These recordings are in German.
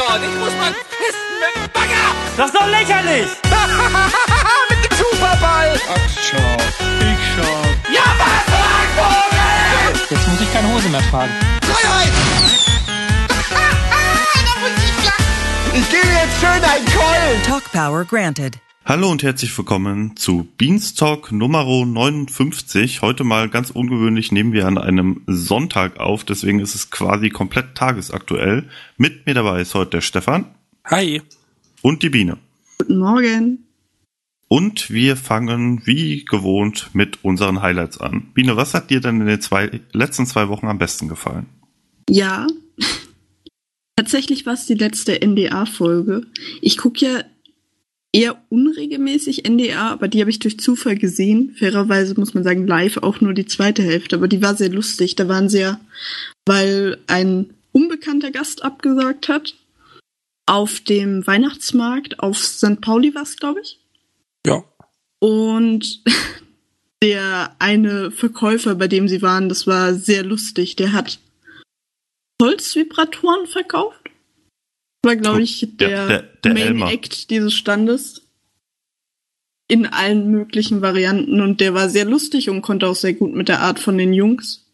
dort. Ich muss mal pissen mit dem Bagger. Das ist doch lächerlich! mit dem Superball. Ach, schau. Ich schau. Ja, was, Vogel? Jetzt muss ich keine Hose mehr tragen. Freiheit. ich gebe jetzt schön einen Keulen. Talk Power granted. Hallo und herzlich willkommen zu Beanstalk Nummer 59. Heute mal ganz ungewöhnlich nehmen wir an einem Sonntag auf, deswegen ist es quasi komplett tagesaktuell. Mit mir dabei ist heute der Stefan Hi. und die Biene. Guten Morgen. Und wir fangen wie gewohnt mit unseren Highlights an. Biene, was hat dir denn in den zwei, letzten zwei Wochen am besten gefallen? Ja, tatsächlich war es die letzte NDA-Folge. Ich gucke ja eher unregelmäßig NDA, aber die habe ich durch Zufall gesehen. Fairerweise muss man sagen, live auch nur die zweite Hälfte, aber die war sehr lustig. Da waren sie ja, weil ein unbekannter Gast abgesagt hat, auf dem Weihnachtsmarkt auf St. Pauli war es, glaube ich. Ja. Und der eine Verkäufer, bei dem sie waren, das war sehr lustig. Der hat Holzvibratoren verkauft. War, glaube ich, Der- der, der- der Main Elmar. Act dieses Standes. In allen möglichen Varianten. Und der war sehr lustig und konnte auch sehr gut mit der Art von den Jungs.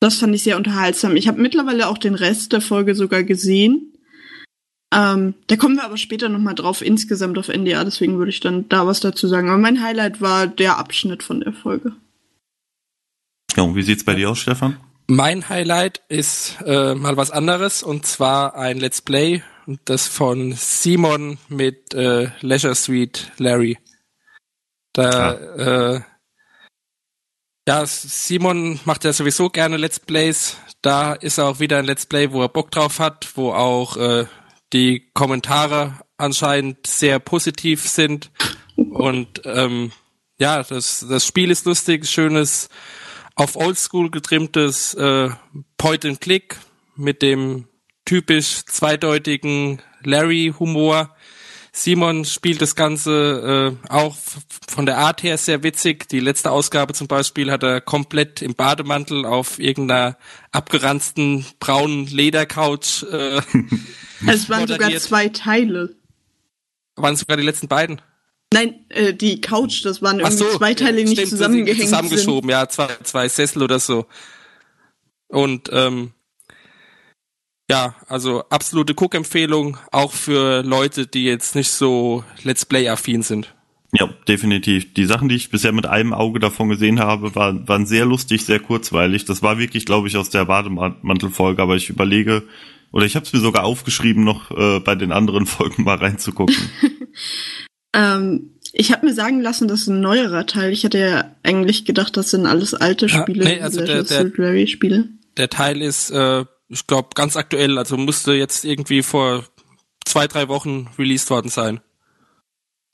Das fand ich sehr unterhaltsam. Ich habe mittlerweile auch den Rest der Folge sogar gesehen. Ähm, da kommen wir aber später nochmal drauf, insgesamt auf NDA, deswegen würde ich dann da was dazu sagen. Aber mein Highlight war der Abschnitt von der Folge. Ja, und wie sieht's bei dir aus, Stefan? Mein Highlight ist äh, mal was anderes und zwar ein Let's Play und das von Simon mit äh, Leisure Suite Larry. Da äh, ja, Simon macht ja sowieso gerne Let's Plays. Da ist auch wieder ein Let's Play, wo er Bock drauf hat, wo auch äh, die Kommentare anscheinend sehr positiv sind. Und ähm, ja, das, das Spiel ist lustig, schönes, auf Oldschool getrimmtes äh, Point-and-Click mit dem typisch zweideutigen Larry-Humor. Simon spielt das Ganze äh, auch von der Art her sehr witzig. Die letzte Ausgabe zum Beispiel hat er komplett im Bademantel auf irgendeiner abgeranzten braunen Ledercouch. Äh, Es waren sogar Moderiert. zwei Teile. waren sogar die letzten beiden. Nein, äh, die Couch, das waren irgendwie so, zwei Teile, die nicht stimmt, die zusammengehängt sind. zusammengeschoben, ja, zwei, zwei Sessel oder so. Und ähm, ja, also absolute Cook-Empfehlung, auch für Leute, die jetzt nicht so Let's Play-affin sind. Ja, definitiv. Die Sachen, die ich bisher mit einem Auge davon gesehen habe, waren, waren sehr lustig, sehr kurzweilig. Das war wirklich, glaube ich, aus der Bademantelfolge, aber ich überlege, oder ich habe es mir sogar aufgeschrieben, noch äh, bei den anderen Folgen mal reinzugucken. Ähm, ich habe mir sagen lassen, das ist ein neuerer Teil. Ich hatte ja eigentlich gedacht, das sind alles alte Ja, Spiele, nee, also der- der- Spiele. Der Teil ist, äh, ich glaube, ganz aktuell, also musste jetzt irgendwie vor zwei, drei Wochen released worden sein.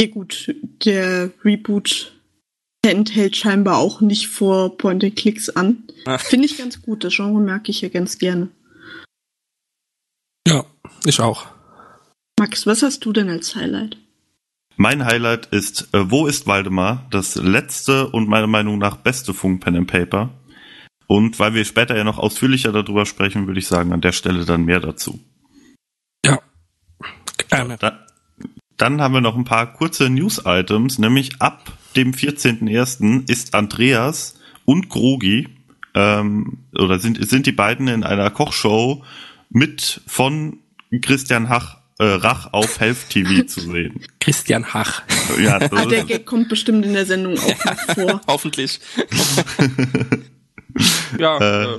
Ja gut, der Reboot enthält scheinbar auch nicht vor Point-and-Clicks an. Finde ich ganz gut, das Genre merke ich ja ganz gerne. Ja, ich auch. Max, was hast du denn als Highlight? Mein Highlight ist äh, Wo ist Waldemar? Das letzte und meiner Meinung nach beste Funk Pen and Paper. Und weil wir später ja noch ausführlicher darüber sprechen, würde ich sagen, an der Stelle dann mehr dazu. Ja. Gerne. Da, dann haben wir noch ein paar kurze News-Items, nämlich ab dem 14.01. ist Andreas und Grogi, ähm, oder sind, sind die beiden in einer Kochshow mit von Christian Hach, äh, Rach auf Health TV zu sehen. Christian Hach. Ja, das Ah, der Gag kommt bestimmt in der Sendung auch noch vor. Hoffentlich. ja, Äh, äh,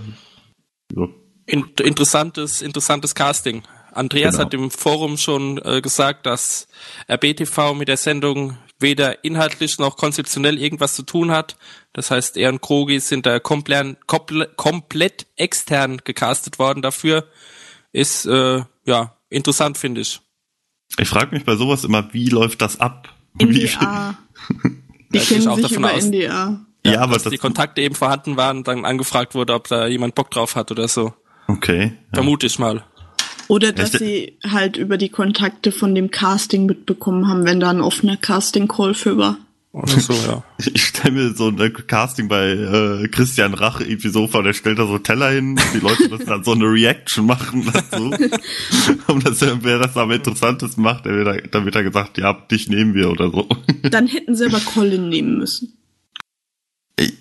so. in, interessantes, interessantes Casting. Andreas Genau. hat im Forum schon äh, gesagt, dass RBTV mit der Sendung weder inhaltlich noch konzeptionell irgendwas zu tun hat. Das heißt, er und Krogi sind da komplett, komplett, komplett extern gecastet worden dafür. Ist äh, ja interessant, finde ich. Ich frage mich bei sowas immer, wie läuft das ab? Wie, NDA. Die Ja, ich kennen auch sich davon über aus. NDA. ja, aber dass das, die Kontakte eben vorhanden waren und dann angefragt wurde, ob da jemand Bock drauf hat oder so. okay. Ja. Vermute ich mal. Oder dass Echt? sie halt über die Kontakte von dem Casting mitbekommen haben, wenn da ein offener Casting-Call für war. So, ja. Ich stelle mir so ein Casting bei äh, Christian Rach irgendwie so vor, der stellt da so Teller hin, die Leute müssen dann so eine Reaction machen dazu. Und das, wer das am interessantesten macht, der wird, da- dann wird da gesagt, ja, dich nehmen wir oder so. Dann hätten sie aber Colin nehmen müssen.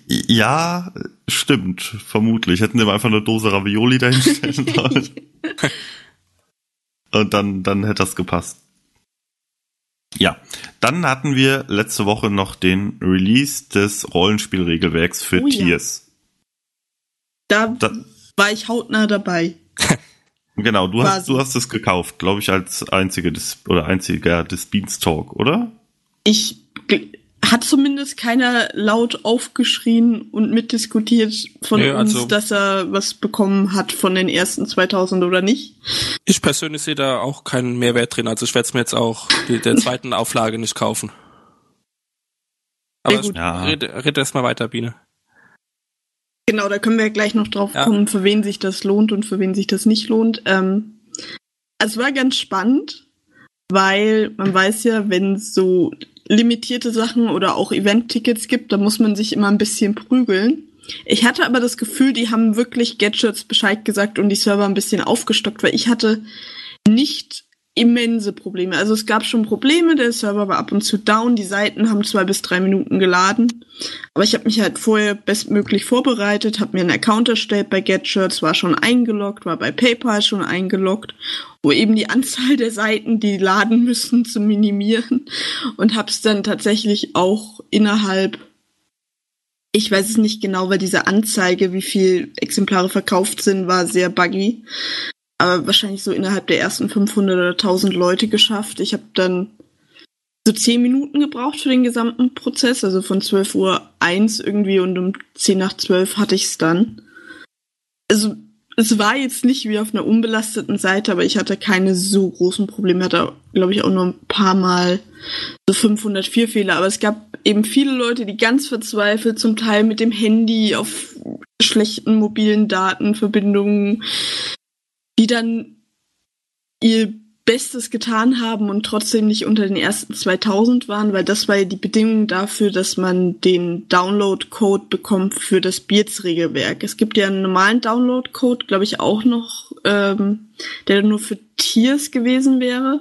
Ja, stimmt, vermutlich. Hätten sie einfach eine Dose Ravioli dahinstellen sollen. Und dann, dann hätte das gepasst. Ja, dann hatten wir letzte Woche noch den Release des Rollenspielregelwerks für Oh ja. Tiers. Da, Da- war ich hautnah dabei. Genau, du hast, du hast es gekauft, glaube ich, als einzige des, oder einziger des Beanstalk, oder? Ich hat zumindest keiner laut aufgeschrien und mitdiskutiert von Nö, uns, also- dass er was bekommen hat von den ersten 2000 oder nicht. Ich persönlich sehe da auch keinen Mehrwert drin. Also ich werde es mir jetzt auch die, der zweiten Auflage nicht kaufen. Aber. Ja. red, red erst mal weiter, Biene. Genau, da können wir gleich noch drauf Ja. kommen, für wen sich das lohnt und für wen sich das nicht lohnt. Ähm, es war ganz spannend, weil man weiß ja, wenn es so limitierte Sachen oder auch Event-Tickets gibt, da muss man sich immer ein bisschen prügeln. Ich hatte aber das Gefühl, die haben wirklich Gadgets Bescheid gesagt und die Server ein bisschen aufgestockt, weil ich hatte nicht immense Probleme. Also es gab schon Probleme, der Server war ab und zu down, die Seiten haben zwei bis drei Minuten geladen. Aber ich habe mich halt vorher bestmöglich vorbereitet, habe mir einen Account erstellt bei GetShirts, war schon eingeloggt, war bei PayPal schon eingeloggt, um eben die Anzahl der Seiten, die laden müssen, zu minimieren und habe es dann tatsächlich auch innerhalb ich weiß es nicht genau, weil diese Anzeige, wie viel Exemplare verkauft sind, war sehr buggy. Aber wahrscheinlich so innerhalb der ersten 500 oder 1000 Leute geschafft. Ich habe dann so 10 Minuten gebraucht für den gesamten Prozess, also von 12 Uhr 1 irgendwie und um 10 nach 12 hatte ich es dann. Also es war jetzt nicht wie auf einer unbelasteten Seite, aber ich hatte keine so großen Probleme. Hatte, glaube ich, auch nur ein paar Mal so 504 Fehler. Aber es gab eben viele Leute, die ganz verzweifelt, zum Teil mit dem Handy auf schlechten mobilen Datenverbindungen, die dann ihr Bestes getan haben und trotzdem nicht unter den ersten 2000 waren, weil das war ja die Bedingung dafür, dass man den Download-Code bekommt für das Beards-Regelwerk. Es gibt ja einen normalen Download-Code, glaube ich, auch noch, ähm, der nur für Tiers gewesen wäre.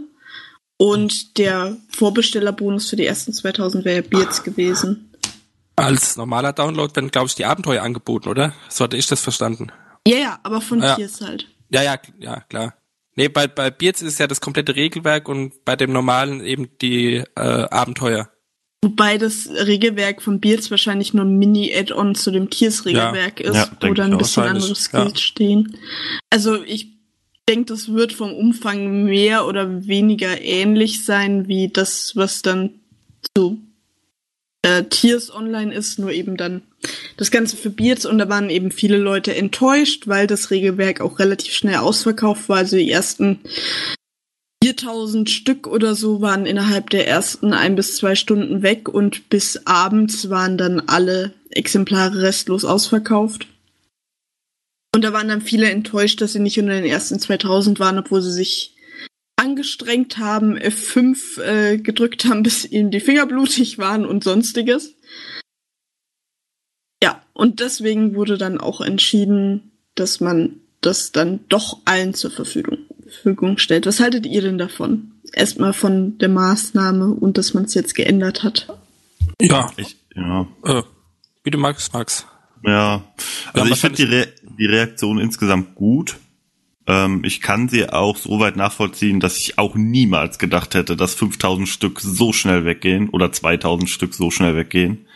Und der Vorbestellerbonus für die ersten 2000 wäre Beards gewesen. Als normaler Download werden, glaube ich, die Abenteuer angeboten, oder? So hatte ich das verstanden. Ja, ja, aber von Ja. Tiers halt. Ja, ja, ja, klar. Nee, bei, bei Beards ist es ja das komplette Regelwerk und bei dem normalen eben die äh, Abenteuer. Wobei das Regelwerk von Beards wahrscheinlich nur ein Mini-Add-on zu dem Tiers-Regelwerk ist, Ja, wo dann ein bisschen andere Skills ja. stehen. Also ich denke, das wird vom Umfang mehr oder weniger ähnlich sein wie das, was dann zu äh, Tiers online ist, nur eben dann das Ganze für Beards und da waren eben viele Leute enttäuscht, weil das Regelwerk auch relativ schnell ausverkauft war. Also die ersten 4000 Stück oder so waren innerhalb der ersten ein bis zwei Stunden weg und bis abends waren dann alle Exemplare restlos ausverkauft. Und da waren dann viele enttäuscht, dass sie nicht unter den ersten 2000 waren, obwohl sie sich angestrengt haben, F5 äh, gedrückt haben, bis ihnen die Finger blutig waren und sonstiges. Ja, und deswegen wurde dann auch entschieden, dass man das dann doch allen zur Verfügung, Verfügung stellt. Was haltet ihr denn davon? Erstmal von der Maßnahme und dass man es jetzt geändert hat. Ja, Ich, ja. äh, wie du magst, Max. Ja, also Ja, ich finde die, Re die Reaktion insgesamt gut. Ähm, ich kann sie auch so weit nachvollziehen, dass ich auch niemals gedacht hätte, dass 5000 Stück so schnell weggehen oder 2000 Stück so schnell weggehen.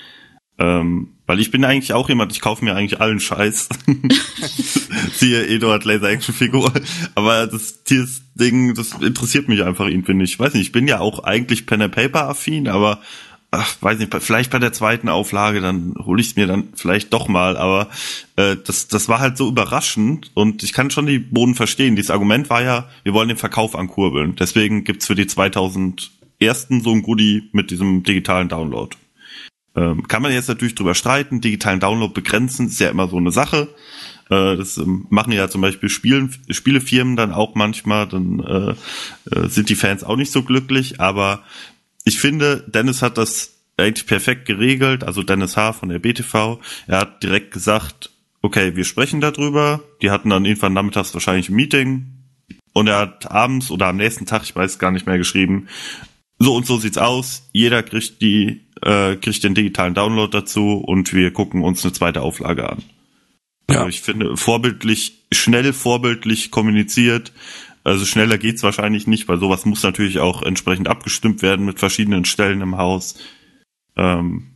Ähm, weil ich bin eigentlich auch jemand, ich kaufe mir eigentlich allen Scheiß. Siehe Eduard Laser Action Figur. Aber das Tiers-Ding, das interessiert mich einfach irgendwie nicht. Ich weiß nicht, ich bin ja auch eigentlich Pen and Paper affin, aber ach, weiß nicht, vielleicht bei der zweiten Auflage, dann hole ich es mir dann vielleicht doch mal, aber äh, das, das war halt so überraschend und ich kann schon die Boden verstehen. Dieses Argument war ja, wir wollen den Verkauf ankurbeln. Deswegen gibt's für die 2000 ersten so ein Goodie mit diesem digitalen Download. Ähm, kann man jetzt natürlich drüber streiten, digitalen Download begrenzen, ist ja immer so eine Sache. Äh, das ähm, machen ja zum Beispiel Spielen, Spielefirmen dann auch manchmal, dann äh, äh, sind die Fans auch nicht so glücklich, aber ich finde, Dennis hat das eigentlich perfekt geregelt, also Dennis H. von der BTV. Er hat direkt gesagt, okay, wir sprechen darüber. Die hatten dann irgendwann nachmittags wahrscheinlich ein Meeting. Und er hat abends oder am nächsten Tag, ich weiß gar nicht mehr, geschrieben, so und so sieht's aus. Jeder kriegt die, äh, kriegt den digitalen Download dazu und wir gucken uns eine zweite Auflage an. Ja. Also ich finde, vorbildlich, schnell vorbildlich kommuniziert. Also schneller geht's wahrscheinlich nicht, weil sowas muss natürlich auch entsprechend abgestimmt werden mit verschiedenen Stellen im Haus. Ähm,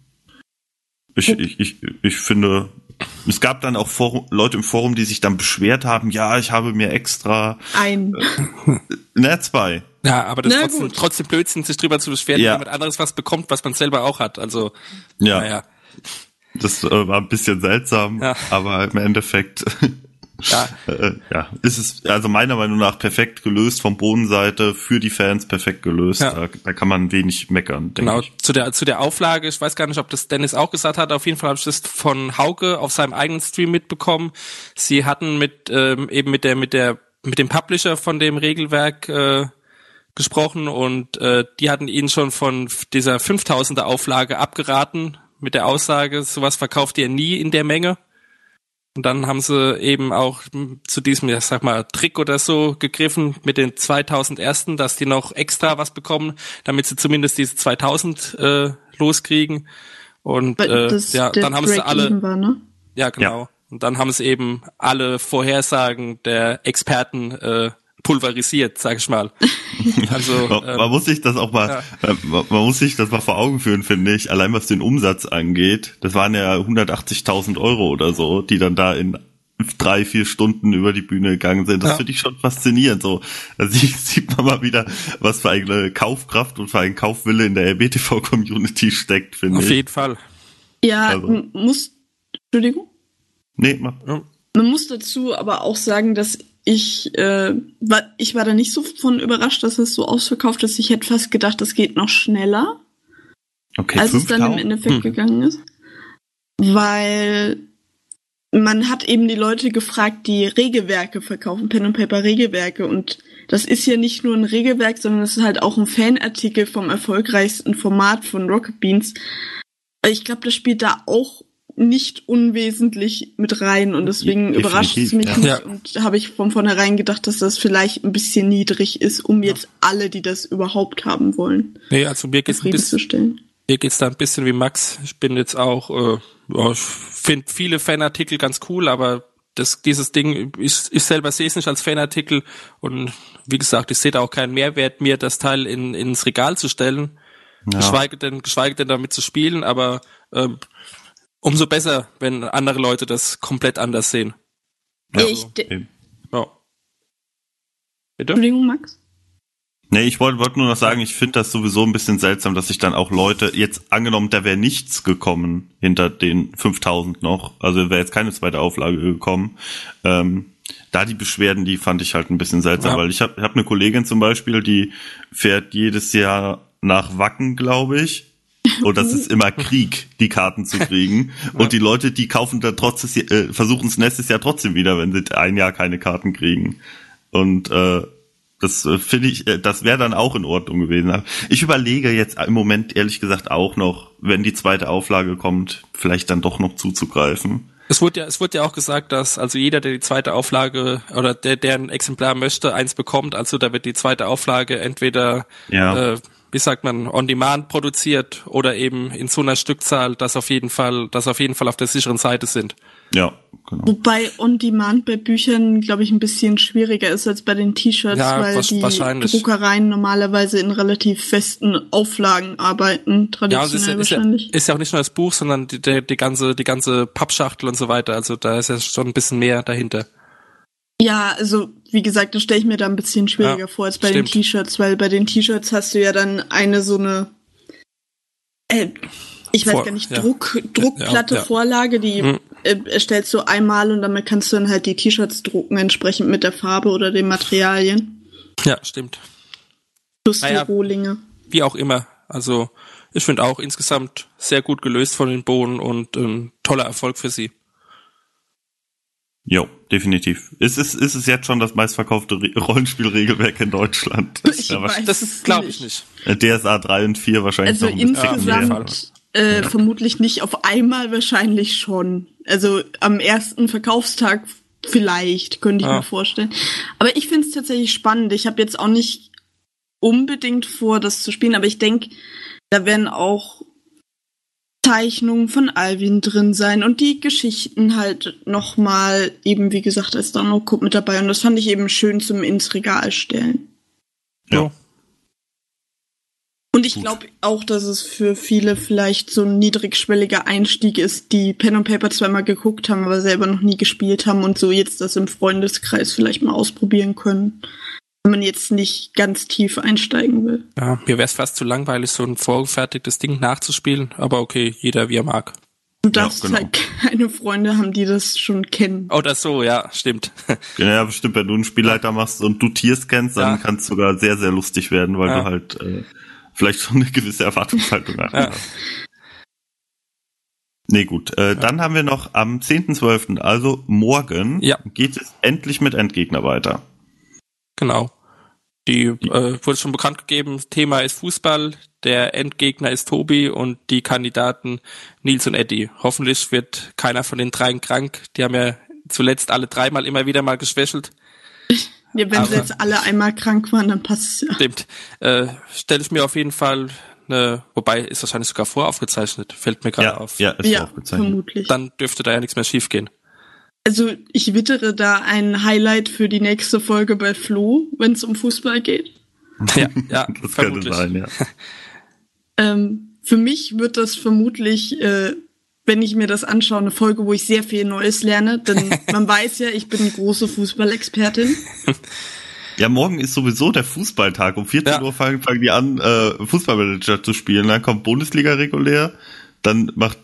ich, ich, ich, ich finde, es gab dann auch Forum, Leute im Forum, die sich dann beschwert haben, ja, ich habe mir extra, Ein. ne, zwei. Ja, aber das ist trotzdem, gut. trotzdem Blödsinn, sich drüber zu beschweren, Ja. wenn jemand anderes was bekommt, was man selber auch hat. Also, Ja, naja. das äh, war ein bisschen seltsam, Ja. aber im Endeffekt, Ja, äh, ja, ist es also meiner Meinung nach perfekt gelöst vom Bodenseite für die Fans perfekt gelöst. Ja. Da, da kann man wenig meckern, genau. ich. Zu der, zu der Auflage, ich weiß gar nicht, ob das Dennis auch gesagt hat, auf jeden Fall habe ich das von Hauke auf seinem eigenen Stream mitbekommen. Sie hatten mit, ähm, eben mit der, mit der, mit dem Publisher von dem Regelwerk, äh, gesprochen und äh, die hatten ihn schon von dieser 5000er Auflage abgeraten mit der Aussage, sowas verkauft ihr nie in der Menge. Und dann haben sie eben auch zu diesem, ja, sag mal, Trick oder so gegriffen mit den 2000 ersten, dass die noch extra was bekommen, damit sie zumindest diese 2000 äh, loskriegen. Und äh, ja, dann haben sie alle, War, ne? ja genau. Und dann haben sie eben alle Vorhersagen der Experten äh, pulverisiert, sag ich mal. Also Man, ähm, man muss sich das auch mal, äh, man, man muss sich das mal vor Augen führen, finde ich. Allein was den Umsatz angeht, das waren ja 180.000 Euro oder so, die dann da in drei, vier Stunden über die Bühne gegangen sind. Das Ja. finde ich schon faszinierend. So, da sieht, man mal wieder, was für eine Kaufkraft und für einen Kaufwille in der RBTV-Community steckt, finde auf ich. jeden Fall. Ja, Also. muss, Entschuldigung. Nee, mach. Man muss dazu aber auch sagen, dass ich, äh, war, ich war da nicht so von überrascht, dass es so ausverkauft ist. Ich hätte fast gedacht, das geht noch schneller, Okay, als es dann im 5000? Endeffekt Hm. gegangen ist. Weil man hat eben die Leute gefragt, die Regelwerke verkaufen, Pen and Paper Regelwerke. Und das ist ja nicht nur ein Regelwerk, sondern es ist halt auch ein Fanartikel vom erfolgreichsten Format von Rocket Beans. Ich glaube, das spielt da auch nicht unwesentlich mit rein und deswegen Definitiv, überrascht es mich ja. nicht Ja. und habe ich von vornherein gedacht, dass das vielleicht ein bisschen niedrig ist, um jetzt alle, die das überhaupt haben wollen, Nee, also mir geht's ein bisschen, mir geht's da ein bisschen wie Max. Ich bin jetzt auch, äh, ich finde viele Fanartikel ganz cool, aber das, dieses Ding, ich, ich selber sehe es nicht als Fanartikel und wie gesagt, ich sehe da auch keinen Mehrwert, mir das Teil in, ins Regal zu stellen. Ja. Geschweige denn, geschweige denn damit zu spielen, aber ähm, umso besser, wenn andere Leute das komplett anders sehen. Ja. Ich. Ja. Bitte? Entschuldigung, Max? Nee, ich wollte wollt nur noch sagen, ich finde das sowieso ein bisschen seltsam, dass sich dann auch Leute, jetzt angenommen, da wäre nichts gekommen hinter den 5000 noch, also wäre jetzt keine zweite Auflage gekommen, ähm, da die Beschwerden, die fand ich halt ein bisschen seltsam, Ja. weil ich habe hab eine Kollegin zum Beispiel, die fährt jedes Jahr nach Wacken, glaube ich, und das ist immer Krieg, die Karten zu kriegen. Und die Leute, die kaufen da trotzdem, äh, versuchen es nächstes Jahr trotzdem wieder, wenn sie ein Jahr keine Karten kriegen. Und äh, das äh, finde ich, äh, das wäre dann auch in Ordnung gewesen. Ich überlege jetzt im Moment ehrlich gesagt auch noch, wenn die zweite Auflage kommt, vielleicht dann doch noch zuzugreifen. Es wurde ja, es wurde ja auch gesagt, dass also jeder, der die zweite Auflage oder der, der ein Exemplar möchte, eins bekommt. Also da wird die zweite Auflage entweder, Ja. äh, wie sagt man, on demand produziert oder eben in so einer Stückzahl, dass auf jeden Fall, dass auf jeden Fall auf der sicheren Seite sind. Ja, genau. Wobei On-Demand bei Büchern, glaube ich, ein bisschen schwieriger ist als bei den T-Shirts, Ja, weil die wahrscheinlich. Druckereien normalerweise in relativ festen Auflagen arbeiten, Ja, es ist ja, traditionell ist, ja, wahrscheinlich. ist ja auch nicht nur das Buch, sondern die, die, die ganze, die ganze Pappschachtel und so weiter. Also da ist ja schon ein bisschen mehr dahinter. Ja, also wie gesagt, das stelle ich mir da ein bisschen schwieriger Ja, vor als bei stimmt. den T-Shirts, weil bei den T-Shirts hast du ja dann eine so eine, äh, ich weiß Vor- gar nicht, ja. Druck, Druckplatte, Ja. Vorlage, die Mhm. äh, erstellst du einmal und damit kannst du dann halt die T-Shirts drucken, entsprechend mit der Farbe oder den Materialien. Ja, stimmt. Plus Naja. die Rohlinge. Wie auch immer. Also ich finde auch insgesamt sehr gut gelöst von den Bohnen und ein toller Erfolg für sie. Jo, definitiv. Ist es, ist es jetzt schon das meistverkaufte Re Rollenspielregelwerk in Deutschland? Das Ich ja weiß. Das glaube ich nicht. DSA 3 und 4 wahrscheinlich Also noch ein bisschen Ja, mehr. insgesamt äh, vermutlich nicht auf einmal, wahrscheinlich schon. Also am ersten Verkaufstag vielleicht, könnte ich Ah. mir vorstellen. Aber ich finde es tatsächlich spannend. Ich habe jetzt auch nicht unbedingt vor, das zu spielen, aber ich denke, da werden auch Zeichnungen von Alvin drin sein und die Geschichten halt nochmal eben, wie gesagt, als Download-Code mit dabei. Und das fand ich eben schön zum ins Regal stellen. Ja. Und ich glaube auch, dass es für viele vielleicht so ein niedrigschwelliger Einstieg ist, die Pen und Paper zweimal geguckt haben, aber selber noch nie gespielt haben und so jetzt das im Freundeskreis vielleicht mal ausprobieren können. Wenn man jetzt nicht ganz tief einsteigen will. Ja, mir wäre es fast zu langweilig, so ein vorgefertigtes Ding nachzuspielen, aber okay, jeder wie er mag. Du darfst genau. halt keine Freunde haben, die das schon kennen. Oder so, ja, stimmt. Ja, bestimmt, wenn du einen Spielleiter machst und du Tiers kennst, dann Ja. kann es sogar sehr, sehr lustig werden, weil Ja. du halt äh, vielleicht schon eine gewisse Erwartungshaltung hast. Ja. Nee, gut. Äh, Dann haben wir noch am 10.12., also morgen, Ja. geht es endlich mit Endgegner weiter. Genau. Die äh, wurde schon bekannt gegeben, Thema ist Fußball, der Endgegner ist Tobi und die Kandidaten Nils und Eddie. Hoffentlich wird keiner von den dreien krank. Die haben ja zuletzt alle dreimal immer wieder mal geschwächelt. Ja, wenn sie Aber- jetzt alle einmal krank waren, dann passt es ja. Stimmt. Äh, Stelle ich mir auf jeden Fall eine, wobei ist wahrscheinlich sogar voraufgezeichnet, fällt mir gerade Ja, auf. ja, ist Ja, aufgezeichnet. vermutlich. Dann dürfte da ja nichts mehr schiefgehen. Also ich wittere da ein Highlight für die nächste Folge bei Flo, wenn es um Fußball geht. Ja, ja, Das vermutlich. könnte sein, ja. Ähm, für mich wird das vermutlich, äh, wenn ich mir das anschaue, eine Folge, wo ich sehr viel Neues lerne. Denn man weiß ja, ich bin eine große Fußballexpertin. Ja, morgen ist sowieso der Fußballtag. Um 14 Ja. Uhr fangen, fangen die an, äh, Fußballmanager zu spielen. Dann kommt Bundesliga regulär, dann macht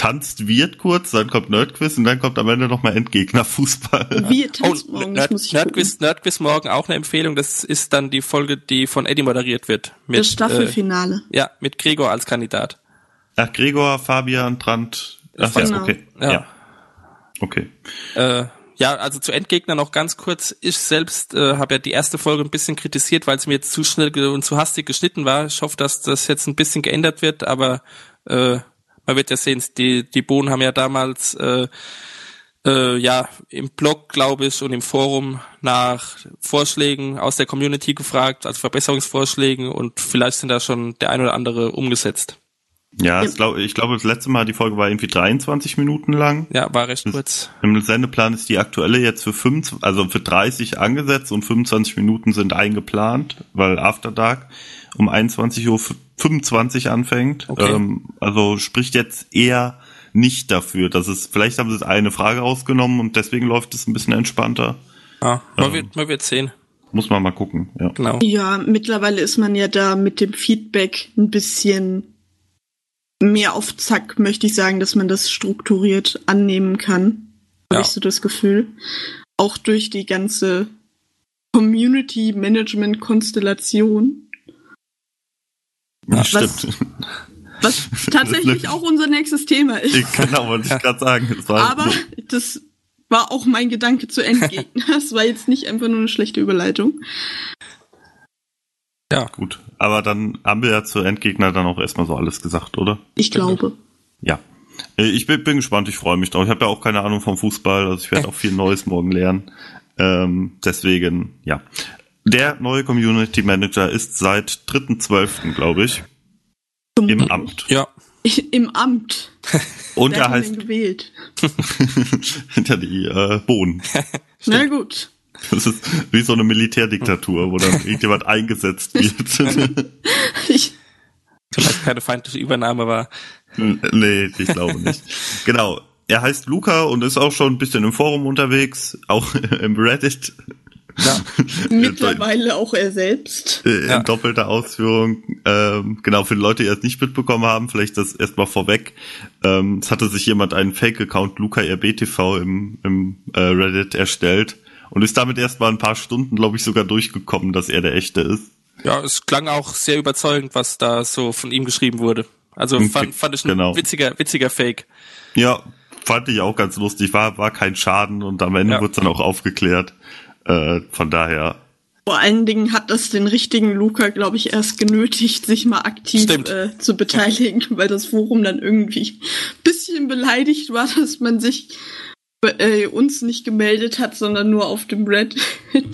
tanzt Wirt kurz, dann kommt Nerdquiz und dann kommt am Ende nochmal Endgegner Fußball. Wir Oh, tanzen morgen, das Nerd, muss ich gucken. Nerdquiz, Nerdquiz morgen auch eine Empfehlung. Das ist dann die Folge, die von Eddie moderiert wird. Mit, Das Staffelfinale. Äh, ja, mit Gregor als Kandidat. Ach, Gregor, Fabian, Brandt. Ach ja, Genau. okay. Ja. Ja. Okay. Äh, ja, also zu Endgegner noch ganz kurz. Ich selbst äh, habe ja die erste Folge ein bisschen kritisiert, weil es mir jetzt zu schnell und zu hastig geschnitten war. Ich hoffe, dass das jetzt ein bisschen geändert wird, aber äh, man wird ja sehen, die, die Bohnen haben ja damals äh, äh, ja im Blog, glaube ich, und im Forum nach Vorschlägen aus der Community gefragt, also Verbesserungsvorschlägen und vielleicht sind da schon der ein oder andere umgesetzt. Ja, Ja. Ich, glaube, ich glaube, das letzte Mal, die Folge war irgendwie 23 Minuten lang. Ja, war recht kurz. Im Sendeplan ist die aktuelle jetzt für 25, also für 30 angesetzt und 25 Minuten sind eingeplant, weil After Dark um 21.25 Uhr anfängt. Okay. Ähm, also spricht jetzt eher nicht dafür, dass es, vielleicht haben sie eine Frage rausgenommen und deswegen läuft es ein bisschen entspannter. Ja, man, Ähm. wird, man wird sehen. Muss man mal gucken, ja. Genau. Ja, mittlerweile ist man ja da mit dem Feedback ein bisschen mehr auf Zack, möchte ich sagen, dass man das strukturiert annehmen kann. Ja. Habe ich so das Gefühl. Auch durch die ganze Community Management Konstellation. Ja was- stimmt. Was tatsächlich auch unser nächstes Thema ist. Ich, genau, wollte ich gerade sagen. War Aber das war auch mein Gedanke zu Endgegner. Das war jetzt nicht einfach nur eine schlechte Überleitung. Ja, gut. Aber dann haben wir ja zu Endgegner dann auch erstmal so alles gesagt, oder? Ich glaube. Ja. Äh, Ich bin, bin gespannt, ich freue mich drauf. Ich habe ja auch keine Ahnung vom Fußball, also ich werde auch viel Neues morgen lernen. Ähm, deswegen, ja. Der neue Community Manager ist seit 3.12., glaube ich, im Vermutlich. Amt. ja. Im Amt. Und er heißt gewählt? hinter die äh, Bohnen. Na gut. Das ist wie so eine Militärdiktatur, wo dann irgendjemand eingesetzt wird. Ich, Vielleicht keine feindliche Übernahme war. nee, ich glaube nicht. Genau. Er heißt Luca und ist auch schon ein bisschen im Forum unterwegs, auch im Reddit. Ja. mittlerweile auch er selbst. Äh, Ja. in doppelter Ausführung. Ähm, genau, für die Leute, die es nicht mitbekommen haben, vielleicht das erstmal vorweg. Ähm, es hatte sich jemand einen Fake-Account Luca RBTV im, im äh, Reddit erstellt und ist damit erstmal ein paar Stunden, glaube ich, sogar durchgekommen, dass er der echte ist. Ja, es klang auch sehr überzeugend, was da so von ihm geschrieben wurde. Also Okay, fand, fand ich ein genau. witziger, witziger Fake. Ja, fand ich auch ganz lustig. War, war kein Schaden und am Ende Ja. wurde es dann auch aufgeklärt. Äh, von daher, Vor allen Dingen hat das den richtigen Luca, glaube ich, erst genötigt, sich mal aktiv äh, zu beteiligen, weil das Forum dann irgendwie ein bisschen beleidigt war, dass man sich äh, uns nicht gemeldet hat, sondern nur auf dem Reddit.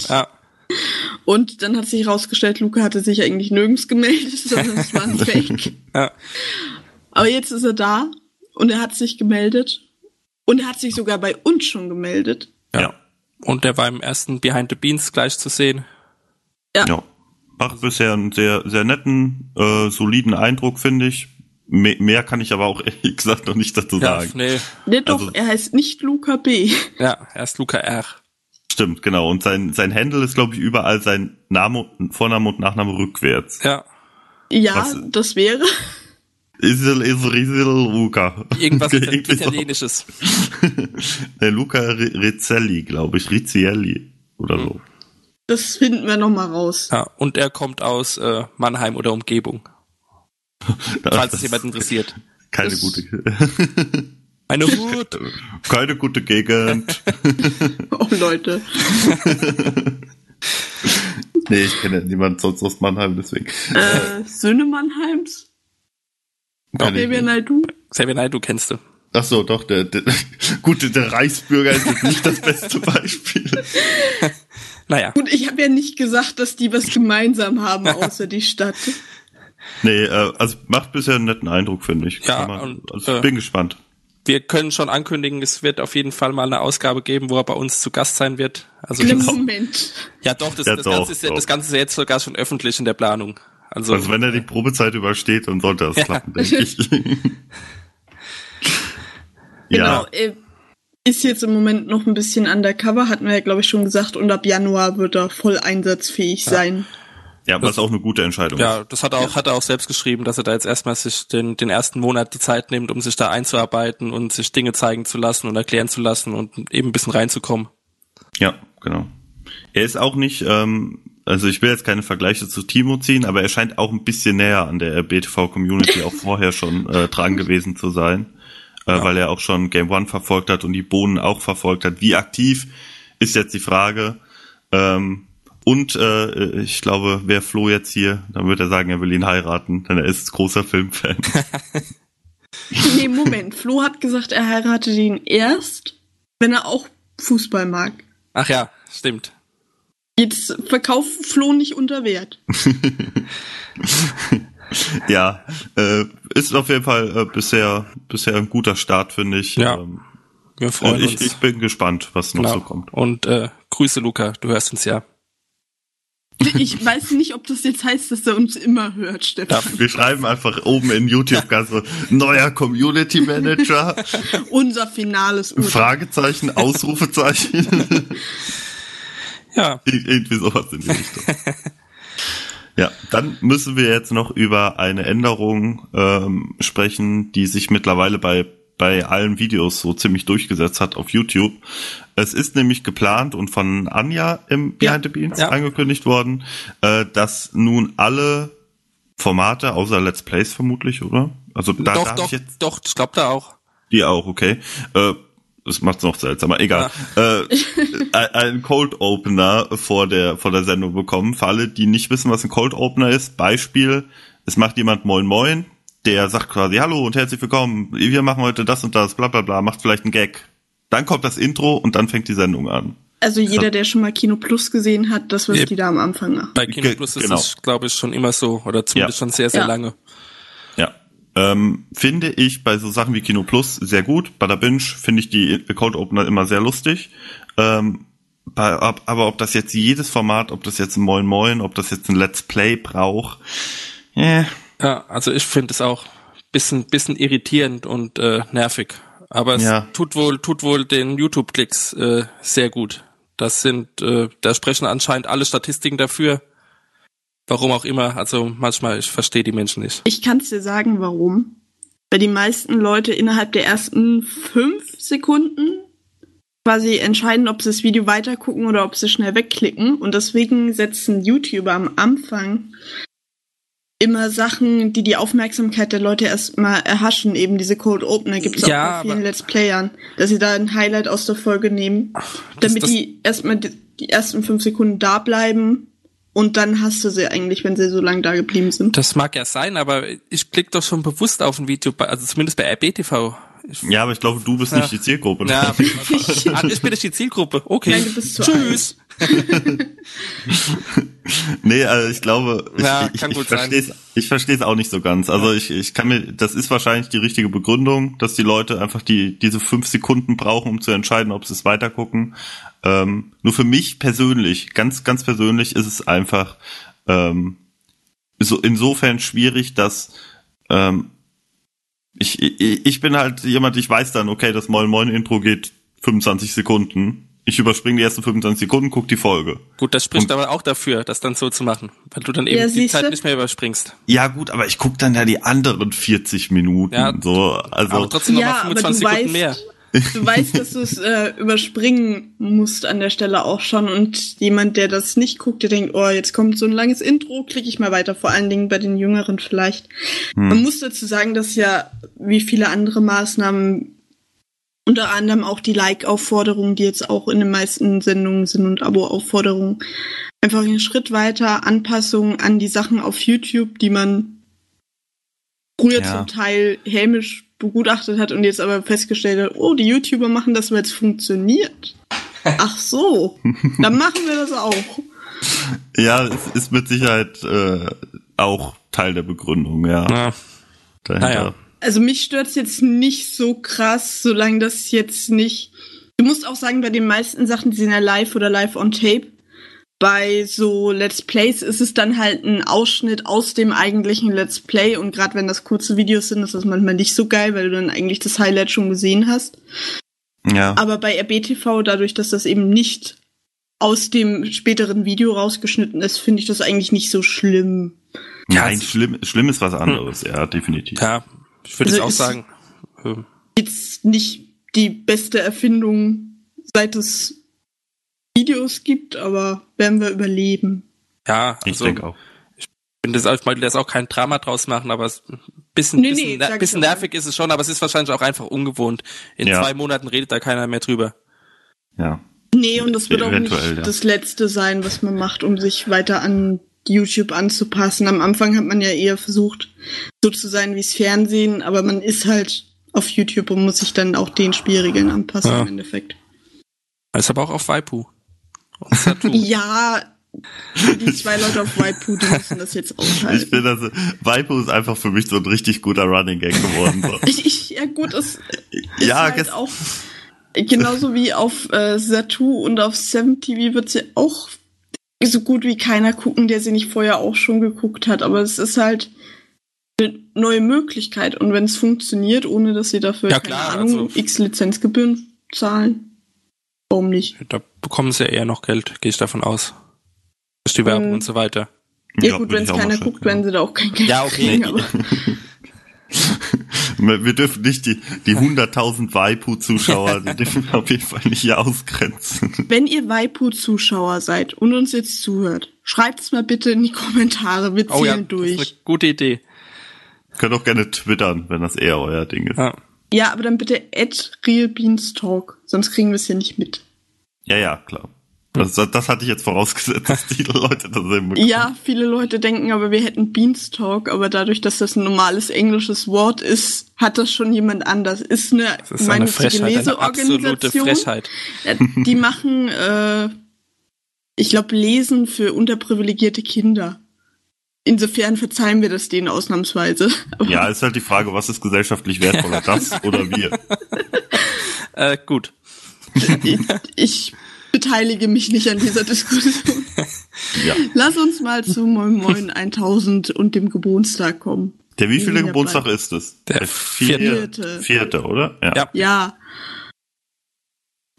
Ja, Und dann hat sich herausgestellt, Luca hatte sich eigentlich nirgends gemeldet, sondern es war ein Fake. ja. Aber jetzt ist er da und er hat sich gemeldet. Und er hat sich sogar bei uns schon gemeldet. Ja. Und der war im ersten Behind the Beans gleich zu sehen. Ja. Macht bisher einen sehr, sehr netten, äh, soliden Eindruck, finde ich. Me mehr kann ich aber auch ehrlich gesagt noch nicht dazu Ja, sagen. nee, Ne, doch, Also- er heißt nicht Luca B. ja, erst Luca R. Stimmt, genau. Und sein, sein Handle ist, glaube ich, überall sein Name, Vorname und Nachname rückwärts. Ja, Ja, Was- das wäre. Isel, Isel, Isel, Luca. irgendwas Irgendwie so. Italienisches. Der Luca Ri- Rizzelli, glaube ich. Rizzielli oder so. Das finden wir noch mal raus. Ja, und er kommt aus äh, Mannheim oder Umgebung, falls es jemand interessiert. Keine Das- gute, Eine Hut. keine gute Gegend. Oh, Leute. nee, ich kenne niemand sonst aus Mannheim, deswegen. Äh, Söhne Mannheims? Keine Xavier. Naidoo? Xavier Naidoo kennst du. Ach so, doch, der, der, gut, der Reichsbürger ist jetzt nicht das beste Beispiel. Naja, Gut, ich habe ja nicht gesagt, dass die was gemeinsam haben, außer die Stadt. Nee, äh, also macht bisher einen netten Eindruck, finde ich. Ja, Kann man, und, also äh, ich bin gespannt. wir können schon ankündigen, es wird auf jeden Fall mal eine Ausgabe geben, wo er bei uns zu Gast sein wird. Also das, Moment. ja doch, das, Ja, das, doch, Ganze ist, ja- doch. das Ganze ist ja jetzt sogar schon öffentlich in der Planung. Also, Also wenn er die Probezeit übersteht, dann sollte das Ja. klappen, denke ich. Genau. ja, Äh, ist jetzt im Moment noch ein bisschen undercover, hatten wir ja, glaube ich, schon gesagt. Und ab Januar wird er voll einsatzfähig sein. ja, was auch eine gute Entscheidung ja, ist. das hat er auch, hat er auch selbst geschrieben, dass er da jetzt erstmal sich den, den ersten Monat die Zeit nimmt, um sich da einzuarbeiten und sich Dinge zeigen zu lassen und erklären zu lassen und eben ein bisschen reinzukommen. Ja, genau. Er ist auch nicht, ähm, also ich will jetzt keine Vergleiche zu Timo ziehen, aber er scheint auch ein bisschen näher an der BTV-Community auch vorher schon äh, dran gewesen zu sein, äh, weil er auch schon Game One verfolgt hat und die Bohnen auch verfolgt hat. Wie aktiv ist jetzt die Frage. Ähm, und äh, ich glaube, wer Flo jetzt hier, dann wird er sagen, er will ihn heiraten, denn er ist großer Filmfan. Nee, Moment. Flo hat gesagt, er heiratet ihn erst, wenn er auch Fußball mag. Ach ja, stimmt. Jetzt verkauft Flo nicht unter Wert. ja, äh, ist auf jeden Fall äh, bisher bisher ein guter Start, finde ich. Ja. Ähm, Wir freuen ich, uns. ich bin gespannt, was noch Genau. so kommt. Und äh, Grüße, Luca, du hörst uns ja. Ich weiß nicht, ob das jetzt heißt, dass er uns immer hört, Stefan. Wir schreiben einfach oben in YouTube ganz so, neuer Community Manager, Unser finales Urteil. Fragezeichen, Ausrufezeichen, Ja, Ir- irgendwie sowas in die Richtung. Ja, dann müssen wir jetzt noch über eine Änderung ähm, sprechen, die sich mittlerweile bei bei allen Videos so ziemlich durchgesetzt hat auf YouTube. Es ist nämlich geplant und von Anja im Behind the Beans ja. angekündigt worden, äh, dass nun alle Formate, außer Let's Plays vermutlich, oder? Also da doch, doch, ich jetzt doch, ich glaube da auch. die auch, okay. Äh, das macht's noch seltsamer, egal. Äh, ein- ein Cold Opener vor der vor der Sendung bekommen. Für alle, die nicht wissen, was ein Cold Opener ist. Beispiel: Es macht jemand Moin Moin, der sagt quasi Hallo und herzlich willkommen. Wir machen heute das und das, bla bla bla. Macht vielleicht einen Gag. Dann kommt das Intro und dann fängt die Sendung an. Also jeder, der schon mal Kino Plus gesehen hat, das, was die da am Anfang machen. Bei Kino Plus ist genau. es, glaube ich, schon immer so, oder zumindest Ja. schon sehr, sehr Ja. lange. Ähm, finde ich bei so Sachen wie Kino Plus sehr gut. Bei der Binge finde ich die Cold Opener immer sehr lustig. Ähm, bei, ob, aber ob das jetzt jedes Format, ob das jetzt ein Moin Moin, ob das jetzt ein Let's Play braucht, äh, Ja, also ich finde es auch bisschen, bisschen irritierend und äh, nervig. Aber es Ja. tut wohl, tut wohl den YouTube-Klicks äh, sehr gut. Das sind, äh, da sprechen anscheinend alle Statistiken dafür. Warum auch immer. Also manchmal, ich verstehe die Menschen nicht. Ich kann es dir sagen, warum. Weil die meisten Leute innerhalb der ersten fünf Sekunden quasi entscheiden, ob sie das Video weitergucken oder ob sie schnell wegklicken. Und deswegen setzen YouTuber am Anfang immer Sachen, die die Aufmerksamkeit der Leute erstmal erhaschen. Eben diese Cold Opener gibt es auch Ja, bei vielen Let's Playern, dass sie da ein Highlight aus der Folge nehmen, das- damit das- die erstmal die, die ersten fünf Sekunden da bleiben und dann hast du sie eigentlich, wenn sie so lange da geblieben sind. Das mag ja sein, aber ich klicke doch schon bewusst auf ein Video, bei- also zumindest bei RBTV. Ich, Ja, aber ich glaube, du bist Ja. nicht die Zielgruppe. ja, ah, ich bin nicht die Zielgruppe. Okay. Nein, du bist zu Tschüss. Nee, also ich glaube, ich, Ja, ich, ich verstehe es ich es auch nicht so ganz. Also ich, ich kann mir, das ist wahrscheinlich die richtige Begründung, dass die Leute einfach die diese fünf Sekunden brauchen, um zu entscheiden, ob sie es weitergucken. Ähm, nur für mich persönlich, ganz ganz persönlich, ist es einfach ähm, so insofern schwierig, dass ähm, ich, ich ich bin halt jemand, ich weiß dann, okay, das Moin Moin Intro geht 25 Sekunden. Ich überspringe die ersten 25 Sekunden, guck die Folge. Gut, das spricht Und- aber auch dafür, das dann so zu machen, weil du dann eben Ja, die. Zeit nicht mehr überspringst. Ja gut, aber ich guck dann ja die anderen 40 Minuten. Ja, so, also aber trotzdem noch Ja, mal aber du 25 Sekunden weißt, mehr. du weißt, dass du es äh, überspringen musst an der Stelle auch schon und jemand, der das nicht guckt, der denkt, oh, jetzt kommt so ein langes Intro, klicke ich mal weiter, vor allen Dingen bei den Jüngeren vielleicht. Man muss dazu sagen, dass ja wie viele andere Maßnahmen unter anderem auch die Like-Aufforderungen, die jetzt auch in den meisten Sendungen sind und Abo-Aufforderungen, einfach einen Schritt weiter Anpassungen an die Sachen auf YouTube, die man früher Ja. zum Teil hämisch begutachtet hat und jetzt aber festgestellt hat, oh, die YouTuber machen das, weil es funktioniert. Ach so, dann machen wir das auch. ja, es ist mit Sicherheit äh, auch Teil der Begründung, ja. Ja. dahinter. naja. Also mich stört's jetzt nicht so krass, solange das jetzt nicht. Du musst auch sagen, bei den meisten Sachen, die sind ja live oder live on tape. Bei so Let's Plays ist es dann halt ein Ausschnitt aus dem eigentlichen Let's Play und gerade wenn das kurze Videos sind, ist das manchmal nicht so geil, weil du dann eigentlich das Highlight schon gesehen hast. Ja. Aber bei RBTV, dadurch, dass das eben nicht aus dem späteren Video rausgeschnitten ist, finde ich das eigentlich nicht so schlimm. Nein, schlimm, schlimm ist was anderes, ja, definitiv. Ja, ich würde Also jetzt auch sagen. ähm, jetzt nicht die beste Erfindung, seit es Videos gibt, aber werden wir überleben. Ja, Ich also denke auch. ich finde das auch, ich wollte das auch kein Drama draus machen, aber es ein bisschen, Nee, nee, bisschen, ich bisschen nervig ist es schon, aber es ist wahrscheinlich auch einfach ungewohnt. In Ja. zwei Monaten redet da keiner mehr drüber. Ja. Nee, und das wird auch nicht ja. das Letzte sein, was man macht, um sich weiter an YouTube anzupassen. Am Anfang hat man ja eher versucht, so zu sein wie das Fernsehen, aber man ist halt auf YouTube und muss sich dann auch den Spielregeln anpassen Ja. im Endeffekt. Ist aber auch auf Waipu. Ja, die zwei Leute auf Waipu, die müssen das jetzt Ich aushalten. finde, also, Waipu ist einfach für mich so ein richtig guter Running Gag geworden. So. Ich, ich, ja gut, es ist ja, halt auch genauso wie auf äh, Satu und auf 7 TV wird sie auch so gut wie keiner gucken, der sie nicht vorher auch schon geguckt hat. Aber es ist halt eine neue Möglichkeit und wenn es funktioniert, ohne dass sie dafür Ja, keine klar, Ahnung also- x Lizenzgebühren zahlen, warum nicht? Da bekommen sie ja eher noch Geld, gehe ich davon aus. Durch die Werbung Ähm, und so weiter. Ja, gut, würde wenn es keiner guckt, schätzen, werden sie da auch kein Geld Ja, okay. kriegen. Aber Wir dürfen nicht die, die 100.000 Waipu-Zuschauer, die dürfen wir auf jeden Fall nicht hier ausgrenzen. wenn ihr Waipu-Zuschauer seid und uns jetzt zuhört, schreibt's mal bitte in die Kommentare, wir zählen Oh ja, das durch. ist eine gute Idee. Könnt auch gerne twittern, wenn das eher euer Ding ist. Ja. Ja, aber dann bitte at realbeanstalk, sonst kriegen wir es ja nicht mit. Ja, ja, klar. Das, das hatte ich jetzt vorausgesetzt, dass die Leute das eben bekommen. Ja, viele Leute denken aber, wir hätten Beanstalk, aber dadurch, dass das ein normales englisches Wort ist, hat das schon jemand anders. Ist eine Das ist eine Frechheit, eine absolute Leseorganisation. Frechheit. Äh, Die machen, äh, ich glaube, Lesen für unterprivilegierte Kinder. Insofern verzeihen wir das denen ausnahmsweise. Aber Ja, ist halt die Frage, was ist gesellschaftlich wertvoller, das oder wir? Äh, gut. ich, ich beteilige mich nicht an dieser Diskussion. Ja. Lass uns mal zu Moin Moin 1000 und dem Geburtstag kommen. Der wievielte Geburtstag bleibt. ist es? Der vierte. Vierte, oder? Ja. Ja. Ja,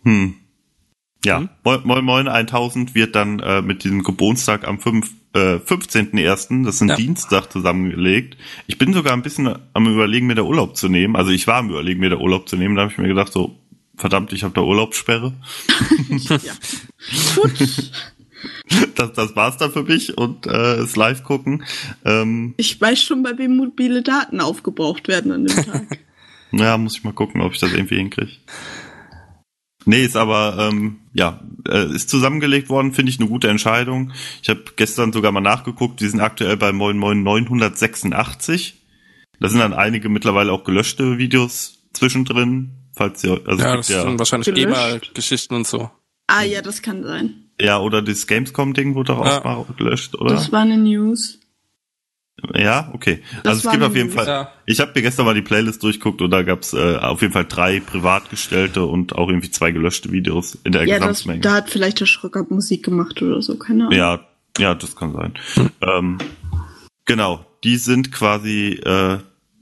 Hm. Ja, Hm? Moin Moin Moin 1000 wird dann äh, mit diesem Geburtstag am 5, äh, 15.01., das ist ein Ja. Dienstag, zusammengelegt. Ich bin sogar ein bisschen am überlegen, mir da Urlaub zu nehmen. Also ich war am überlegen, mir da Urlaub zu nehmen. Da habe ich mir gedacht, so, verdammt, ich habe da Urlaubssperre. ja. Gut. das, das war's dann für mich und äh, das Live gucken. Ähm, Ich weiß schon, bei wem mobile Daten aufgebraucht werden an dem Tag. ja, muss ich mal gucken, ob ich das irgendwie hinkriege. Nee, ist aber, ähm, ja, äh, ist zusammengelegt worden, finde ich eine gute Entscheidung. Ich habe gestern sogar mal nachgeguckt, die sind aktuell bei Moin Moin 986. Da sind dann einige mittlerweile auch gelöschte Videos zwischendrin, falls ihr, also Ja, es das gibt sind ja, wahrscheinlich. GEMA-Geschichten und so. ah ja, das kann sein. ja, oder das Gamescom-Ding wurde auch Ja. mal gelöscht, oder? Das war eine News. Ja, okay. Das also es war gibt auf jeden News. Fall. Ja. Ich habe mir gestern mal die Playlist durchguckt und da gab's äh, auf jeden Fall drei privat gestellte und auch irgendwie zwei gelöschte Videos in der Ja, das, Gesamtmenge. da hat vielleicht der Schröcker Musik gemacht oder so, keine Ahnung. ja, ja, das kann sein. Ähm, genau, die sind quasi äh,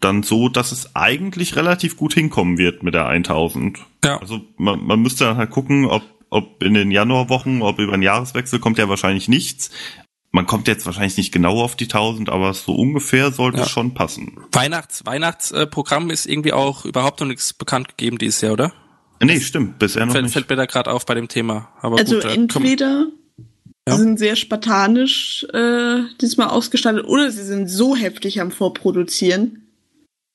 dann so, dass es eigentlich relativ gut hinkommen wird mit der 1000. Ja. Also man, man müsste dann halt gucken, ob ob in den Januarwochen, ob über den Jahreswechsel kommt ja wahrscheinlich nichts. Man kommt jetzt wahrscheinlich nicht genau auf die 1000, aber so ungefähr sollte Ja. es schon passen. Weihnachts Weihnachtsprogramm ist irgendwie auch überhaupt noch nichts bekannt gegeben dieses Jahr, oder? Nee, stimmt, bisher noch Fällt, nicht. fällt mir da gerade auf bei dem Thema. Aber Also gut, kommen- entweder Ja. sie sind sehr spartanisch äh, diesmal ausgestattet oder sie sind so heftig am Vorproduzieren,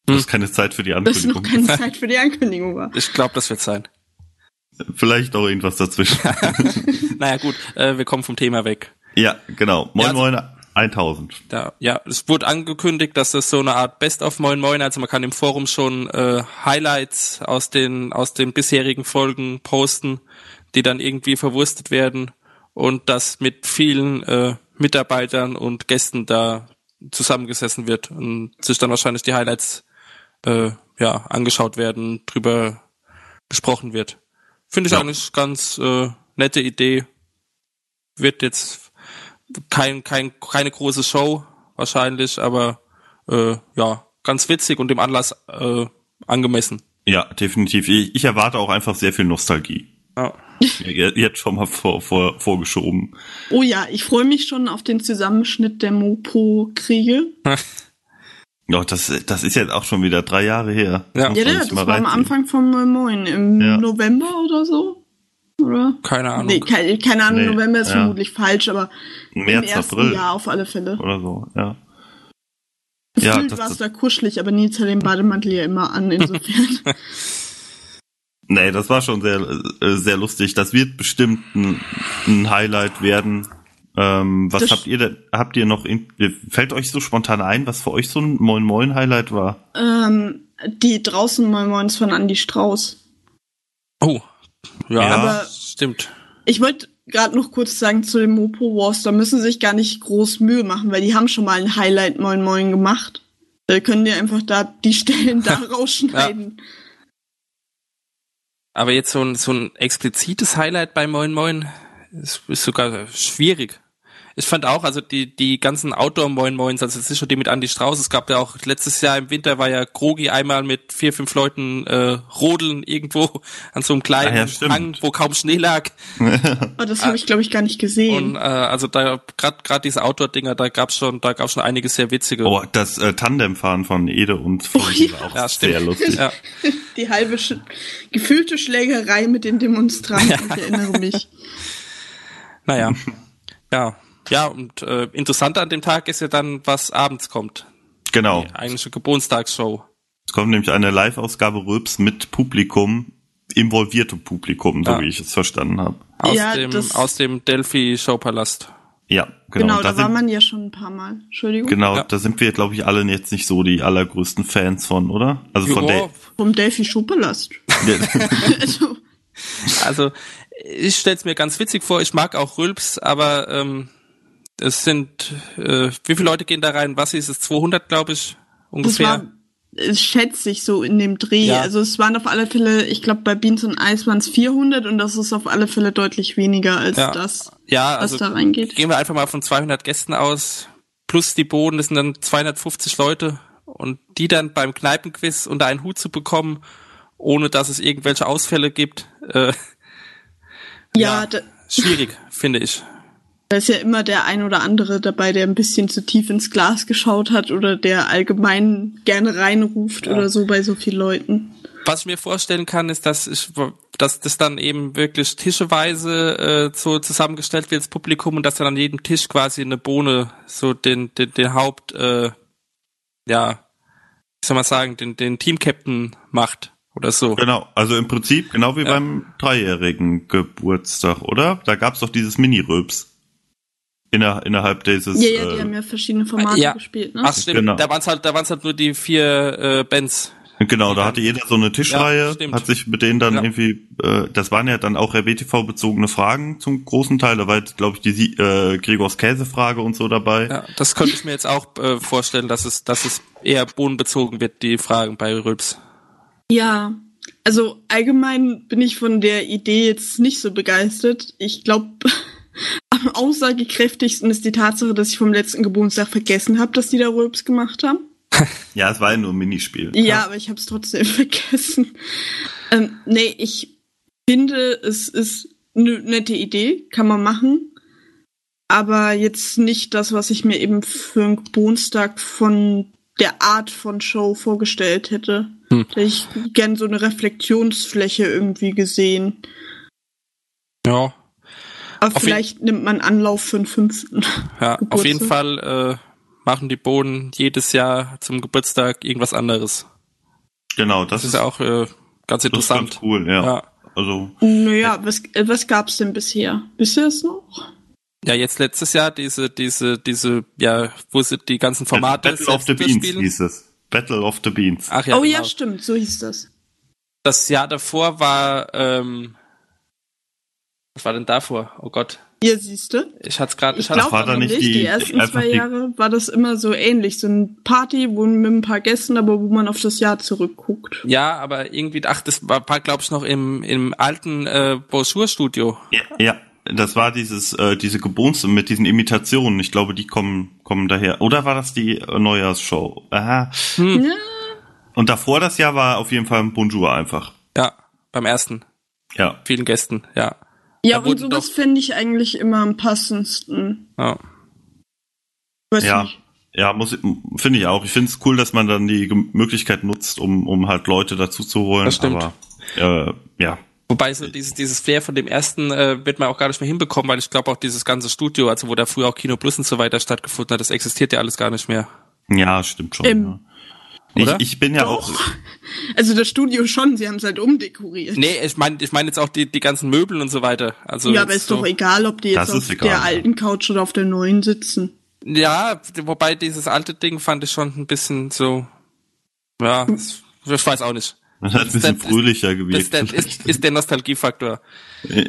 Das ist keine Zeit für die dass noch Ankündigung. keine Zeit für die Ankündigung war. ich glaube, das wird sein. Vielleicht auch irgendwas dazwischen. Naja gut, äh, wir kommen vom Thema weg. ja, genau. Moin Ja, also- Moin 1000. Da, ja, es wurde angekündigt, dass das so eine Art Best of Moin Moin, also man kann im Forum schon äh, Highlights aus den aus den bisherigen Folgen posten, die dann irgendwie verwurstet werden und das mit vielen äh, Mitarbeitern und Gästen da zusammengesessen wird und sich dann wahrscheinlich die Highlights äh, ja angeschaut werden, drüber gesprochen wird. Finde ich Ja. eigentlich ganz äh, nette Idee. Wird jetzt kein, kein, keine große Show wahrscheinlich, aber äh, ja, ganz witzig und dem Anlass äh, angemessen. Ja, definitiv. Ich, ich erwarte auch einfach sehr viel Nostalgie. Ja. Ihr- Jetzt schon mal vor, vor, vorgeschoben. Oh ja, ich freue mich schon auf den Zusammenschnitt der Mopo-Kriege. Ja, das, das ist jetzt auch schon wieder drei Jahre her. Ja. Ja, das war am. Anfang von Moin Moin, im Ja. November oder so. Oder? Keine Ahnung. Nee, keine, keine Ahnung, Nee, November ist ja. vermutlich falsch, aber März, im ersten April Jahr auf alle Fälle. oder so, ja. Gefühlt Ja, das- war es da kuschelig, aber Nils hat den Bademantel ja immer an, insofern. Nee, das war schon sehr, äh, sehr lustig. Das wird bestimmt ein, ein Highlight werden. Ähm, was Das- habt ihr denn, habt ihr noch, in, fällt euch so spontan ein, was für euch so ein Moin Moin Highlight war? ähm, die draußen Moin Moins von Andy Strauß. Oh, ja, Ja. Aber- stimmt. Ich wollte gerade noch kurz sagen zu den Mopo Wars, da müssen sie sich gar nicht groß Mühe machen, weil die haben schon mal ein Highlight Moin Moin gemacht. Da können die einfach da die Stellen da rausschneiden. Aber jetzt so ein, so ein explizites Highlight bei Moin Moin ist, ist sogar schwierig. Ich fand auch, also die, die ganzen Outdoor-Moin Moins, also sicher die mit Andy Strauß, es gab ja auch letztes Jahr im Winter war ja Krogi einmal mit vier, fünf Leuten äh, rodeln irgendwo an so einem kleinen Ah ja. Hang, wo kaum Schnee lag. Aber das habe ich, glaube ich, gar nicht Und gesehen. äh, also da gerade gerade diese Outdoor-Dinger, da gab's schon, da gab's schon einige sehr witzige. Oh, das äh, Tandemfahren von Ede und von Oh, ja. war auch Ja, sehr lustig. Ja. Die halbe Sch gefühlte Schlägerei mit den Demonstranten, ich erinnere mich. Naja. ja. Ja, und äh, interessant an dem Tag ist ja dann, was abends kommt. Genau. Die eigentliche Geburtstagsshow. Es kommt nämlich eine Live-Ausgabe Röps mit Publikum, involviertem Publikum, so Ja. wie ich es verstanden habe. Aus Ja, dem, aus dem Delphi Showpalast. Ja, genau. Genau, da da war sind, man ja schon ein paar Mal. Entschuldigung. genau, Ja. da sind wir, glaube ich, alle jetzt nicht so die allergrößten Fans von, oder? Also von Ja, Vom Delphi Schuppelast. der, also, also ich stell's mir ganz witzig vor, ich mag auch Rülps, aber ähm, es sind, äh, wie viele Leute gehen da rein? Was ist es? 200, glaube ich, das ungefähr. war, es schätzt sich so in dem Dreh. Ja. Also es waren auf alle Fälle, ich glaube bei Beans und Eis waren es 400 und das ist auf alle Fälle deutlich weniger als Ja. das, ja, was also da reingeht. gehen wir einfach mal von 200 Gästen aus, plus die Boden, das sind dann 250 Leute und die dann beim Kneipenquiz unter einen Hut zu bekommen, ohne dass es irgendwelche Ausfälle gibt, äh, Ja, ja. schwierig, finde ich. da ist ja immer der ein oder andere dabei, der ein bisschen zu tief ins Glas geschaut hat oder der allgemein gerne reinruft Ja. oder so bei so vielen Leuten. Was ich mir vorstellen kann, ist, dass ich, dass das dann eben wirklich tischeweise äh, so zusammengestellt wird, das Publikum, und dass dann an jedem Tisch quasi eine Bohne so den, den, den Haupt, äh, ja, wie soll man sagen, den, den Team-Captain macht oder so. Genau, also im Prinzip genau wie Ja. beim dreijährigen Geburtstag, oder? Da gab's doch dieses Mini-Röps. Inner, innerhalb dieses. Ja, ja, die äh, haben ja verschiedene Formate Ja. gespielt, ne? Ach stimmt, Genau. da waren es halt, da waren's halt nur die vier äh, Bands. Genau, da hatte jeder so eine Tischreihe, Ja, hat sich mit denen dann Ja. irgendwie, äh, das waren ja dann auch RBTV-bezogene Fragen zum großen Teil. Da war jetzt, glaube ich, die äh, Gregors Käsefrage und so dabei. Ja, das könnte ich mir jetzt auch äh, vorstellen, dass es, dass es eher bohnenbezogen wird, die Fragen bei Rülps. Ja, also allgemein bin ich von der Idee jetzt nicht so begeistert. Ich glaube, am aussagekräftigsten ist die Tatsache, dass ich vom letzten Geburtstag vergessen habe, dass die da Röps gemacht haben. Ja, es war ja nur ein Minispiel. Ja, aber ich habe es trotzdem vergessen. Ähm, nee, ich finde, es ist eine nette Idee, kann man machen. Aber jetzt nicht das, was ich mir eben für einen Geburtstag von der Art von Show vorgestellt hätte. Hm. Hätte ich gern so eine Reflexionsfläche irgendwie gesehen. Ja, Aber Auf vielleicht nimmt man Anlauf für einen fünften. ja, auf jeden Geburtstag. Fall äh, machen die Bohnen jedes Jahr zum Geburtstag irgendwas anderes. Genau, das, Das ist ja auch äh, ganz das ist interessant. ganz cool, ja. Ja. Also, Naja, was, äh, was gab's denn bisher? Bisher ist noch? Ja, jetzt letztes Jahr diese, diese, diese, ja, wo sie die ganzen Formate Battle of the Beans hieß es. Battle of the Beans. Ach ja, oh genau. ja, stimmt, so hieß das. Das Jahr davor war, ähm, was war denn davor? Oh Gott, Hier siehst du. ich hatte es gerade, Ich ich hatte glaube war da nicht die, die- ersten zwei die- Jahre war das immer so ähnlich. So ein Party, wo mit ein paar Gästen, aber wo man auf das Jahr zurückguckt. Ja, aber irgendwie, ach, das war, glaube ich, noch im, im alten äh, Brochure-Studio. Ja, ja, das war dieses, äh, diese Gebunste mit diesen Imitationen. Ich glaube, die kommen, kommen daher. Oder war das die äh, Neujahrsshow? Aha. Hm. Ja. Und davor das Jahr war auf jeden Fall ein Bonjour einfach. Ja, beim ersten. Ja. Vielen Gästen, ja. Ja, Da und sowas fände ich eigentlich immer am passendsten. ja. Weiß Ja. nicht. Ja, muss finde ich auch. Ich finde es cool, dass man dann die Möglichkeit nutzt, um, um halt Leute dazu zu holen. Das stimmt. Aber äh, ja. Wobei so dieses, dieses Flair von dem ersten äh, wird man auch gar nicht mehr hinbekommen, weil ich glaube auch dieses ganze Studio, also wo da früher auch Kino Plus und so weiter stattgefunden hat, das existiert ja alles gar nicht mehr. Ja, stimmt schon. Ähm, ja. Ich, ich bin ja Doch. auch. Also das Studio schon, sie haben es halt umdekoriert. Nee, ich meine ich meine jetzt auch die, die ganzen Möbel und so weiter. Also ja, aber ist so, doch egal, ob die jetzt auf egal, der ja. alten Couch oder auf der neuen sitzen. Ja, wobei dieses alte Ding fand ich schon ein bisschen so, ja, es- ich weiß auch nicht. Das hat ein bisschen Das- fröhlicher Ist gewirkt. der, ist, ist der Nostalgiefaktor.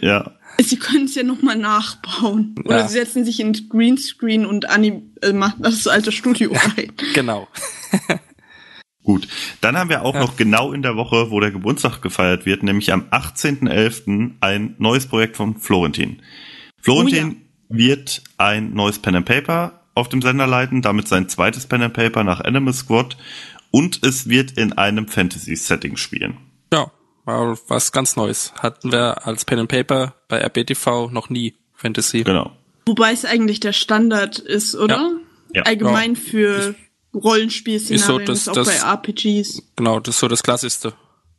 ja. Sie können es ja nochmal nachbauen. Oder Ja. sie setzen sich in Greenscreen und anim äh, machen das alte Studio rein. Genau. Gut, dann haben wir auch Ja. noch genau in der Woche, wo der Geburtstag gefeiert wird, nämlich am 18.11. ein neues Projekt von Florentin. Florentin wird ein neues Pen and Paper auf dem Sender leiten, damit sein zweites Pen and Paper nach Animal Squad und es wird in einem Fantasy-Setting spielen. Ja, war was ganz Neues. Hatten wir als Pen and Paper bei RBTV noch nie Fantasy. Genau. Wobei es eigentlich der Standard ist, oder? Ja. Ja. Allgemein für Rollenspielszenarien, Ist ist, so, auch das- bei RPGs. Genau, das ist so das Klassischste.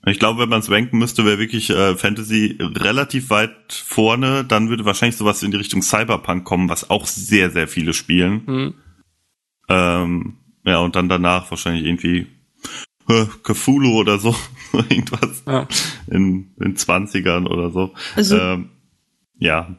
Ich glaube, wenn man es ranken müsste, wäre wirklich äh, Fantasy relativ weit vorne. Dann würde wahrscheinlich sowas in die Richtung Cyberpunk kommen, was auch sehr, sehr viele spielen. Hm. Ähm, ja, und dann danach wahrscheinlich irgendwie äh, Cthulhu oder so. Irgendwas Ja. in den 20ern oder so. Also Ähm, ja,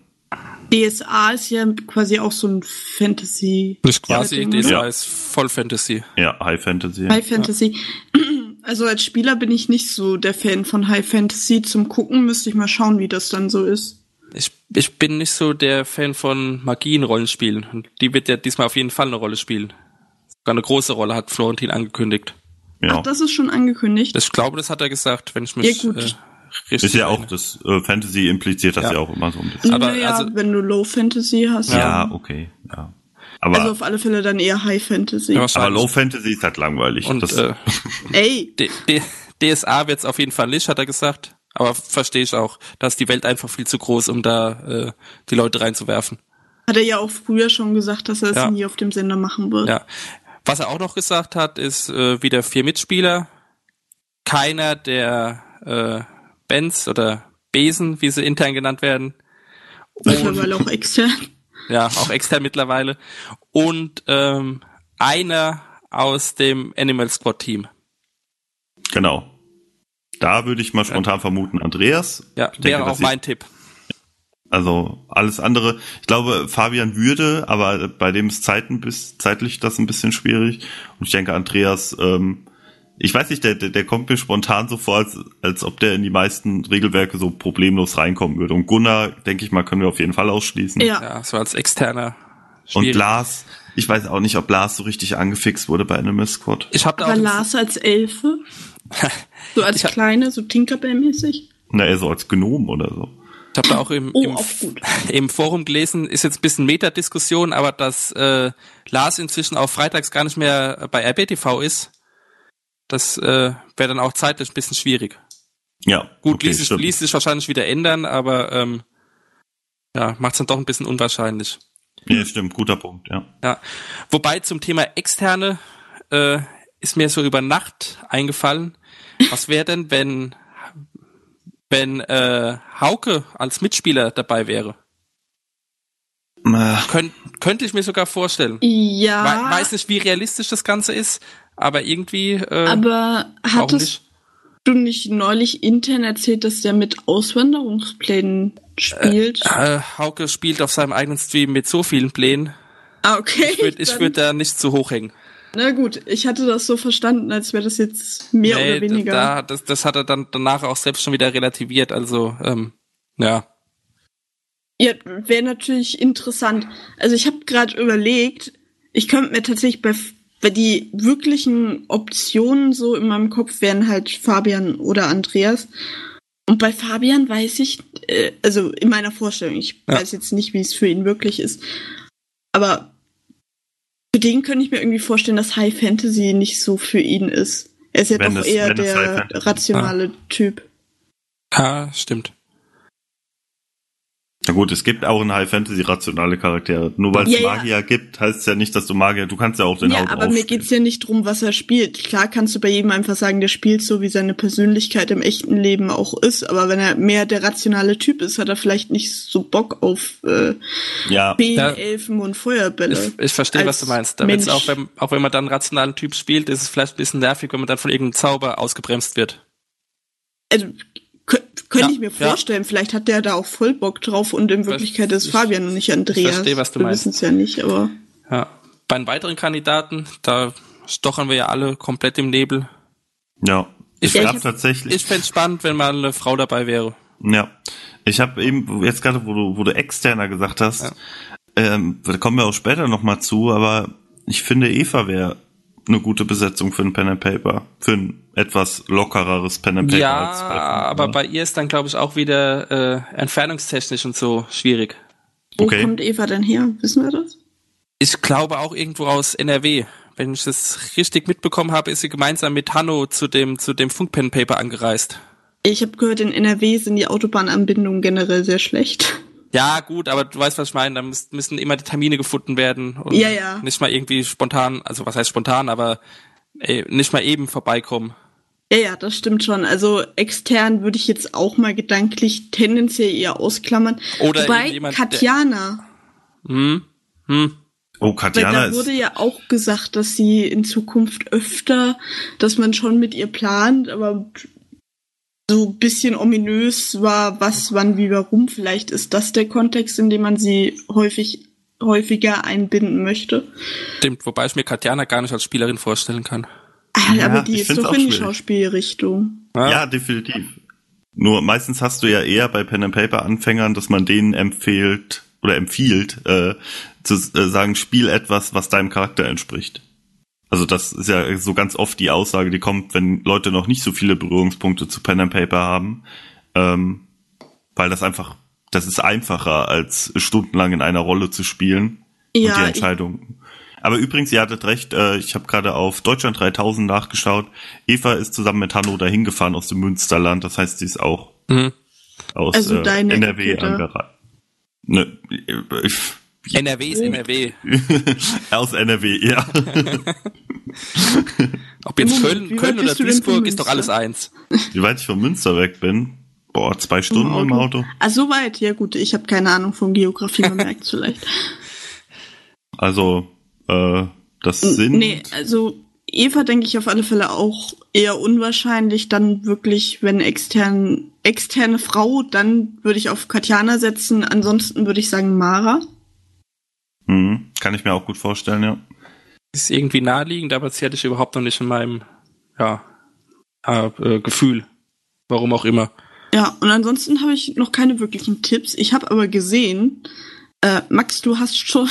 DSA ist ja quasi auch so ein Fantasy. Nicht quasi, Setting, das oder? ist voll Fantasy. ja, High Fantasy. High Fantasy. Also als Spieler bin ich nicht so der Fan von High Fantasy. Zum Gucken müsste ich mal schauen, wie das dann so ist. Ich, ich bin nicht so der Fan von Magie in Rollenspielen. Und die wird ja diesmal auf jeden Fall eine Rolle spielen. Eine große Rolle hat Florentin angekündigt. ja. Ach, das ist schon angekündigt. Das, ich glaube, das hat er gesagt, wenn ich mich Ja, gut. Äh, richtig ist ja auch das äh, Fantasy impliziert das ja. Ja. auch immer so ein bisschen. aber naja, also- wenn du Low Fantasy hast. Ja, okay, ja. Aber, Also auf alle Fälle dann eher High Fantasy. Ja, aber. Low Fantasy ist halt langweilig. Und das, äh, Ey, D D DSA wird's auf jeden Fall nicht, hat er gesagt. Aber verstehe ich auch. Da ist die Welt einfach viel zu groß, um da äh, die Leute reinzuwerfen. hat er ja auch früher schon gesagt, dass er es Ja. nie auf dem Sender machen wird. Ja. Was er auch noch gesagt hat, ist äh, wieder vier Mitspieler. keiner der äh, Bands oder Besen, wie sie intern genannt werden. Mittlerweile auch extern. Ja, auch extern mittlerweile. Und ähm, einer aus dem Animal Squad Team. Genau. Da würde ich mal spontan vermuten, Andreas. Ja, denke, wäre auch mein Tipp. Also alles andere. Ich glaube, Fabian würde, aber bei dem ist Zeiten bis zeitlich das ein bisschen schwierig. Und ich denke, Andreas, ähm, ich weiß nicht, der, der, der kommt mir spontan so vor, als, als ob der in die meisten Regelwerke so problemlos reinkommen würde. Und Gunnar, denke ich mal, können wir auf jeden Fall ausschließen. Ja. Ja, so als externer. Und schwierig. Lars, ich weiß auch nicht, ob Lars so richtig angefixt wurde bei Animal Squad. Ich habe da Aber Lars als Elfe? So als Ich hab- kleine, so Tinkerbell-mäßig? Na, eher so als Gnom oder so. Ich habe da auch im, Oh, im, im Forum gelesen, ist jetzt ein bisschen Metadiskussion, aber dass äh, Lars inzwischen auch freitags gar nicht mehr bei RBTV ist, das äh, wäre dann auch zeitlich ein bisschen schwierig. Ja, Gut, okay, ließ, sich, ließ sich wahrscheinlich wieder ändern, aber ähm, ja, macht es dann doch ein bisschen unwahrscheinlich. Ja, stimmt, guter Punkt, ja. Ja. Wobei zum Thema externe äh, ist mir so über Nacht eingefallen, was wäre denn, wenn wenn äh, Hauke als Mitspieler dabei wäre? Äh, Könnt, könnte ich mir sogar vorstellen. Ja, We weiß nicht, wie realistisch das Ganze ist, aber irgendwie äh, aber hattest nicht? du nicht neulich intern erzählt, dass der mit Auswanderungsplänen spielt? Äh, Hauke spielt auf seinem eigenen Stream mit so vielen Plänen. ah, okay. Ich würde würd da nicht zu hoch hängen. Na gut, ich hatte das so verstanden, als wäre das jetzt mehr Nee, oder weniger. Da, das, das hat er dann danach auch selbst schon wieder relativiert. Also, ähm, ja. Ja, wäre natürlich interessant. Also ich habe gerade überlegt, ich könnte mir tatsächlich bei, bei die wirklichen Optionen so in meinem Kopf wären halt Fabian oder Andreas. Und bei Fabian weiß ich, äh, also in meiner Vorstellung, ich Ja. weiß jetzt nicht, wie es für ihn wirklich ist, aber für den könnte ich mir irgendwie vorstellen, dass High Fantasy nicht so für ihn ist. Er ist ja Wenn doch es- eher der Fantasy ist. rationale Typ. Ja, stimmt. Na gut, es gibt auch in High Fantasy rationale Charaktere. Nur weil es Ja, ja. Magier gibt, heißt es ja nicht, dass du Magier, du kannst ja auch den Ja, Haut aber mir geht's ja nicht drum, was er spielt. Klar kannst du bei jedem einfach sagen, der spielt so, wie seine Persönlichkeit im echten Leben auch ist. Aber wenn er mehr der rationale Typ ist, hat er vielleicht nicht so Bock auf äh, Ja, Feen, Ja. Elfen und Feuerbälle. Ich, ich verstehe, was du meinst. Da wird's Mensch. auch, wenn, auch wenn man dann einen rationalen Typ spielt, ist es vielleicht ein bisschen nervig, wenn man dann von irgendeinem Zauber ausgebremst wird. Also kö- könnte Ja, ich mir ja. vorstellen, vielleicht hat der da auch voll Bock drauf und in Wirklichkeit ist ich- Fabian und nicht Andreas. verstehe, was du Wir meinst. wissen es ja nicht, aber Ja. Bei den weiteren Kandidaten, da stochern wir ja alle komplett im Nebel. ja. Ich Es Ja, gab ich hab- tatsächlich, Ich fänd's spannend, wenn mal eine Frau dabei wäre. ja. Ich habe eben, jetzt gerade, wo du, wo du externer gesagt hast, Ja. ähm, da kommen wir auch später nochmal zu, aber ich finde Eva wäre eine gute Besetzung für ein Pen and Paper. Für ein etwas lockereres Pen and Paper. Ja, als bei- aber bei ihr ist dann, glaube ich, auch wieder äh, entfernungstechnisch und so schwierig. wo Okay. kommt Eva denn her? Wissen wir das? Ich glaube auch irgendwo aus NRW. Wenn ich das richtig mitbekommen habe, ist sie gemeinsam mit Hanno zu dem, zu dem Funkpen Paper angereist. Ich habe gehört, in NRW sind die Autobahnanbindungen generell sehr schlecht. Ja, gut, aber du weißt, was ich meine. Da müssen, immer die Termine gefunden werden. Und Ja, ja. Nicht mal irgendwie spontan, also was heißt spontan, aber ey, nicht mal eben vorbeikommen. Ja, ja, das stimmt schon. Also extern würde ich jetzt auch mal gedanklich tendenziell eher ausklammern. Oder Wobei Katjana, Hm? Hm? Oh, weil Katjana da wurde ist, ja auch gesagt, dass sie in Zukunft öfter, dass man schon mit ihr plant, aber so ein bisschen ominös war, was, wann, wie, warum. Vielleicht ist das der Kontext, in dem man sie häufig häufiger einbinden möchte. Stimmt, wobei ich mir Katjana gar nicht als Spielerin vorstellen kann. Ah, Ja, aber die ist doch in die. Schauspielrichtung. ja, definitiv. Nur meistens hast du ja eher bei Pen and Paper Anfängern, dass man denen empfiehlt oder empfiehlt, äh, zu äh, sagen, spiel etwas, was deinem Charakter entspricht. Also das ist ja so ganz oft die Aussage, die kommt, wenn Leute noch nicht so viele Berührungspunkte zu Pen and Paper haben, ähm, weil das einfach, das ist einfacher als stundenlang in einer Rolle zu spielen und die Ja, Entscheidung. Aber übrigens, ihr hattet recht, äh, ich habe gerade auf Deutschland 3000 nachgeschaut. Eva ist zusammen mit Hanno dahin gefahren aus dem Münsterland, das heißt, sie ist auch Mhm. aus Also äh, deine NRW angereist. Ne, ich, NRW ist NRW. aus NRW, ja. Ob jetzt Köln, Köln oder Duisburg ist doch alles eins. Wie weit ich von Münster weg bin? Boah, zwei Stunden im Auto. Ah, so weit, ja gut, ich habe keine Ahnung von Geografie, man merkt vielleicht. Also, äh, das sind. Nee, also Eva denke ich auf alle Fälle auch eher unwahrscheinlich. Dann wirklich, wenn extern, externe Frau, dann würde ich auf Katjana setzen. Ansonsten würde ich sagen Mara. Mhm, kann ich mir auch gut vorstellen, ja. Ist irgendwie naheliegend, aber sie hatte ich überhaupt noch nicht in meinem, ja, äh, äh, Gefühl. Warum auch immer. Ja, und ansonsten habe ich noch keine wirklichen Tipps. Ich habe aber gesehen, äh, Max, du hast schon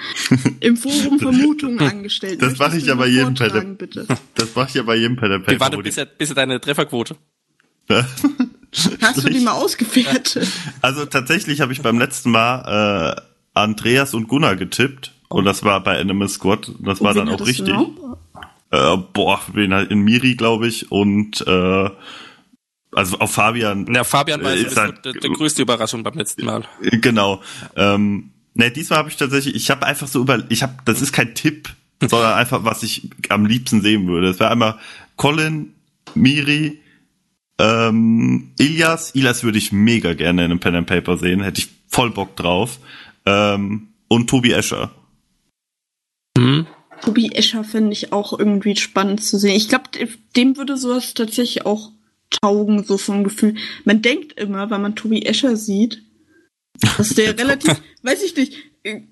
im Forum Vermutungen angestellt. Das mache ich jedem bei vortragen, der, bitte. das mache ich ja bei jedem der Wir warten Paper. bis, bis deine Trefferquote. Hast du die mal ausgewertet? Also tatsächlich habe ich beim letzten Mal äh, Andreas und Gunnar getippt. Und das war bei Animal Squad. Das war Und wen dann auch richtig. Äh, boah, wen halt in Miri, glaube ich. Und äh, also auf Fabian. Ja, Fabian war Äh, ist halt- der, der größte Überraschung beim letzten Mal. Äh, Genau. Ähm, ne, diesmal habe ich tatsächlich, ich habe einfach so über, ich habe, das ist kein Tipp, sondern einfach, was ich am liebsten sehen würde. Es wäre einmal Colin, Miri, ähm, Ilias. Ilias würde ich mega gerne in einem Pen and Paper sehen, hätte ich voll Bock drauf. Ähm, und Tobi Escher. Hm? Tobi Escher finde ich auch irgendwie spannend zu sehen. Ich glaube, dem würde sowas tatsächlich auch taugen, so vom Gefühl. Man denkt immer, wenn man Tobi Escher sieht, dass der relativ, weiß ich nicht,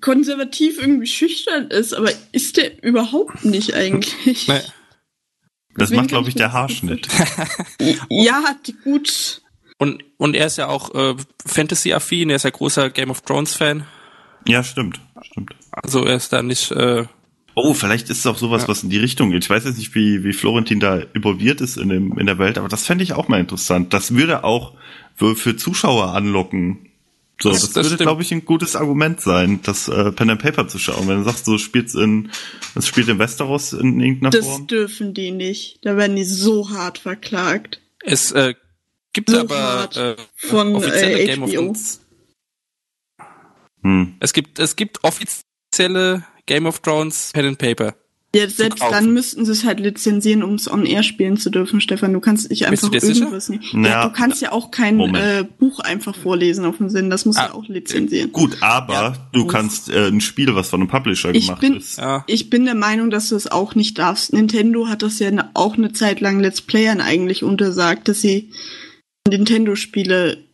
konservativ irgendwie schüchtern ist, aber ist der überhaupt nicht eigentlich. Nee. Das Deswegen macht, glaube ich, der Haarschnitt. Ja, die gut. Und, und er ist ja auch äh, Fantasy-affin, er ist ja großer Game of Thrones-Fan. Ja, stimmt. Stimmt. Also er ist da nicht, äh, Oh, vielleicht ist es auch sowas, Ja. was in die Richtung geht. Ich weiß jetzt nicht, wie, wie Florentin da involviert ist in, dem, in der Welt, aber das fände ich auch mal interessant. Das würde auch für, für Zuschauer anlocken. So, Das- das, das würde, glaube ich, ein gutes Argument sein, das äh, Pen and Paper zu schauen. Wenn du sagst, so spielt's in, es spielt in Westeros in irgendeiner Das Form. dürfen die nicht. Da werden die so hart verklagt. es äh, gibt So aber hart. äh, Von, offizielle äh, Game of HBO. Thrones. Hm. Es gibt, es gibt offizielle Game of Thrones Pen and Paper. Ja, selbst dann müssten sie es halt lizenzieren, um es on air spielen zu dürfen, Stefan. Du kannst nicht einfach irgendwas nehmen. Ja. Ja, du kannst ja auch kein äh, Buch einfach vorlesen auf dem Sinn. Das musst Ah, du auch lizenzieren. Gut, aber Ja. du kannst äh, ein Spiel, was von einem Publisher Ich gemacht bin, ist. Ja. ich bin der Meinung, dass du es auch nicht darfst. Nintendo hat das ja auch eine Zeit lang Let's Playern eigentlich untersagt, dass sie Nintendo-Spiele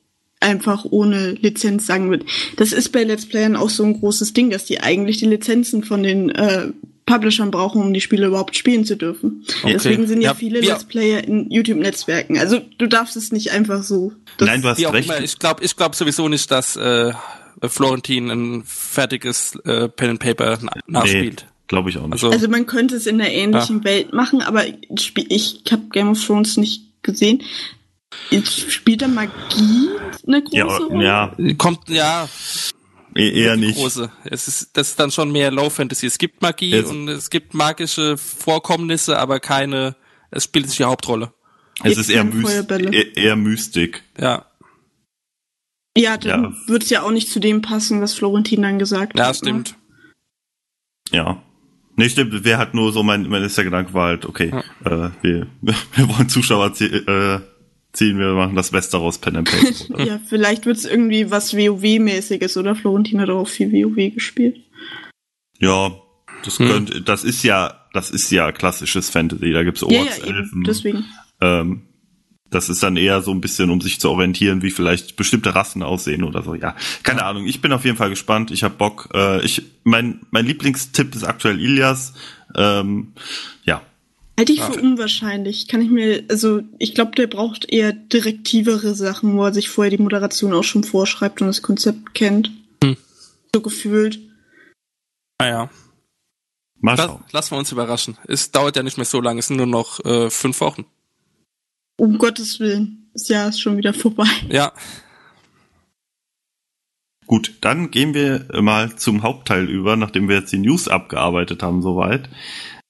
einfach ohne Lizenz sagen wird. Das ist bei Let's Playern auch so ein großes Ding, dass die eigentlich die Lizenzen von den äh, Publishern brauchen, um die Spiele überhaupt spielen zu dürfen. Okay. Deswegen sind ja, Ja, viele Let's Player in YouTube-Netzwerken. Also du darfst es nicht einfach so. Das- Nein, du hast recht. immer, ich glaube ich glaub sowieso nicht, dass äh, Florentin ein fertiges äh, Pen and Paper na Nee, nachspielt. glaube ich auch nicht. Also, Also man könnte es in einer ähnlichen Welt machen, aber ich, ich habe Game of Thrones nicht gesehen. Spielt da Magie eine große ja, Rolle? ja, kommt, ja, e- eher nicht. große. Es ist, das ist dann schon mehr Low Fantasy. Es gibt Magie Es- und es gibt magische Vorkommnisse, aber keine, es spielt nicht die Hauptrolle. Es ist eher, Myst eher, eher Mystik. Ja, Ja, dann Ja. wird es ja auch nicht zu dem passen, was Florentin dann gesagt ja, hat. stimmt. Ja. Nee, stimmt, wer hat nur so, mein, mein erster Gedanke war halt, okay, äh, wir, wir wollen Zuschauer äh, ziehen, wir machen das Westeros Pen and Paper. Ja, vielleicht wird es irgendwie was WoW-mäßiges, oder? Florentin hat auch viel WoW gespielt. ja, das Hm. könnte, das ist ja, das ist ja klassisches Fantasy, da gibt's Ja, Orks, ja, eben. Elfen. Deswegen. Ähm, das ist dann eher so ein bisschen, um sich zu orientieren, wie vielleicht bestimmte Rassen aussehen oder so. Ja, keine Ahnung. Ich bin auf jeden Fall gespannt. Ich habe Bock. Äh, ich, mein, mein Lieblingstipp ist aktuell Ilias. Ähm, ja, Halte ich für unwahrscheinlich. Kann ich mir, also ich glaube, der braucht eher direktivere Sachen, wo er sich vorher die Moderation auch schon vorschreibt und das Konzept kennt. Hm. So gefühlt. Naja, mal Lass, schauen. lassen wir uns überraschen. Es dauert ja nicht mehr so lange, es sind nur noch äh, fünf Wochen. Um Gottes Willen. Das Jahr ist schon wieder vorbei. Ja, Gut, dann gehen wir mal zum Hauptteil über, nachdem wir jetzt die News abgearbeitet haben soweit.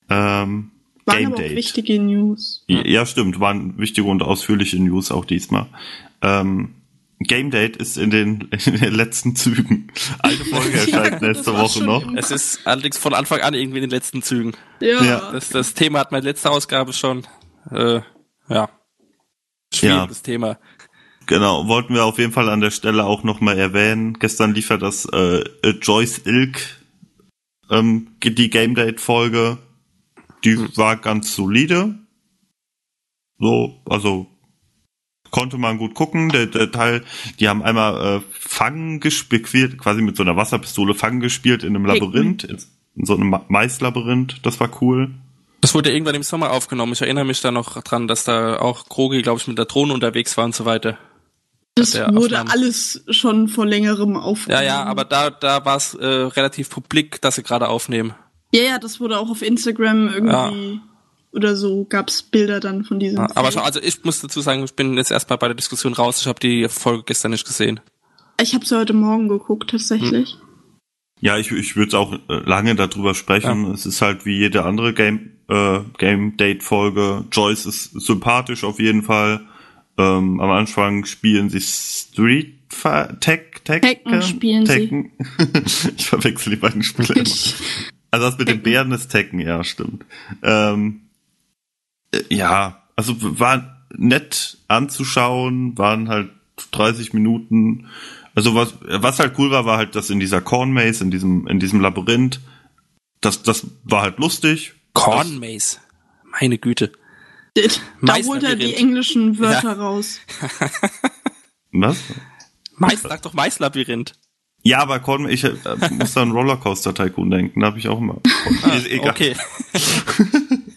Ähm, Waren Game aber auch Date. wichtige News. Ja, stimmt, waren wichtige und ausführliche News auch diesmal. Ähm, Game Date ist in den, in den letzten Zügen. Eine Folge erscheint das nächste Woche noch. Es ist allerdings von Anfang an irgendwie in den letzten Zügen. Ja. Ja. Das, das Thema hat meine letzte Ausgabe schon. Äh, ja. Schwieriges Thema. Genau, wollten wir auf jeden Fall an der Stelle auch nochmal erwähnen. Gestern lief ja das äh, äh, Joyce Ilk, ähm, die Game Date Folge. Die war ganz solide. So, also konnte man gut gucken. Der, der Teil, die haben einmal äh, Fangen gespielt, quasi mit so einer Wasserpistole Fangen gespielt in einem. Labyrinth, in, in so einem Ma- Maislabyrinth. Das war cool. Das wurde ja irgendwann im Sommer aufgenommen. Ich erinnere mich da noch dran, dass da auch Krogi, glaube ich, mit der Drohne unterwegs war und so weiter. Das wurde Aufnahme. alles schon vor längerem Ja, aufgenommen. ja, aber da, da war es äh, relativ publik, dass sie gerade aufnehmen. Ja, ja, das wurde auch auf Instagram irgendwie oder so gab's Bilder dann von diesem. Ja, aber schon, also ich muss dazu sagen, ich bin jetzt erstmal bei der Diskussion raus. Ich habe die Folge gestern nicht gesehen. ich habe heute Morgen geguckt tatsächlich. Ja, ich, ich würde auch äh, lange darüber sprechen. Es ist halt wie jede andere Game, äh, Game Date Folge. Joyce ist sympathisch auf jeden Fall. Ähm, am Anfang spielen sie Street Tech, Tech, Tekken spielen sie. Tekken. ich verwechsel die beiden Spiele immer. Also das mit den Bären ist Tekken, ja, stimmt. Ähm, äh, ja, also war nett anzuschauen, waren halt 30 Minuten. Also was, was halt cool war, war halt, dass in dieser Corn Maze, in diesem, in diesem Labyrinth, das, das war halt lustig. Corn Maze. Meine Güte. Da holt er die englischen Wörter Ja. raus. Was? Mais, sag doch Maislabyrinth. Ja, aber Corn Maze, ich äh, muss da an Rollercoaster Tycoon denken, da habe ich auch immer. Egal. Okay.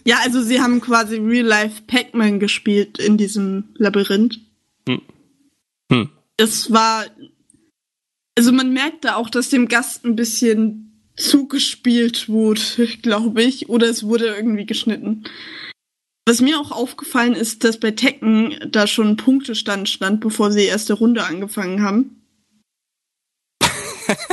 Ja, also sie haben quasi Real Life Pac-Man gespielt in diesem Labyrinth. Hm. Hm. Es war, also man merkte auch, dass dem Gast ein bisschen zugespielt wurde, glaube ich, oder es wurde irgendwie geschnitten. Was mir auch aufgefallen ist, dass bei Tekken da schon ein Punktestand stand, bevor sie die erste Runde angefangen haben.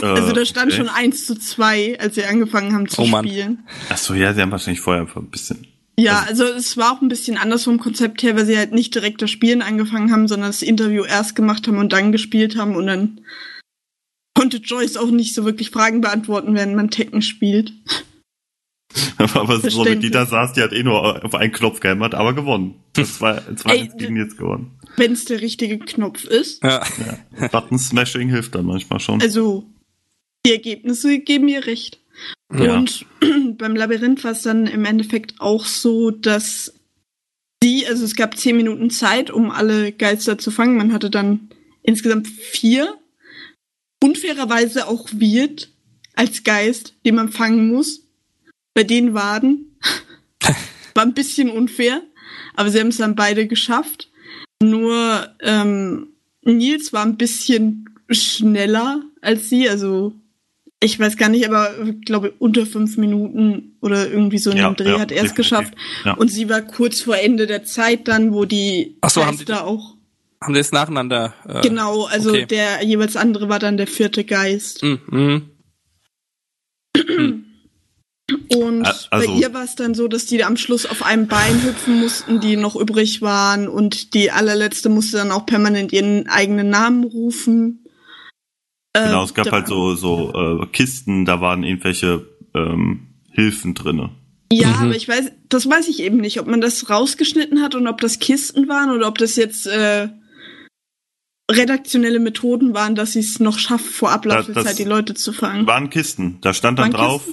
Also da stand Äh, schon 1 zu 2, als sie angefangen haben zu Oh spielen. Ach so, ja, sie haben wahrscheinlich vorher einfach ein bisschen. Ja, also es war auch ein bisschen anders vom Konzept her, weil sie halt nicht direkt das Spielen angefangen haben, sondern das Interview erst gemacht haben und dann gespielt haben und dann konnte Joyce auch nicht so wirklich Fragen beantworten, während man Tekken spielt. Aber so wie die da saß, die hat eh nur auf einen Knopf gehämmert, aber gewonnen. Das war, das war Ey, gegen jetzt gewonnen. Wenn es der richtige Knopf ist. Ja. Button Smashing hilft dann manchmal schon. Also, die Ergebnisse geben mir recht. Ja. Und beim Labyrinth war es dann im Endeffekt auch so, dass sie, also es gab zehn Minuten Zeit, um alle Geister zu fangen. Man hatte dann insgesamt vier. Unfairerweise auch Wirt als Geist, den man fangen muss. Bei den Waden. War ein bisschen unfair, aber sie haben es dann beide geschafft. Nur ähm, Nils war ein bisschen schneller als sie, also ich weiß gar nicht, aber ich glaube unter fünf Minuten oder irgendwie so in Ja, dem Dreh ja, hat er es geschafft. Ja. Und sie war kurz vor Ende der Zeit dann, wo die Ach so, haben die- auch. Haben die das nacheinander? Äh, Genau, also okay. der jeweils andere war dann der vierte Geist. Mm, mm. Und also- bei ihr war es dann so, dass die am Schluss auf einem Bein hüpfen mussten, die noch übrig waren. Und die allerletzte musste dann auch permanent ihren eigenen Namen rufen. Äh, Genau, es gab da- halt so, so äh, Kisten, da waren irgendwelche ähm, Hilfen drinne. Ja, Mhm. aber ich weiß, das weiß ich eben nicht, ob man das rausgeschnitten hat und ob das Kisten waren oder ob das jetzt äh, redaktionelle Methoden waren, dass sie es noch schafft, vor Ablauf der Zeit die Leute zu fangen. Waren Kisten. Da stand dann Waren drauf,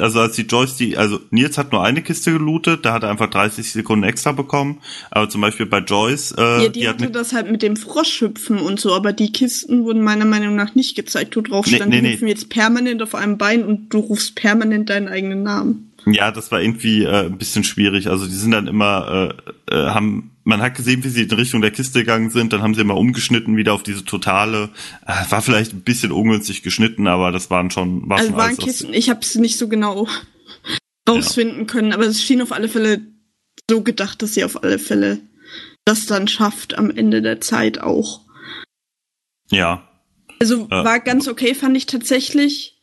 also als die Joyce die, also Nils hat nur eine Kiste gelootet, da hat er einfach 30 Sekunden extra bekommen. Aber zum Beispiel bei Joyce, äh, ja, die, die, hat hatte das halt mit dem Froschhüpfen und so, aber die Kisten wurden meiner Meinung nach nicht gezeigt, wo drauf Nee, stand, nee, die nee. hüpfen jetzt permanent auf einem Bein und du rufst permanent deinen eigenen Namen. Ja, das war irgendwie äh, ein bisschen schwierig. Also die sind dann immer, äh, äh, haben, man hat gesehen, wie sie in Richtung der Kiste gegangen sind, dann haben sie immer umgeschnitten wieder auf diese totale. Äh, war vielleicht ein bisschen ungünstig geschnitten, aber das waren schon, war Also waren Kisten, ich habe es nicht so genau rausfinden können, aber es schien auf alle Fälle so gedacht, dass sie auf alle Fälle das dann schafft am Ende der Zeit auch. Ja, Also Ja. war ganz okay, fand ich tatsächlich.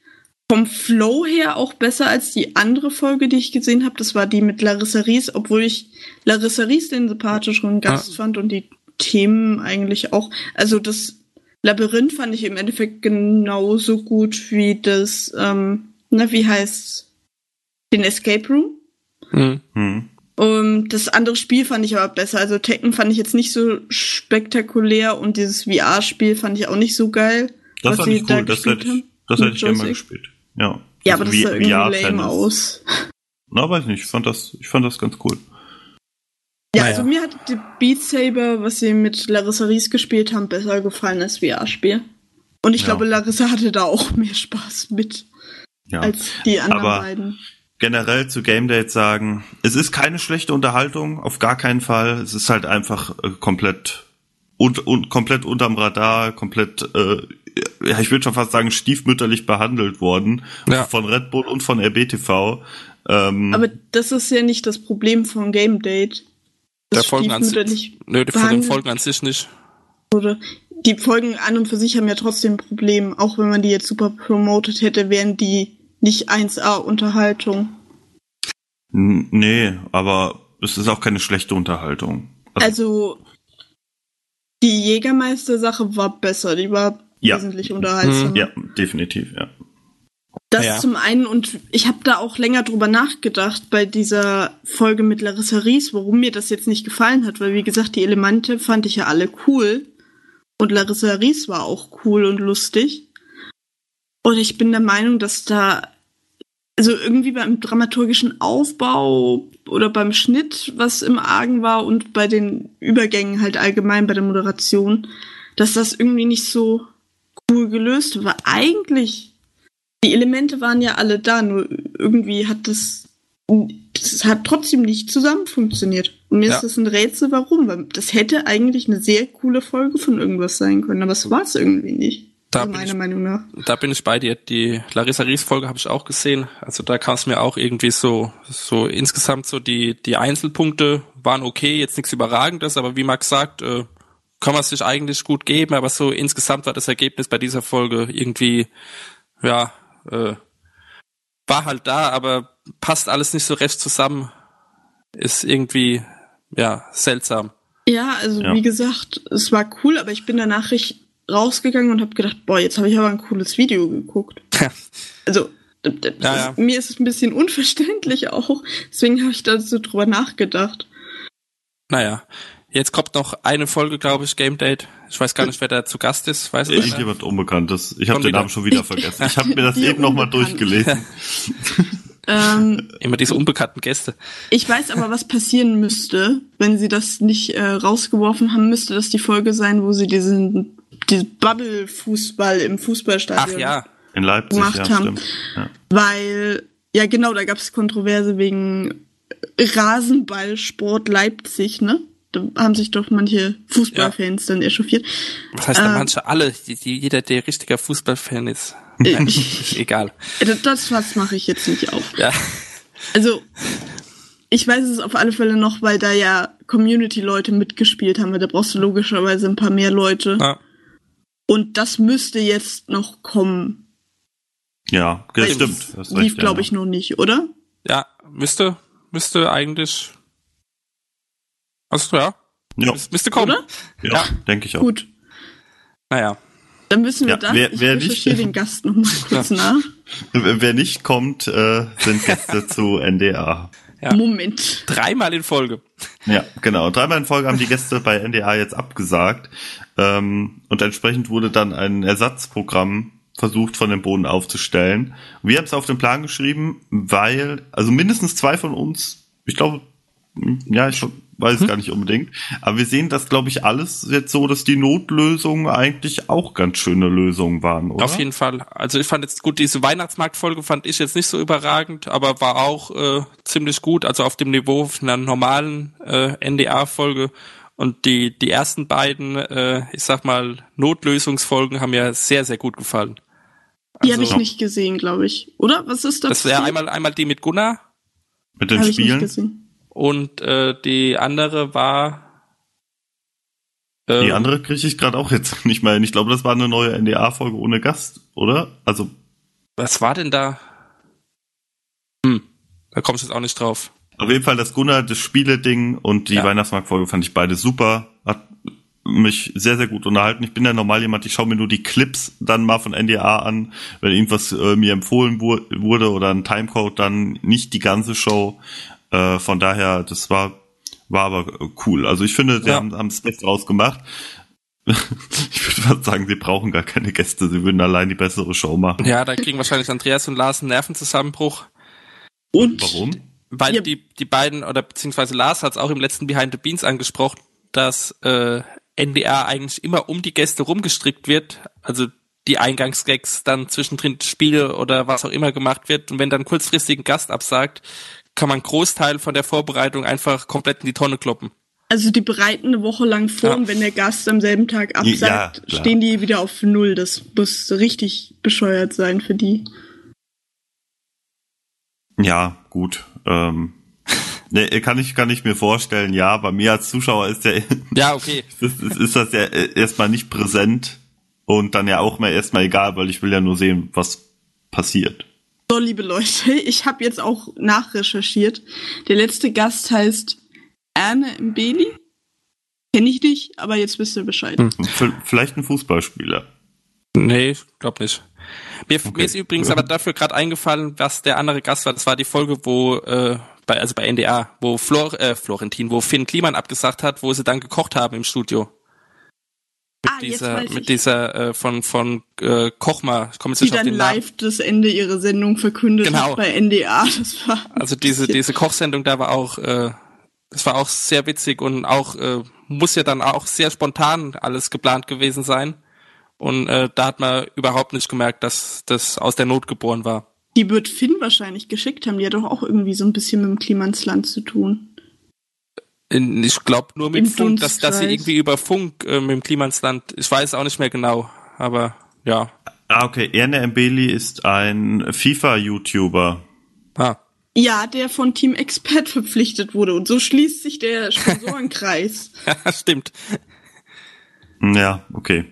Vom Flow her auch besser als die andere Folge, die ich gesehen habe. Das war die mit Larissa Ries, obwohl ich Larissa Ries den sympathischeren Gast fand und die Themen eigentlich auch. Also das Labyrinth fand ich im Endeffekt genauso gut wie das, ähm, na, wie heißt den Escape Room. Hm. Hm. Und das andere Spiel fand ich aber besser. Also Tekken fand ich jetzt nicht so spektakulär und dieses VR-Spiel fand ich auch nicht so geil. Das was fand sie ich da cool, das gespielt hätte ich, haben. das hätte ich gerne mal gespielt. Ja. Ja, aber das sah irgendwie lame VR-Tennis. aus. Na, weiß nicht, ich fand das, ich fand das ganz cool. Ja, Naja. also mir hat die Beat Saber, was sie mit Larissa Ries gespielt haben, besser gefallen als VR-Spiel. Und ich Ja. glaube, Larissa hatte da auch mehr Spaß mit Ja. als die anderen Aber- beiden. generell zu Game Dates sagen, es ist keine schlechte Unterhaltung, auf gar keinen Fall. Es ist halt einfach äh, komplett und, und komplett unterm Radar, komplett, äh, ja, ich würde schon fast sagen, stiefmütterlich behandelt worden Ja. von Red Bull und von RBTV. Ähm, Aber das ist ja nicht das Problem von Game Date. Der Das Folgen an stiefmütterlich sich. Nö, die von den Folgen an sich nicht. wurde. Die Folgen an und für sich haben ja trotzdem ein Problem. Auch wenn man die jetzt super promoted hätte, wären die nicht 1A Unterhaltung. n- nee, aber es ist auch keine schlechte Unterhaltung. Also, Also die Jägermeister-Sache war besser. Die war Ja. wesentlich unterhaltsamer. ja, definitiv, ja. Das Ja. zum einen und ich habe da auch länger drüber nachgedacht bei dieser Folge mit Larissa Ries, warum mir das jetzt nicht gefallen hat, weil wie gesagt, die Elemente fand ich ja alle cool und Larissa Ries war auch cool und lustig. Und ich bin der Meinung, dass da also irgendwie beim dramaturgischen Aufbau oder beim Schnitt, was im Argen war und bei den Übergängen halt allgemein bei der Moderation, dass das irgendwie nicht so cool gelöst war. Eigentlich die Elemente waren ja alle da, nur irgendwie hat das, das hat trotzdem nicht zusammen funktioniert. Und mir Ja. ist das ein Rätsel, warum, weil das hätte eigentlich eine sehr coole Folge von irgendwas sein können, aber es war es irgendwie nicht. Da bin meiner ich- Meinung nach. Da bin ich bei dir. Die Larissa Ries Folge habe ich auch gesehen. Also da kam es mir auch irgendwie so, so insgesamt so die, die Einzelpunkte waren okay, jetzt nichts Überragendes, aber wie Max sagt, äh, kann man sich eigentlich gut geben, aber so insgesamt war das Ergebnis bei dieser Folge irgendwie, ja, äh, war halt da, aber passt alles nicht so recht zusammen. Ist irgendwie, ja, seltsam. Ja, also Ja. wie gesagt, es war cool, aber ich bin danach rausgegangen und habe gedacht, boah, jetzt habe ich aber ein cooles Video geguckt. Also Ja, ist, mir ist es ein bisschen unverständlich auch, deswegen habe ich da so drüber nachgedacht. Naja, jetzt kommt noch eine Folge, glaube ich, Game Date. Ich weiß gar nicht, wer da zu Gast ist. Weiß? Irgendjemand Unbekanntes. Ich habe den wieder. Namen schon wieder vergessen. Ich habe mir das Die eben nochmal durchgelesen. Ähm, Immer diese unbekannten Gäste. Ich weiß aber, was passieren müsste, wenn sie das nicht äh, rausgeworfen haben, müsste das die Folge sein, wo sie diesen, diesen Bubble-Fußball im Fußballstadion Ach ja, In Leipzig, gemacht ja, haben. stimmt. Ja. Weil, ja genau, da gab es Kontroverse wegen Rasenballsport Leipzig, ne? Da haben sich doch manche Fußballfans dann echauffiert. was heißt da Ähm. manche? Alle, die, die, jeder, der richtiger Fußballfan ist. Äh, Nein, ist egal. Das, das was mache ich jetzt nicht auf. Ja, Also, ich weiß es auf alle Fälle noch, weil da ja Community-Leute mitgespielt haben, weil da brauchst du logischerweise ein paar mehr Leute. ja. Und das müsste jetzt noch kommen. Ja, das Weil stimmt. das Lief, glaube ja. ich, noch nicht, oder? ja müsste, müsste eigentlich. Also ja, Ja, müs- müsste kommen. Oder? ja, Ja. denke ich auch. Gut. Naja, Dann wissen wir Ja, das. wer- ich wer nicht- recherchiere den Gast noch mal kurz nach. Wer nicht kommt, äh, sind Gäste zu NDA. Ja. Moment. dreimal in Folge. Ja, genau. Dreimal in Folge haben die Gäste bei NDA jetzt abgesagt. Ähm, und entsprechend wurde dann ein Ersatzprogramm versucht von dem Boden aufzustellen. Wir haben es auf den Plan geschrieben, weil, also mindestens zwei von uns, ich glaube, ja, ich weiß es gar nicht unbedingt, aber wir sehen das, glaube ich, alles jetzt so, dass die Notlösungen eigentlich auch ganz schöne Lösungen waren, oder? Auf jeden Fall. Also ich fand jetzt gut, diese Weihnachtsmarktfolge fand ich jetzt nicht so überragend, aber war auch äh, ziemlich gut, also auf dem Niveau einer normalen äh, NDA-Folge. Und die, die ersten beiden, äh, ich sag mal, Notlösungsfolgen haben mir sehr, sehr gut gefallen. Die habe ich Also- nicht gesehen, glaube ich. Oder? Was ist das? Das wäre einmal, einmal die mit Gunnar Mit den Habe ich nicht Spielen. Und äh, die andere war äh, Die andere kriege ich gerade auch jetzt nicht mehr hin. Ich glaube, das war eine neue NDA-Folge ohne Gast, oder? Also, Was war denn da? Hm, da komme ich jetzt auch nicht drauf. auf jeden Fall das Gunnar, das Spiele-Ding und die Ja. Weihnachtsmarktfolge fand ich beide super. Hat mich sehr, sehr gut unterhalten. Ich bin ja normal jemand, ich schaue mir nur die Clips dann mal von NDA an, wenn irgendwas äh, mir empfohlen wu wurde oder ein Timecode, dann nicht die ganze Show. Äh, von daher, das war, war aber cool. Also ich finde, sie Ja. haben, haben das Beste draus gemacht. ich würde fast sagen, sie brauchen gar keine Gäste, sie würden allein die bessere Show machen. Ja, da kriegen wahrscheinlich Andreas und Lars einen Nervenzusammenbruch, Und Warum? weil Ja. die, die beiden, oder beziehungsweise Lars hat es auch im letzten Behind the Beans angesprochen, dass äh, NDR eigentlich immer um die Gäste rumgestrickt wird, also die Eingangsgags dann zwischendrin Spiele oder was auch immer gemacht wird und wenn dann kurzfristig ein Gast absagt, kann man einen Großteil von der Vorbereitung einfach komplett in die Tonne kloppen. Also die bereiten eine Woche lang vor Ja. und wenn der Gast am selben Tag absagt, Ja, stehen die wieder auf Null. Das muss richtig bescheuert sein für die. Ja, gut. Ähm, ne, kann ich, kann ich mir vorstellen, ja, bei mir als Zuschauer ist der, Ja, okay. ist, ist, ist das ja erstmal nicht präsent und dann ja auch mal erstmal egal, weil ich will ja nur sehen, was passiert. So, liebe Leute, ich habe jetzt auch nachrecherchiert. Der letzte Gast heißt Erne Mbeli. Kenne ich nicht, aber jetzt wisst ihr Bescheid. Hm. Vielleicht ein Fußballspieler. Nee, ich glaub nicht. Mir, Okay. mir ist übrigens aber dafür gerade eingefallen, was der andere Gast war. Das war die Folge, wo äh, bei also bei NDA, wo Flor, äh, Florentin, wo Finn Kliman abgesagt hat, wo sie dann gekocht haben im Studio. Mit Ah, dieser, mit dieser äh, von von äh, Kochma, ich komme jetzt Die nicht auf den Namen. live das Ende ihrer Sendung verkündet Genau. bei NDA. Das war Also diese diese Kochsendung, da war auch, äh, das war auch sehr witzig und auch äh, muss ja dann auch sehr spontan alles geplant gewesen sein. Und äh, da hat man überhaupt nicht gemerkt, dass das aus der Not geboren war. Die wird Finn wahrscheinlich geschickt haben. Die hat doch auch irgendwie so ein bisschen mit dem Klimansland zu tun. In, ich glaube nur mit Im Funk, dass, dass sie irgendwie über Funk äh, mit dem Klimansland, ich weiß auch nicht mehr genau, aber ja. Ah, okay. Erne Mbeli ist ein FIFA-YouTuber. Ah. Ja, der von Team Expert verpflichtet wurde. Und so schließt sich der Sponsorenkreis. Stimmt. Hm, Ja, okay.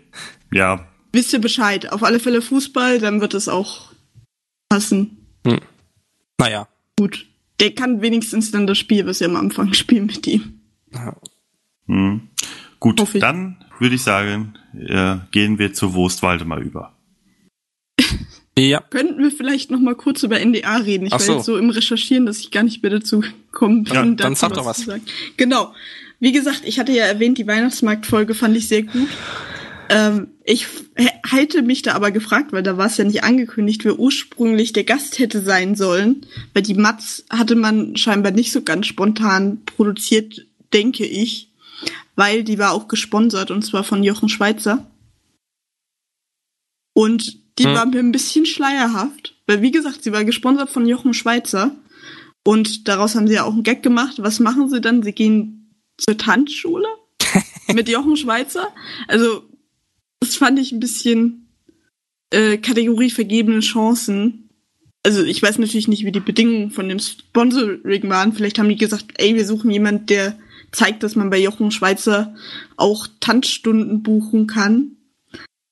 Ja, Wisst ihr Bescheid? Auf alle Fälle Fußball, dann wird es auch passen. Naja. Gut. Der kann wenigstens dann das Spiel, was wir am Anfang spielen mit ihm. hm. gut. Dann würde ich sagen, äh, gehen wir zu Wurst Waldemar über. Ja. Könnten wir vielleicht noch mal kurz über NDA reden? Ich Ach war so. jetzt so im Recherchieren, dass ich gar nicht mehr dazu gekommen bin. Ja, dann dazu sag doch was. Genau. Wie gesagt, ich hatte ja erwähnt, die Weihnachtsmarktfolge fand ich sehr gut. Ähm, ich halte mich da aber gefragt, weil da war es ja nicht angekündigt, wer ursprünglich der Gast hätte sein sollen. Weil die Mats hatte man scheinbar nicht so ganz spontan produziert, denke ich. Weil die war auch gesponsert und zwar von Jochen Schweizer. Und die Hm. war mir ein bisschen schleierhaft. Weil, wie gesagt, sie war gesponsert von Jochen Schweizer. Und daraus haben sie ja auch einen Gag gemacht. Was machen sie dann? Sie gehen zur Tanzschule mit Jochen Schweizer. Also, das fand ich ein bisschen äh, Kategorie vergebene Chancen. Also, ich weiß natürlich nicht, wie die Bedingungen von dem Sponsoring waren. Vielleicht haben die gesagt, ey, wir suchen jemand, der zeigt, dass man bei Jochen Schweizer auch Tanzstunden buchen kann.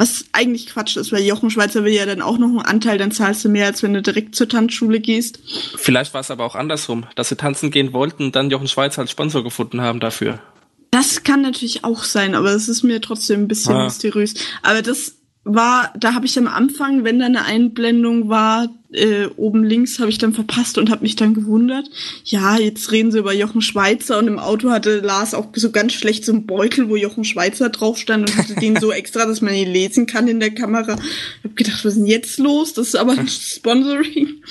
Was eigentlich Quatsch ist, weil Jochen Schweizer will ja dann auch noch einen Anteil, dann zahlst du mehr, als wenn du direkt zur Tanzschule gehst. Vielleicht war es aber auch andersrum, dass sie tanzen gehen wollten und dann Jochen Schweizer als Sponsor gefunden haben dafür. Das kann natürlich auch sein, aber es ist mir trotzdem ein bisschen Ah. mysteriös. Aber das war, da habe ich am Anfang, wenn da eine Einblendung war, äh, oben links habe ich dann verpasst und habe mich dann gewundert. Ja, jetzt reden sie über Jochen Schweizer und im Auto hatte Lars auch so ganz schlecht so einen Beutel, wo Jochen Schweizer drauf stand und hatte den so extra, dass man ihn lesen kann in der Kamera. Ich habe gedacht, was ist denn jetzt los? Das ist aber ein Sponsoring.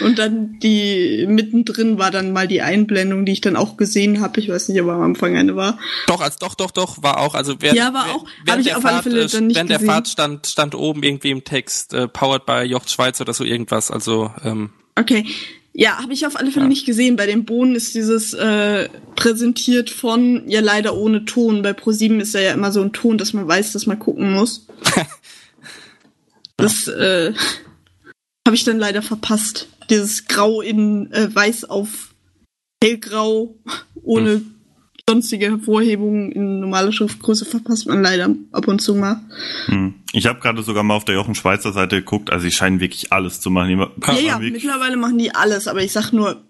Und dann die mittendrin war dann mal die Einblendung, die ich dann auch gesehen habe. Ich weiß nicht, ob am Anfang eine war. Doch, als doch, doch, doch, war auch, also während, Ja, war auch. während Hab ich der auf alle Fahrt, Fälle äh, dann nicht während der gesehen. Fahrt stand, stand oben irgendwie im Text, äh, powered by Jochen Schweizer oder so irgendwas, also, ähm, Okay. Ja, habe ich auf alle Fälle Ja. nicht gesehen. Bei den Bohnen ist dieses äh, präsentiert von, ja leider ohne Ton. Bei ProSieben ist ja, ja immer so ein Ton, dass man weiß, dass man gucken muss. das äh, habe ich dann leider verpasst. Dieses Grau in äh, Weiß auf hellgrau ohne sonstige Hervorhebungen in normaler Schriftgröße verpasst man leider ab und zu mal. Hm. Ich habe gerade sogar mal auf der Jochen Schweizer Seite geguckt, also sie scheinen wirklich alles zu machen. Ja, ja, mittlerweile machen die alles, aber ich sag nur,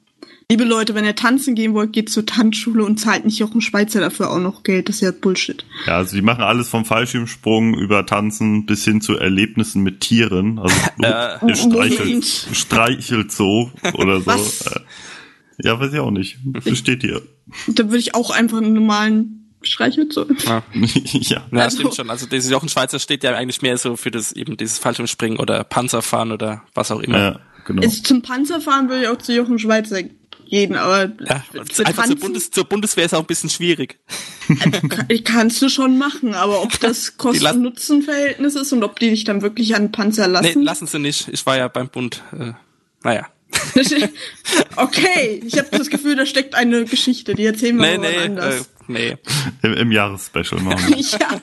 Liebe Leute, wenn ihr tanzen gehen wollt, geht zur Tanzschule und zahlt nicht Jochen Schweizer dafür auch noch Geld. Das ist ja Bullshit. Ja, also die machen alles vom Fallschirmsprung über Tanzen bis hin zu Erlebnissen mit Tieren. Also Äh, Streichel, Moment. Streichelt so oder so. Was? Ja, weiß ich auch nicht. Das steht hier. Da würde ich auch einfach einen normalen Streichel so. ja. ja. Ja, Also- stimmt schon. Also dieses Jochen Schweizer steht ja eigentlich mehr so für das eben dieses Fallschirmspringen oder Panzerfahren oder was auch immer. Ja, genau. Jetzt zum Panzerfahren würde ich auch zu Jochen Schweizer gehen, aber Ja, für einfach zur, Bundes zur Bundeswehr ist auch ein bisschen schwierig. kann- kannst du schon machen, aber ob das Kosten-Nutzen-Verhältnis ist und ob die dich dann wirklich an den Panzer Nee, lassen. lassen sie nicht. Ich war ja beim Bund. Äh, naja. okay, ich habe das Gefühl, da steckt eine Geschichte, die erzählen wir Nee, mal nee, äh, anders. nee. Im, im Jahresspecial machen wir. Ja.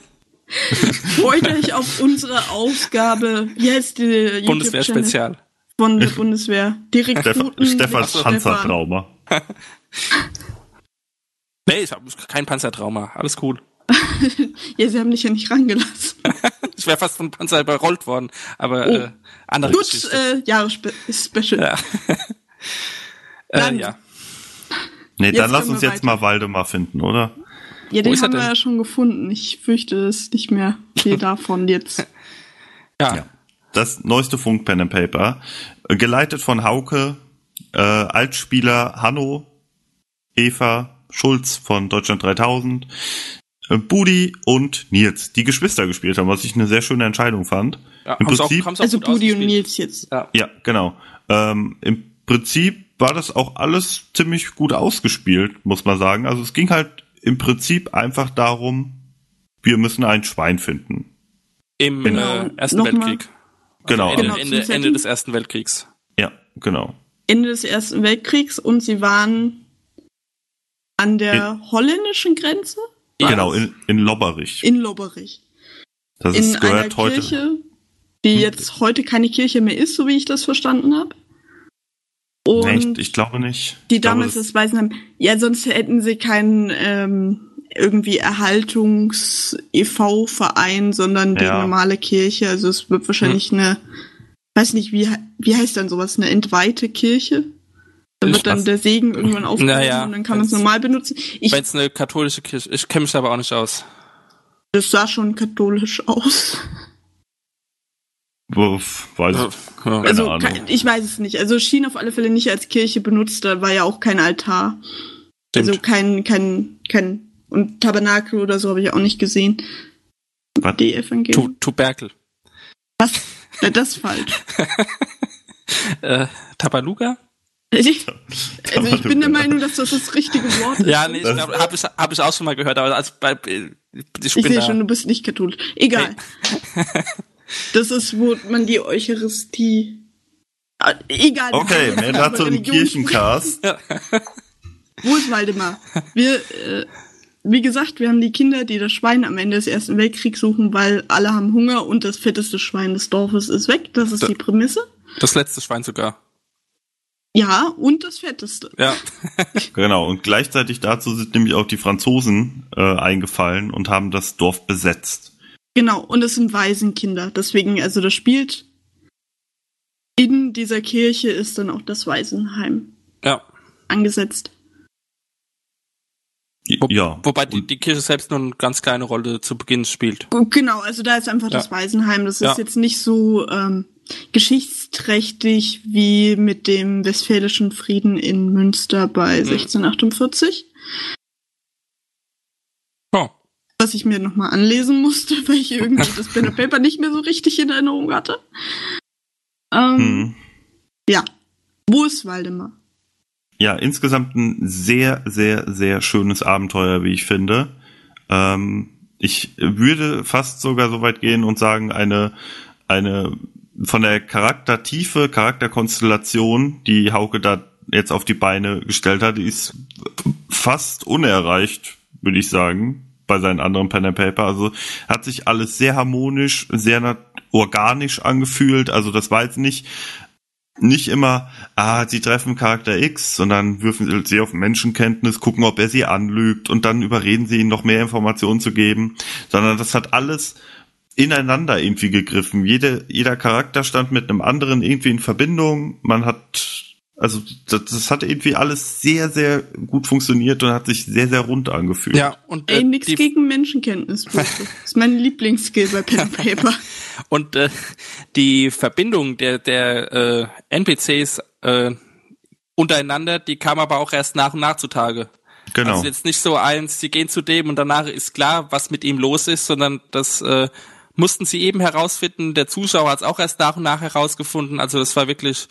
Freut euch auf unsere Ausgabe. Wie heißt die Bundeswehr-Spezial. von der Bundeswehr? Die Stefan, Rekruten Stefans Panzertrauma. Nee, ich habe kein Panzertrauma. Alles cool. Ja, sie haben dich ja nicht rangelassen. Ich wäre fast von Panzer überrollt worden, aber Oh. äh, andere Gut, Geschichte. äh, Jahresspecial. Ja. Dann- äh, ja. Nee, Jetzt dann lass uns jetzt mal Waldemar finden, oder? Ja, den er haben wir ja schon gefunden. Ich fürchte es ist nicht mehr viel davon jetzt. ja. Das neueste Funk Pen and Paper. Äh, Geleitet von Hauke, äh, Altspieler Hanno, Eva, Schulz von Deutschland 3000, äh, Budi und Nils, die Geschwister gespielt haben, was ich eine sehr schöne Entscheidung fand. ja Im Prinzip, auch, Also Budi und. Nils jetzt. Ja. ja, genau. Ähm, Im Prinzip war das auch alles ziemlich gut ausgespielt, muss man sagen. Also es ging halt im Prinzip einfach darum, wir müssen ein Schwein finden. Im Genau. äh, Ersten Nochmal. Weltkrieg. Genau. Ende, Genau, Ende, Ende Setting. des Ersten Weltkriegs. Ja, genau. Ende des Ersten Weltkriegs und sie waren an der holländischen Grenze Genau, in, in Lobberich. in Lobberich. Das In ist, einer gehört heute. Kirche, die jetzt heute keine Kirche mehr ist, so wie ich das verstanden habe. Und Nee, ich, glaube nicht. die Ich glaube, damals das- das Waisenheim, ja, sonst hätten sie keinen ähm, irgendwie Erhaltungs-EV-Verein, sondern die Ja. normale Kirche. Also es wird wahrscheinlich eine, weiß nicht, wie, wie heißt dann sowas, eine entweihte Kirche? Da wird dann der Segen irgendwann aufgehoben Naja, und dann kann man es normal benutzen. Ich, Wenn es eine katholische Kirche Ich kenne mich aber auch nicht aus. das sah schon katholisch aus. Uff, weiß ich. Ja. Also Ahnung. ich weiß es nicht. Also schien auf alle Fälle nicht als Kirche benutzt, da war ja auch kein Altar. Stimmt. Also kein, kein, kein, und Tabernakel oder so habe ich auch nicht gesehen. Was? Die Evangelium. Tu- Tuberkel. Was? Das ist falsch. Äh, Tabaluga? Ich, also ich bin der Meinung, dass das das richtige Wort ist. Ja, nee, ich Das- glaube, habe ich, hab ich auch schon mal gehört, aber als bei, ich ich bin sehe schon, du bist nicht katholisch. Egal. Das ist, wo man die Eucharistie. Ah, Egal. Okay, mehr dazu im Kirchencast. Wo ist Waldemar? Wir, äh, wie gesagt, wir haben die Kinder, die das Schwein am Ende des Ersten Weltkriegs suchen, weil alle haben Hunger und das fetteste Schwein des Dorfes ist weg. Das ist Da- die Prämisse. Das letzte Schwein sogar. Ja, und das fetteste. Ja. Genau, und gleichzeitig dazu sind nämlich auch die Franzosen äh, eingefallen und haben das Dorf besetzt. Genau, und es sind Waisenkinder. Deswegen, also das spielt in dieser Kirche ist dann auch das Waisenheim ja. angesetzt. Wo, ja. Wobei die, die Kirche selbst nur eine ganz kleine Rolle zu Beginn spielt. Genau, also da ist einfach das Ja. Waisenheim. Das ist Ja. jetzt nicht so ähm, geschichtsträchtig wie mit dem Westfälischen Frieden in Münster bei Mhm. 1648, Oh. was ich mir nochmal anlesen musste, weil ich irgendwie das Pen and Paper nicht mehr so richtig in Erinnerung hatte. Ähm, Hm. Ja. Wo ist Waldemar? Ja, insgesamt ein sehr, sehr, sehr schönes Abenteuer, wie ich finde. Ähm, ich würde fast sogar so weit gehen und sagen, eine, eine von der Charaktertiefe, Charakterkonstellation, die Hauke da jetzt auf die Beine gestellt hat, ist fast unerreicht, würde ich sagen, bei seinen anderen Pen and Paper. Also hat sich alles sehr harmonisch, sehr organisch angefühlt. Also das war jetzt nicht nicht immer, ah, sie treffen Charakter X, sondern würfen sie auf Menschenkenntnis, gucken, ob er sie anlügt und dann überreden sie ihn noch mehr Informationen zu geben, sondern das hat alles ineinander irgendwie gegriffen. Jede, jeder Charakter stand mit einem anderen irgendwie in Verbindung. Man hat Also das, das hat irgendwie alles sehr, sehr gut funktioniert und hat sich sehr, sehr rund angefühlt. Ja, und, äh, Ey, nix gegen Menschenkenntnis. Das ist mein Lieblingsskill bei Pen and Paper. und äh, die Verbindung der, der äh, NPCs äh, untereinander, die kam aber auch erst nach und nach zutage. Genau. Also jetzt nicht so eins, sie gehen zu dem und danach ist klar, was mit ihm los ist, sondern das äh, mussten sie eben herausfinden. Der Zuschauer hat es auch erst nach und nach herausgefunden. Also das war wirklich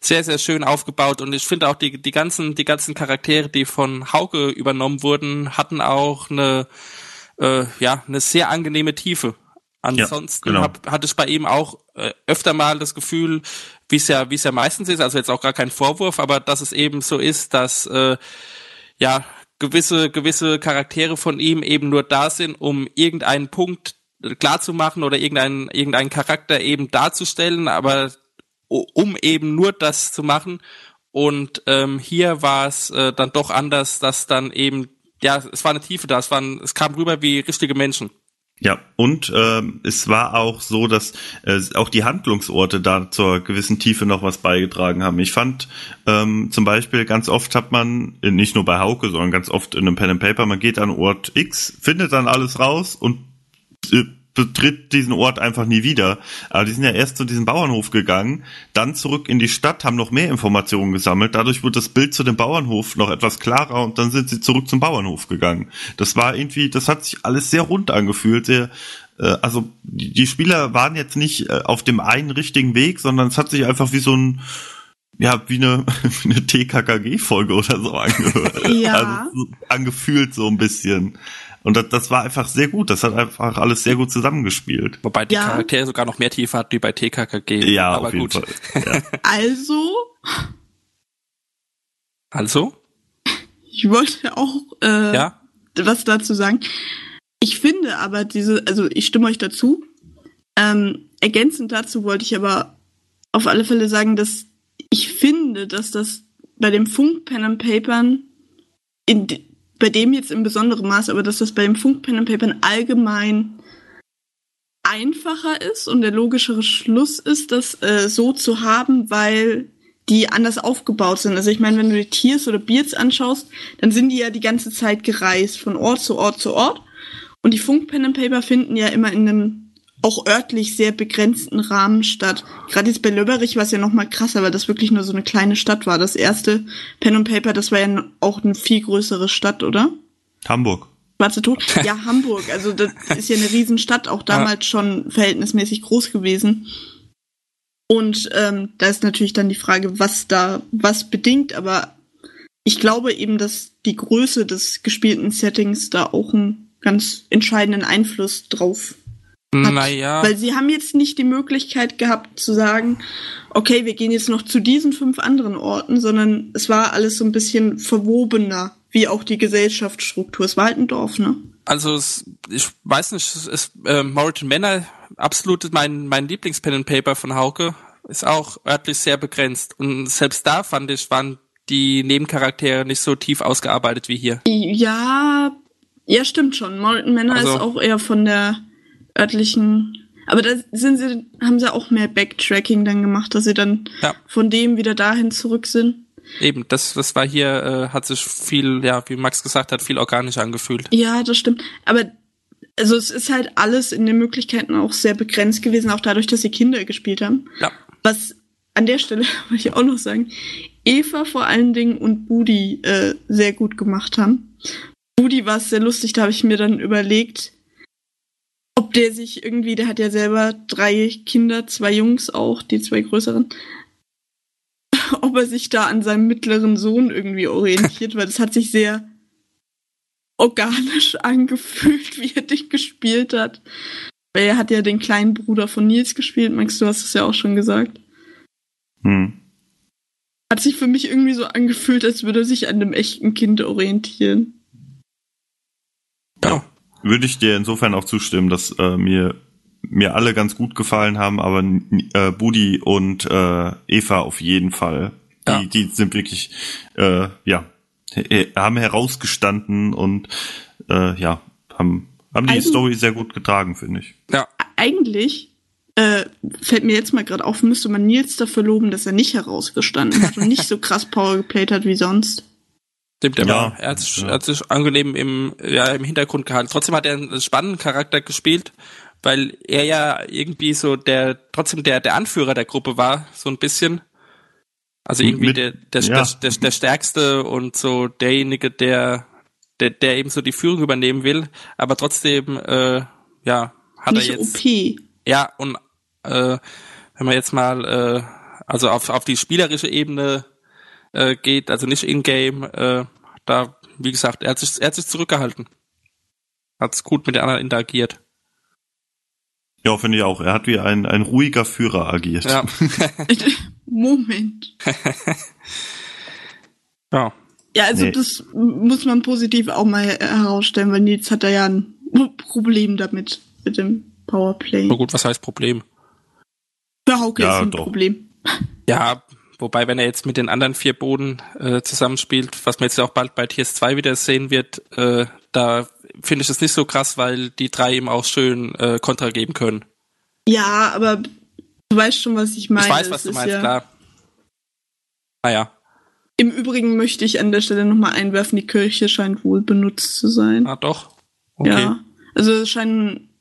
sehr, sehr schön aufgebaut. Und ich finde auch die, die ganzen, die ganzen Charaktere, die von Hauke übernommen wurden, hatten auch eine, äh, ja, eine sehr angenehme Tiefe. Ansonsten genau. hab, hatte ich bei ihm auch äh, öfter mal das Gefühl, wie es ja, wie es ja meistens ist, also jetzt auch gar kein Vorwurf, aber dass es eben so ist, dass äh, ja gewisse gewisse Charaktere von ihm eben nur da sind, um irgendeinen Punkt klar zu machen oder irgendeinen irgendeinen Charakter eben darzustellen, aber um eben nur das zu machen. Und ähm, hier war es äh, dann doch anders, dass dann eben ja, es war eine Tiefe da, es waren, es kam rüber wie richtige Menschen. Ja, und ähm, es war auch so, dass äh, auch die Handlungsorte da zur gewissen Tiefe noch was beigetragen haben. Ich fand ähm, zum Beispiel ganz oft hat man, äh, nicht nur bei Hauke, sondern ganz oft in einem Pen and Paper, man geht an Ort X, findet dann alles raus und äh, betritt diesen Ort einfach nie wieder. Aber die sind ja erst zu diesem Bauernhof gegangen, dann zurück in die Stadt, haben noch mehr Informationen gesammelt. Dadurch wurde das Bild zu dem Bauernhof noch etwas klarer und dann sind sie zurück zum Bauernhof gegangen. Das war irgendwie, das hat sich alles sehr rund angefühlt, sehr, äh, also die, die Spieler waren jetzt nicht äh, auf dem einen richtigen Weg, sondern es hat sich einfach wie so ein ja, wie eine, wie eine TKKG-Folge oder so angehört. Ja. Also, so angefühlt so ein bisschen. Und das, das war einfach sehr gut. Das hat einfach alles sehr gut zusammengespielt. Wobei die Ja. Charaktere sogar noch mehr Tiefe hat wie bei TKKG. Ja, aber auf jeden gut. Fall. Ja. Also, Also, ich wollte auch äh, ja, was dazu sagen. Ich finde aber diese, also ich stimme euch dazu. Ähm, ergänzend dazu wollte ich aber auf alle Fälle sagen, dass ich finde, dass das bei dem Funk Pen and Papern in bei dem jetzt im besonderen Maß, aber dass das bei dem Funk Pen and Papern allgemein einfacher ist und der logischere Schluss ist, das äh, so zu haben, weil die anders aufgebaut sind. Also ich meine, wenn du die Tiers oder Beards anschaust, dann sind die ja die ganze Zeit gereist, von Ort zu Ort zu Ort. Und die Funk Pen and Paper finden ja immer in einem auch örtlich sehr begrenzten Rahmen statt. Gerade jetzt bei Löberich war es ja noch mal krasser, weil das wirklich nur so eine kleine Stadt war. Das erste Pen and Paper, das war ja auch eine viel größere Stadt, oder? Hamburg. Schwarze Tod? Ja, Hamburg. Also das ist ja eine Riesenstadt, auch damals schon verhältnismäßig groß gewesen. Und ähm, da ist natürlich dann die Frage, was da was bedingt, aber ich glaube eben, dass die Größe des gespielten Settings da auch einen ganz entscheidenden Einfluss drauf hat. naja, Weil sie haben jetzt nicht die Möglichkeit gehabt zu sagen, okay, wir gehen jetzt noch zu diesen fünf anderen Orten, sondern es war alles so ein bisschen verwobener, wie auch die Gesellschaftsstruktur. Es war halt ein Dorf, ne? also es, ich weiß nicht, es ist äh, Moritan Manor absolut mein mein Lieblings-Pen and Paper von Hauke ist auch örtlich sehr begrenzt und selbst da fand ich waren die Nebencharaktere nicht so tief ausgearbeitet wie hier. Ja, ja, stimmt schon. Morton Manor Also- ist auch eher von der örtlichen. Aber da sind sie, haben sie auch mehr Backtracking dann gemacht, dass sie dann Ja. von dem wieder dahin zurück sind. Eben, das das war hier äh, hat sich viel, ja, wie Max gesagt hat, viel organischer angefühlt. Ja, das stimmt. Aber also es ist halt alles in den Möglichkeiten auch sehr begrenzt gewesen, auch dadurch, dass sie Kinder gespielt haben. Ja. Was an der Stelle wollte ich auch noch sagen, Eva vor allen Dingen und Budi äh, sehr gut gemacht haben. Budi war es sehr lustig, da habe ich mir dann überlegt, ob der sich irgendwie, der hat ja selber drei Kinder, zwei Jungs auch, die zwei größeren, ob er sich da an seinem mittleren Sohn irgendwie orientiert, weil das hat sich sehr organisch angefühlt, wie er dich gespielt hat. Weil er hat ja den kleinen Bruder von Nils gespielt, Max, du hast es ja auch schon gesagt. Hm. Hat sich für mich irgendwie so angefühlt, als würde er sich an einem echten Kind orientieren. Würde ich dir insofern auch zustimmen, dass äh, mir mir alle ganz gut gefallen haben, aber äh, Budi und äh, Eva auf jeden Fall. Die, Ja. die sind wirklich, äh, ja, haben herausgestanden und äh, ja, haben, haben die Eigen- Story sehr gut getragen, finde ich. Ja, Eigentlich Äh, fällt mir jetzt mal gerade auf, müsste man Nils dafür loben, dass er nicht herausgestanden hat und nicht so krass Power geplayt hat wie sonst. Stimmt, er, Ja, war, er, hat sich, ja. er hat sich angenehm im, ja, im Hintergrund gehalten. Trotzdem hat er einen spannenden Charakter gespielt, weil er ja irgendwie so der, trotzdem der, der Anführer der Gruppe war, so ein bisschen. Also irgendwie Mit- der, der, ja. der, der, der Stärkste und so derjenige, der, der, der eben so die Führung übernehmen will, aber trotzdem, äh, ja, hat nicht er jetzt. OP. Ja, und äh, wenn man jetzt mal äh, also auf, auf die spielerische Ebene äh, geht, also nicht in-game, äh, da, wie gesagt, er hat sich, er hat sich zurückgehalten. Hat's gut mit den anderen interagiert. Ja, finde ich auch. Er hat wie ein, ein ruhiger Führer agiert. Ja. Moment. ja. Ja, also Nee. das muss man positiv auch mal herausstellen, weil Nils hat da ja ein Problem damit, mit dem Powerplay. Na gut, was heißt Problem? Für Hauke Ja, ist ein doch. Problem. Ja, wobei, wenn er jetzt mit den anderen vier Boden äh, zusammenspielt, was man jetzt ja auch bald bei Tiers 2 wieder sehen wird, äh, da finde ich es nicht so krass, weil die drei ihm auch schön äh, Kontra geben können. Ja, aber du weißt schon, was ich meine. ich weiß, was du meinst, ja, klar. Naja, Im Übrigen möchte ich an der Stelle nochmal einwerfen, die Kirche scheint wohl benutzt zu sein. ah doch. Okay. Ja. Also es scheinen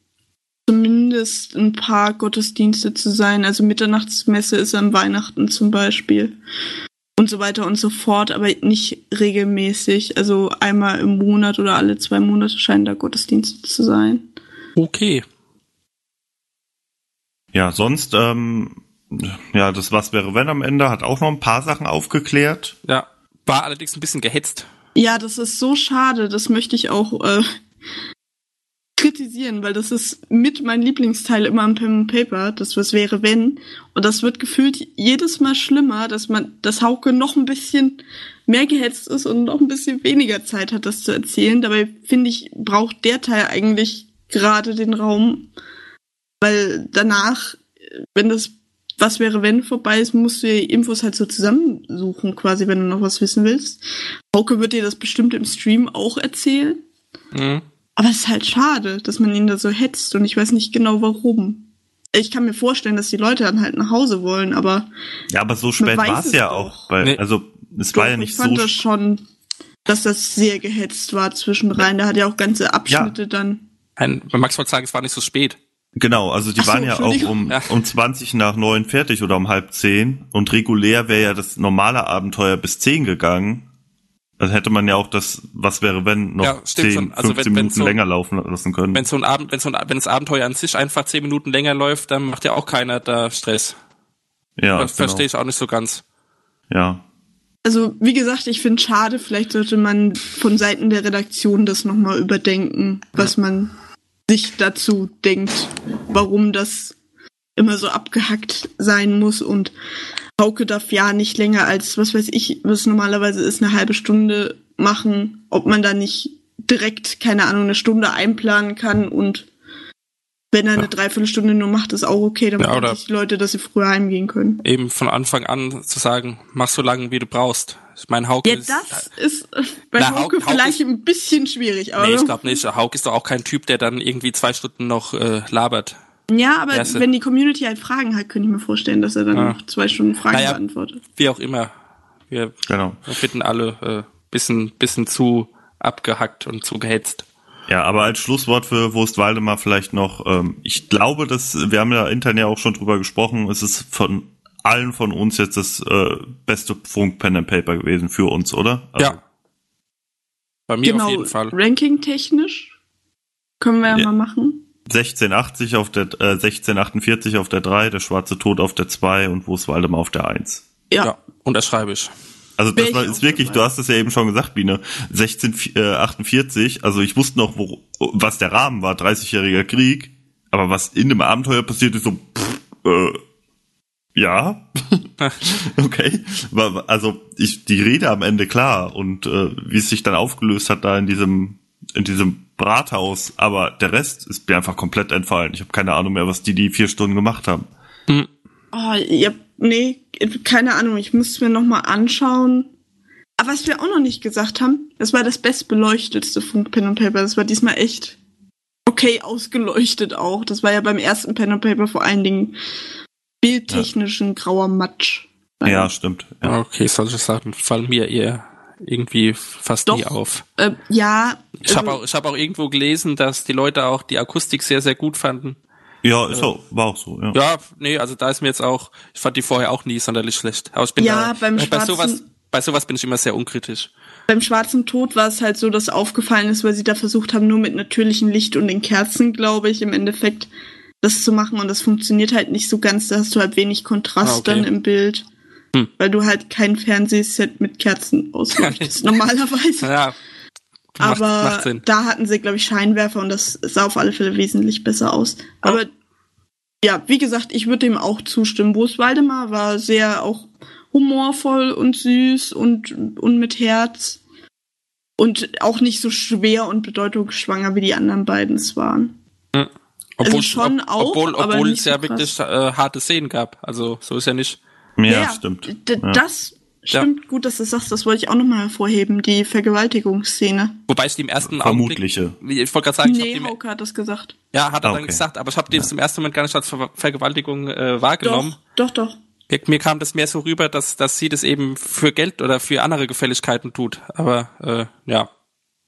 zumindest ein paar Gottesdienste zu sein. Also Mitternachtsmesse ist an Weihnachten zum Beispiel. Und so weiter und so fort, aber nicht regelmäßig. Also einmal im Monat oder alle zwei Monate scheinen da Gottesdienste zu sein. Okay. Ja, sonst, ähm, ja, das was wäre wenn am Ende, hat auch noch ein paar Sachen aufgeklärt. Ja. War allerdings ein bisschen gehetzt. Ja, das ist so schade. Das möchte ich auch äh, kritisieren, weil das ist mit mein Lieblingsteil immer am Pen Paper. Das was wäre wenn. Und das wird gefühlt jedes Mal schlimmer, dass man, dass Hauke noch ein bisschen mehr gehetzt ist und noch ein bisschen weniger Zeit hat, das zu erzählen. Dabei finde ich, braucht der Teil eigentlich gerade den Raum, weil danach, wenn das was wäre, wenn vorbei ist, musst du die Infos halt so zusammensuchen, quasi, wenn du noch was wissen willst. Hauke wird dir das bestimmt im Stream auch erzählen. Mhm. Aber es ist halt schade, dass man ihn da so hetzt und ich weiß nicht genau warum. Ich kann mir vorstellen, dass die Leute dann halt nach Hause wollen, aber Ja, aber so spät war es ja auch. Weil, Nee. Also es war doch, ja nicht ich fand so. das schon, dass das sehr gehetzt war zwischenrein. Da hat ja auch ganze Abschnitte dann. Ein, bei Max wollte sagen, es war nicht so spät. Genau, also die so, waren ja auch um, Ja. um 20 nach neun fertig oder um halb zehn. Und regulär wäre ja das normale Abenteuer bis 10 gegangen. Dann hätte man ja auch das, was wäre, wenn, noch Ja, stimmt 10, schon. Also 15 wenn- wenn Minuten so- länger laufen lassen können. Wenn so ein Abend, wenn so ein, wenn das Abenteuer an sich einfach zehn Minuten länger läuft, dann macht ja auch keiner da Stress. ja, das verstehe ich auch nicht so ganz. Ja. Also, wie gesagt, ich finde schade, vielleicht sollte man von Seiten der Redaktion das nochmal überdenken, was man sich dazu denkt, warum das immer so abgehackt sein muss und Hauke darf ja nicht länger als, was weiß ich, was normalerweise ist, eine halbe Stunde machen, ob man da nicht direkt, keine Ahnung, eine Stunde einplanen kann und wenn er eine Dreiviertelstunde nur macht, ist auch okay, dann Ja, oder- die Leute, dass sie früher heimgehen können. Eben von Anfang an zu sagen, mach so lange, wie du brauchst. Ich meine, Hauke Ja, ist, das ist äh, bei Na, Hauke Hauke- vielleicht Hauke ein bisschen schwierig, aber Nee, ich glaube nicht. Hauke ist doch auch kein Typ, der dann irgendwie zwei Stunden noch äh, labert. Ja, aber Erste. wenn die Community halt Fragen hat, könnte ich mir vorstellen, dass er dann Ja. noch zwei Stunden Fragen Naja. beantwortet. Wie auch immer. Wir, Genau. wir finden alle äh, bisschen, bisschen zu abgehackt und zu gehetzt. Ja, aber als Schlusswort für Wurst Waldemar vielleicht noch, ähm, ich glaube, dass, wir haben ja intern ja auch schon drüber gesprochen, es ist von allen von uns jetzt das äh, beste Funk Pen and Paper gewesen für uns, oder? Also, ja. Bei mir genau, auf jeden Fall. Ranking-technisch können wir ja, Ja. mal machen. 1680 auf der äh, 1648 auf der 3, der schwarze Tod auf der 2 und Wurst Waldemar auf der 1. Ja. Ja, unterschreibe ich. Also das war ist wirklich, dabei. du hast es ja eben schon gesagt, Biene, 1648, also ich wusste noch, wo, was der Rahmen war, 30-jähriger Krieg, aber was in dem Abenteuer passiert ist, so, pff, äh, ja, okay, War- also ich, die Rede am Ende klar und äh, wie es sich dann aufgelöst hat da in diesem, in diesem Brathaus, aber der Rest ist mir einfach komplett entfallen. Ich habe keine Ahnung mehr, was die die vier Stunden gemacht haben. Oh, ja, nee, keine Ahnung, ich muss es mir nochmal anschauen. Aber was wir auch noch nicht gesagt haben, das war das bestbeleuchtetste Funk Pen und Paper. Das war diesmal echt okay ausgeleuchtet auch. Das war ja beim ersten Pen and Paper vor allen Dingen bildtechnischen grauer Matsch. Ja, stimmt. Ja. Okay, solche Sachen fallen mir eher irgendwie fast Doch. nie auf. Äh, ja. Ich habe also- auch, ich hab auch irgendwo gelesen, dass die Leute auch die Akustik sehr, sehr gut fanden. Ja, ist auch, war auch so, ja. Ja, nee, also da ist mir jetzt auch, ich fand die vorher auch nie sonderlich schlecht. Aber ich bin Ja, da, beim bei schwarzen- sowas, bei sowas bin ich immer sehr unkritisch. Beim Schwarzen Tod war es halt so, dass aufgefallen ist, weil sie da versucht haben, nur mit natürlichem Licht und den Kerzen, glaube ich, im Endeffekt das zu machen. Und das funktioniert halt nicht so ganz. Da hast du halt wenig Kontrast Ah, okay. dann im Bild. Hm. Weil du halt kein Fernsehset mit Kerzen ausleuchtest, normalerweise. Ja, macht, Aber macht da hatten sie, glaube ich, Scheinwerfer und das sah auf alle Fälle wesentlich besser aus. Aber ja, wie gesagt, ich würde dem auch zustimmen. Bruce Waldemar war sehr auch humorvoll und süß und, und mit Herz. Und auch nicht so schwer und bedeutungsschwanger wie die anderen beiden es waren. Obwohl, also schon ob, auch, obwohl, aber obwohl nicht es ja so wirklich äh, harte Szenen gab. Also so ist ja nicht. Ja, stimmt. D Ja. Das stimmt gut, dass du sagst, das wollte ich auch nochmal hervorheben, die Vergewaltigungsszene. Wobei ich die im ersten Vermutliche. Augenblick, ich wollte gerade sagen, ich hab Nee, die im- Hauke hat das gesagt. ja, hat er Ah, dann okay. gesagt, aber ich habe die im ersten Moment gar nicht als Ver Vergewaltigung äh, wahrgenommen. Doch, doch, doch. Mir- Mir kam das mehr so rüber, dass, dass sie das eben für Geld oder für andere Gefälligkeiten tut. Aber äh, ja,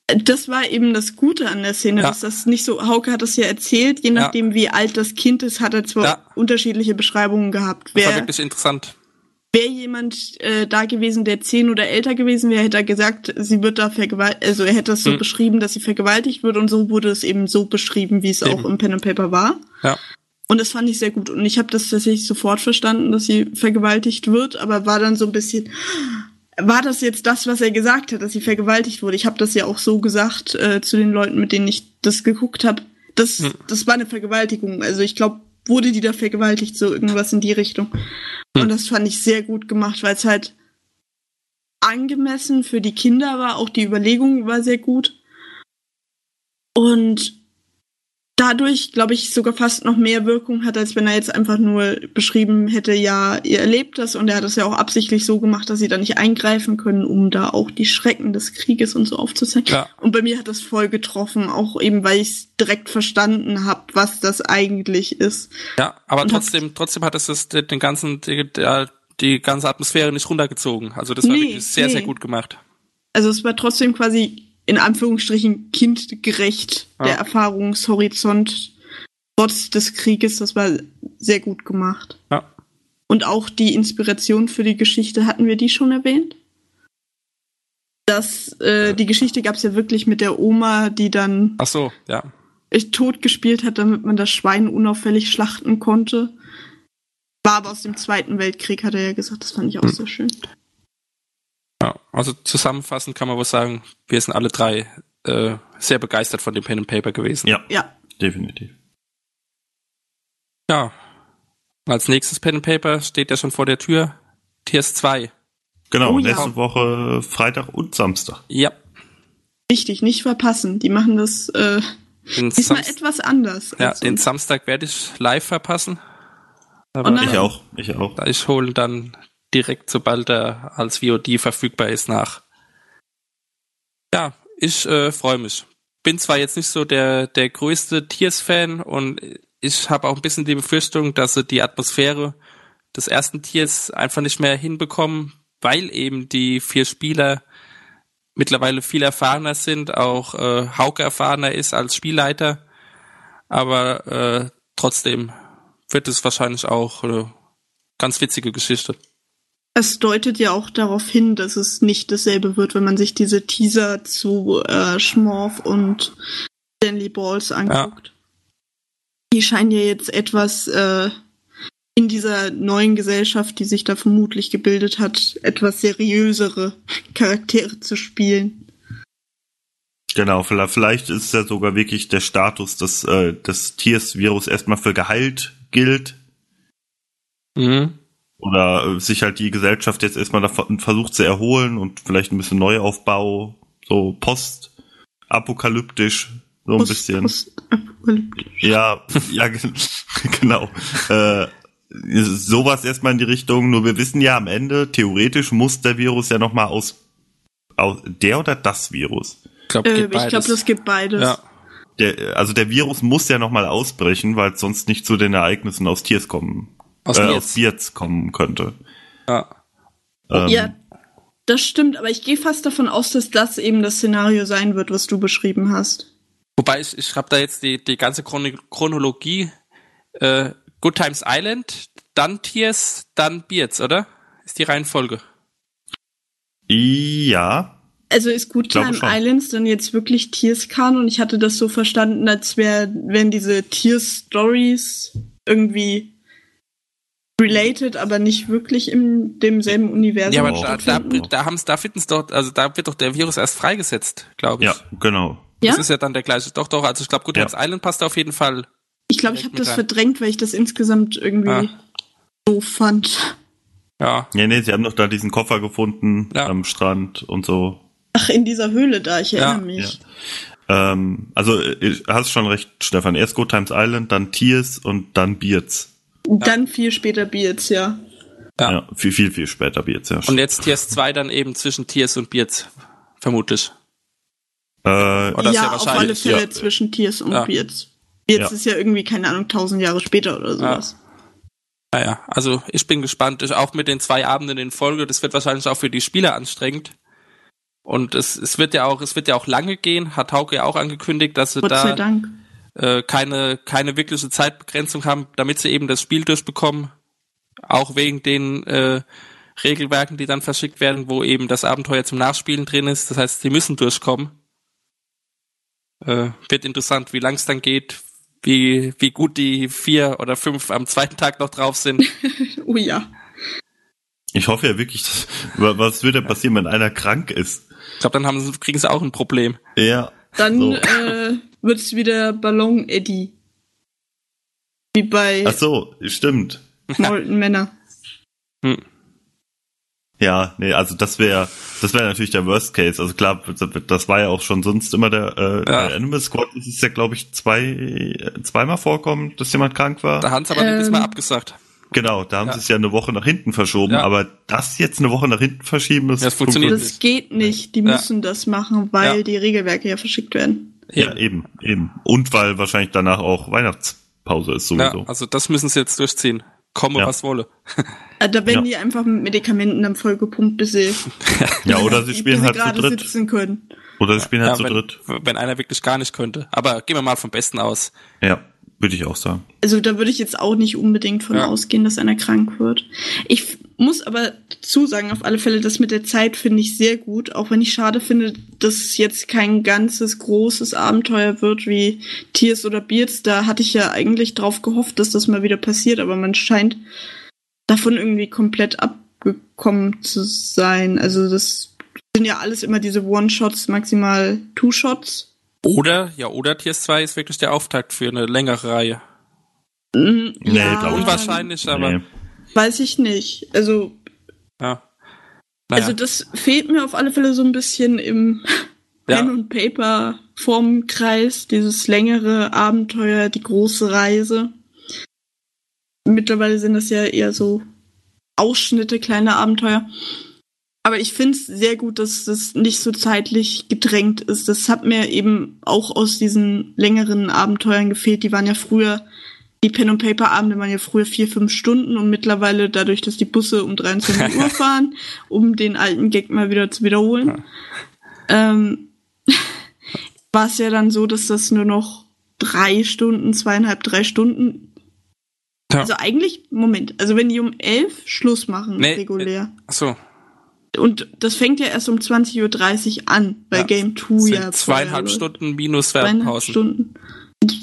Das war eben das Gute an der Szene, Ja. dass das nicht so, Hauke hat das ja erzählt, je nachdem wie alt das Kind ist, hat er zwar Ja. unterschiedliche Beschreibungen gehabt. das war Wäre wirklich interessant. wär jemand äh, da gewesen, der zehn oder älter gewesen wäre, hätte er gesagt, sie wird da vergewaltigt, also er hätte es so Hm. beschrieben, dass sie vergewaltigt wird und so wurde es eben so beschrieben, wie es auch Eben. im Pen and Paper war. Ja. Und das fand ich sehr gut. Und ich habe das tatsächlich sofort verstanden, dass sie vergewaltigt wird, aber war dann so ein bisschen, war das jetzt das, was er gesagt hat, dass sie vergewaltigt wurde? Ich habe das ja auch so gesagt äh, zu den Leuten, mit denen ich das geguckt habe. Das, Hm. das war eine Vergewaltigung. Also ich glaube, wurde die da vergewaltigt, so irgendwas in die Richtung. Und das fand ich sehr gut gemacht, weil es halt angemessen für die Kinder war. Auch die Überlegung war sehr gut. Und dadurch, glaube ich, sogar fast noch mehr Wirkung hat, als wenn er jetzt einfach nur beschrieben hätte, ja, ihr erlebt das und er hat das ja auch absichtlich so gemacht, dass sie da nicht eingreifen können, um da auch die Schrecken des Krieges und so aufzuzeigen. Ja. Und bei mir hat das voll getroffen, auch eben, weil ich es direkt verstanden habe, was das eigentlich ist. Ja, aber Und trotzdem, trotzdem hat es das den ganzen, die, die ganze Atmosphäre nicht runtergezogen. Also das war Nee, wirklich sehr, nee. sehr gut gemacht. Also es war trotzdem quasi in Anführungsstrichen kindgerecht, Ja. der Erfahrungshorizont trotz des Krieges, das war sehr gut gemacht. Ja. Und auch die Inspiration für die Geschichte, hatten wir die schon erwähnt? Das, äh, die Geschichte gab es ja wirklich mit der Oma, die dann Ach so, ja. echt tot gespielt hat, damit man das Schwein unauffällig schlachten konnte. War aber aus dem Zweiten Weltkrieg, hat er ja gesagt. Das fand ich auch Hm. sehr schön. Ja, also zusammenfassend kann man wohl sagen, wir sind alle drei äh, sehr begeistert von dem Pen and Paper gewesen. Ja, Ja, definitiv. Ja. Als nächstes Pen and Paper steht ja schon vor der Tür. Tiers 2. Genau, Oh ja. nächste Woche Freitag und Samstag. Ja. wichtig, nicht verpassen. Die machen das äh, Den, diesmal Samst- etwas anders. ja, den. Samstag werde ich live verpassen. Aber Oh. Ich auch, ich auch. ich hole dann direkt, sobald er als VOD verfügbar ist, nach. Ja, ich äh, freue mich. Bin zwar jetzt nicht so der, der größte Tiers-Fan und ich habe auch ein bisschen die Befürchtung, dass sie die Atmosphäre des ersten Tiers einfach nicht mehr hinbekommen, weil eben die vier Spieler mittlerweile viel erfahrener sind, auch äh, Hauke erfahrener ist als Spielleiter. Aber äh, trotzdem wird es wahrscheinlich auch eine ganz witzige Geschichte. Es deutet ja auch darauf hin, dass es nicht dasselbe wird, wenn man sich diese Teaser zu äh, Schmorf und Stanley Balls anguckt. Die scheinen ja jetzt etwas äh, in dieser neuen Gesellschaft, die sich da vermutlich gebildet hat, etwas seriösere Charaktere zu spielen. Genau, vielleicht vielleicht ist ja sogar wirklich der Status, dass äh, das Tiers-Virus erstmal für geheilt gilt. Mhm. Oder äh, sich halt die Gesellschaft jetzt erstmal davon versucht zu erholen und vielleicht ein bisschen Neuaufbau, so post-apokalyptisch, so ein Post- bisschen. postapokalyptisch. Ja, ja, gen- genau. Äh, sowas erstmal in die Richtung. Nur wir wissen ja am Ende, theoretisch muss der Virus ja nochmal aus, aus der oder das Virus. Ich glaube, Äh, glaube, das gibt beides. ja. der, also der Virus muss ja nochmal ausbrechen, weil es sonst nicht zu den Ereignissen aus Tiers kommen, Aus äh, Bierz. aus Bierz kommen könnte. Ja. Ähm, Ja, das stimmt, aber ich gehe fast davon aus, dass das eben das Szenario sein wird, was du beschrieben hast. Wobei ich, ich habe da jetzt die, die ganze Chron Chronologie. Äh, Good Times Island, dann Tears, dann Beards, oder? Ist die Reihenfolge. Ja, Also ist Good Time. Islands dann jetzt wirklich Tiers Kanon? Und ich hatte das so verstanden, als wär, wären diese Tiers Stories irgendwie related, aber nicht wirklich in demselben Universum. Ja, aber da, da, da haben's, da fitten's doch, also da wird doch der Virus erst freigesetzt, glaube ich. ja, genau. ja? Das ist ja dann der gleiche. Doch, doch, also ich glaube, Good Ja. Times Island passt auf jeden Fall. ich glaube, ich habe das rein. verdrängt, weil ich das insgesamt irgendwie Ah. doof fand. Ja. Nee, nee, sie haben doch da diesen Koffer gefunden Ja. am Strand und so. Ach, in dieser Höhle da, ich erinnere Ja, mich. Ähm, also, hast schon recht, Stefan. Erst Good Times Island, dann Tears und dann Beards. Dann viel später Beards, ja. Ja. Ja. viel, viel, viel später Beards, ja. Und jetzt Tiers 2 dann eben zwischen Tiers und Beards, vermutlich. äh, Oder ist ja ja, auf alle Fälle ja. zwischen Tiers und Ja. Beards. Beards Ja. ist ja irgendwie, keine Ahnung, tausend Jahre später oder sowas. Naja, also ich bin gespannt. Ich, auch mit den zwei Abenden in Folge, das wird wahrscheinlich auch für die Spieler anstrengend. Und es, es wird ja auch, es wird ja auch lange gehen, hat Hauke ja auch angekündigt, dass sie Gott sei da Dank. Äh, keine, keine wirkliche Zeitbegrenzung haben, damit sie eben das Spiel durchbekommen. Auch wegen den äh, Regelwerken, die dann verschickt werden, wo eben das Abenteuer zum Nachspielen drin ist. Das heißt, sie müssen durchkommen. Äh, wird interessant, wie lang es dann geht, wie, wie gut die vier oder fünf am zweiten Tag noch drauf sind. Oh ja. ich hoffe ja wirklich, dass, wa- was würde passieren, wenn einer krank ist? Ich glaube, dann haben sie, kriegen sie auch ein Problem. Ja. Dann So. äh, wird's wieder Ballon Eddie. Wie bei Ach so, stimmt. Molten Männer. Hm. Ja, nee, also das wäre das wäre natürlich der Worst Case. Also klar, das war ja auch schon sonst immer der äh, Ja. bei Animal Squad ist es ja glaube ich zwei zweimal vorkommen, dass jemand krank war. Da haben sie aber Ähm, diesmal abgesagt. Genau, da haben Ja. sie es ja eine Woche nach hinten verschoben, Ja. aber das jetzt eine Woche nach hinten verschieben, das, Das funktioniert Das geht nicht. Die Ja. müssen das machen, weil Ja. die Regelwerke ja verschickt werden. Ja, eben, eben. Und weil wahrscheinlich danach auch Weihnachtspause ist Ja, sowieso. also das müssen sie jetzt durchziehen. Komme, Ja. was wolle. Äh, da werden Ja. die einfach mit Medikamenten dann vollgepumpt, bis sie, Ja, oder sie spielen bis halt sie zu dritt. sitzen können. Oder sie spielen halt Ja, zu wenn, dritt. wenn einer wirklich gar nicht könnte. Aber gehen wir mal vom Besten aus. Ja, würde ich auch sagen. Also da würde ich jetzt auch nicht unbedingt von Ja. ausgehen, dass einer krank wird. Ich muss aber dazu sagen, auf alle Fälle, das mit der Zeit finde ich sehr gut, auch wenn ich schade finde, dass es jetzt kein ganzes großes Abenteuer wird wie Tears oder Beards. Da hatte ich ja eigentlich drauf gehofft, dass das mal wieder passiert, aber man scheint davon irgendwie komplett abgekommen zu sein. Also das sind ja alles immer diese One-Shots, maximal Two-Shots. Oder, ja, oder Tiers 2 ist wirklich der Auftakt für eine längere Reihe. Mm, Nee, ich Unwahrscheinlich, aber Nee. Weiß ich nicht. Also ja. Naja, Also das fehlt mir auf alle Fälle so ein bisschen im Ja. Pen und Paper Formkreis, dieses längere Abenteuer, die große Reise. Mittlerweile sind das ja eher so Ausschnitte, kleine Abenteuer. Aber ich finde es sehr gut, dass das nicht so zeitlich gedrängt ist. Das hat mir eben auch aus diesen längeren Abenteuern gefehlt. Die waren ja früher, die Pen und Paper Abende waren ja früher vier, fünf Stunden und mittlerweile dadurch, dass die Busse um 23 Uhr fahren, um den alten Gag mal wieder zu wiederholen, ähm, war es ja dann so, dass das nur noch drei Stunden, zweieinhalb, drei Stunden. Ja. Also eigentlich, Moment, also wenn die um elf Schluss machen, Nee, regulär. achso. Und das fängt ja erst um 20.30 Uhr an, weil Ja. Game 2 Sind ja. zweieinhalb. Stunden minus Zweieinhalb. Stunden.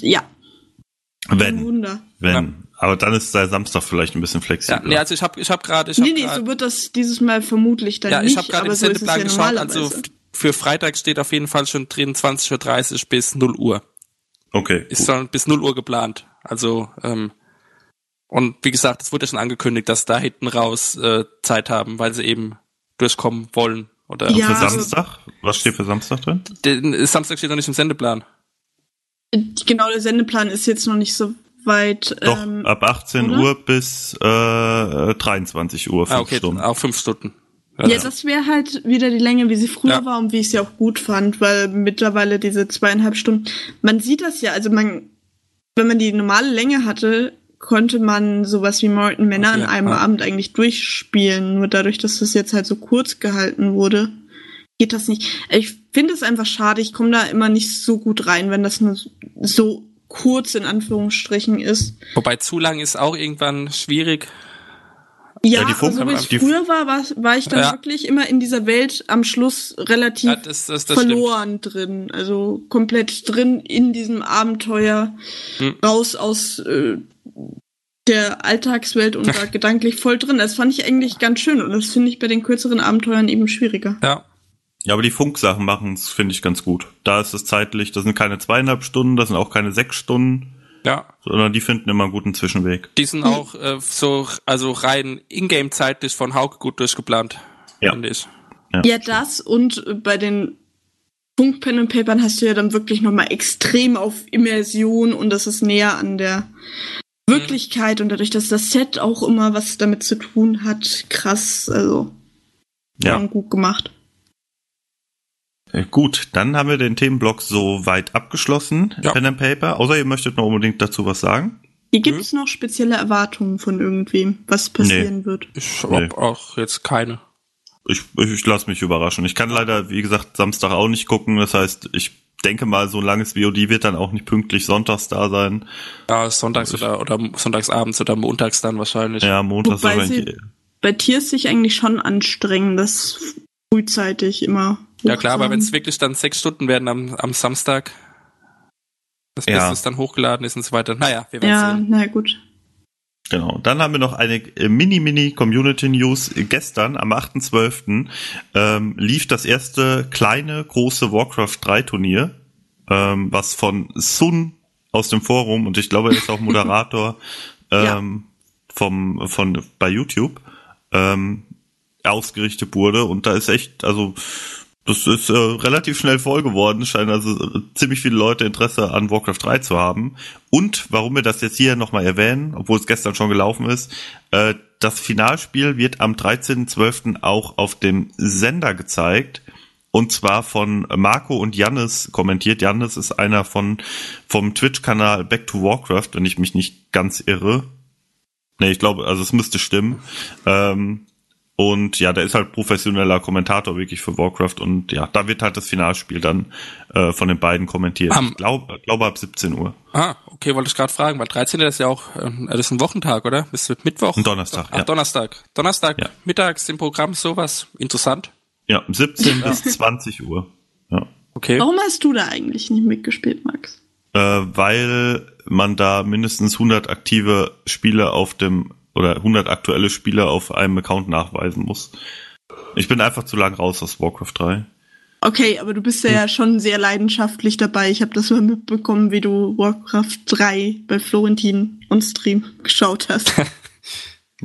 Ja, Wenn, Wunder. wenn. Aber dann ist der Samstag vielleicht ein bisschen Ja, flexibler. nee, also ich habe ich hab gerade, ich hab Nee, nee, grad- so wird das dieses Mal vermutlich dann ja, ich nicht, habe gerade im so Sendeplan ja geschaut, also für Freitag steht auf jeden Fall schon drin 20.30 Uhr bis 0 Uhr. okay. Ist gut. schon bis 0 Uhr geplant. Also, ähm, und wie gesagt, es wurde ja schon angekündigt, dass da hinten raus äh, Zeit haben, weil sie eben durchkommen wollen. Oder Ja, Für also- Samstag? Was steht für Samstag drin? Den, Samstag steht noch nicht im Sendeplan. Genau, der Sendeplan ist jetzt noch nicht so weit. Doch, ähm, ab 18 oder? Uhr bis äh, 23 Uhr, fünf Ah, okay, Stunden. auch fünf Stunden. Ja, das wäre halt wieder die Länge, wie sie früher Ja. war und wie ich sie auch gut fand, weil mittlerweile diese zweieinhalb Stunden, man sieht das ja, also man, wenn man die normale Länge hatte, konnte man sowas wie Morton Männer Auf an einem. Abend eigentlich durchspielen. Nur dadurch, dass das jetzt halt so kurz gehalten wurde, geht das nicht. Ich finde es einfach schade, ich komme da immer nicht so gut rein, wenn das nur so kurz in Anführungsstrichen ist. Wobei zu lang ist auch irgendwann schwierig. Ja, Ja, die Funk- also, wo ich früher war, war, war ich dann Ja. wirklich immer in dieser Welt am Schluss relativ Ja, das, das, das verloren drin. Also komplett drin in diesem Abenteuer, Hm. raus aus äh, der Alltagswelt und da gedanklich voll drin. Das fand ich eigentlich ganz schön und das finde ich bei den kürzeren Abenteuern eben schwieriger. Ja. Ja, aber die Funksachen machen es, finde ich, ganz gut. Da ist es zeitlich, das sind keine zweieinhalb Stunden, das sind auch keine sechs Stunden, Ja. sondern die finden immer einen guten Zwischenweg. Die sind auch äh, so, also rein Ingame zeitlich von Hauke gut durchgeplant. Ja. Finde ich. Ja, das und bei den Funk Pen und Papern hast du ja dann wirklich nochmal extrem auf Immersion und das ist näher an der Wirklichkeit und dadurch, dass das Set auch immer was damit zu tun hat, krass, also Ja. gut gemacht. Äh, Gut, dann haben wir den Themenblock soweit abgeschlossen, Ja. Pen and Paper. Außer ihr möchtet noch unbedingt dazu was sagen. Hier gibt es noch spezielle Erwartungen von irgendwem, was passieren wird. Ich Nee. hab auch jetzt keine. Ich, ich, ich lasse mich überraschen. Ich kann leider, wie gesagt, Samstag auch nicht gucken. Das heißt, ich denke mal, so ein langes VOD wird dann auch nicht pünktlich sonntags da sein. Ja, sonntags oder, oder sonntagsabends oder montags dann wahrscheinlich. Ja, montags Wobei wahrscheinlich. sie- Bei Tiers sich eigentlich schon anstrengen, das frühzeitig immer. Ja klar, aber wenn es wirklich dann sechs Stunden werden am, am Samstag, das Ja. Beste ist dann hochgeladen ist und so weiter. Naja, wir werden Ja, sehen. na gut. Genau. Dann haben wir noch eine äh, Mini-Mini-Community-News. Gestern, am 8.12., ähm, lief das erste kleine, große Warcraft 3-Turnier, ähm, was von Sun aus dem Forum, und ich glaube, er ist auch Moderator Ja. ähm, vom, von, bei YouTube, ähm, ausgerichtet wurde. Und da ist echt, also, das ist äh, relativ schnell voll geworden. Scheinen also äh, ziemlich viele Leute Interesse an Warcraft 3 zu haben. Und warum wir das jetzt hier nochmal erwähnen, obwohl es gestern schon gelaufen ist, äh, das Finalspiel wird am 13.12. auch auf dem Sender gezeigt. Und zwar von Marco und Jannis kommentiert. Jannis ist einer von vom Twitch-Kanal Back to Warcraft, wenn ich mich nicht ganz irre. Nee, ich glaube, also es müsste stimmen. Ähm, und ja, der ist halt professioneller Kommentator wirklich für Warcraft und ja, da wird halt das Finalspiel dann äh, von den beiden kommentiert. Am- ich glaube glaube ab 17 Uhr. Ah, okay, wollte ich gerade fragen, weil 13. ist ja auch, ähm, das ist ein Wochentag, oder? Bis Mittwoch? Ein Donnerstag, Ach, ja. Donnerstag. Donnerstag, Ja. mittags im Programm sowas. Interessant. Ja, 17 bis 20 Uhr. Ja. Okay. Warum hast du da eigentlich nicht mitgespielt, Max? Äh, weil man da mindestens 100 aktive Spiele auf dem oder 100 aktuelle Spiele auf einem Account nachweisen muss. Ich bin einfach zu lang raus aus Warcraft 3. Okay, aber du bist ja, Hm. ja schon sehr leidenschaftlich dabei. Ich habe das mal mitbekommen, wie du Warcraft 3 bei Florentin on Stream geschaut hast.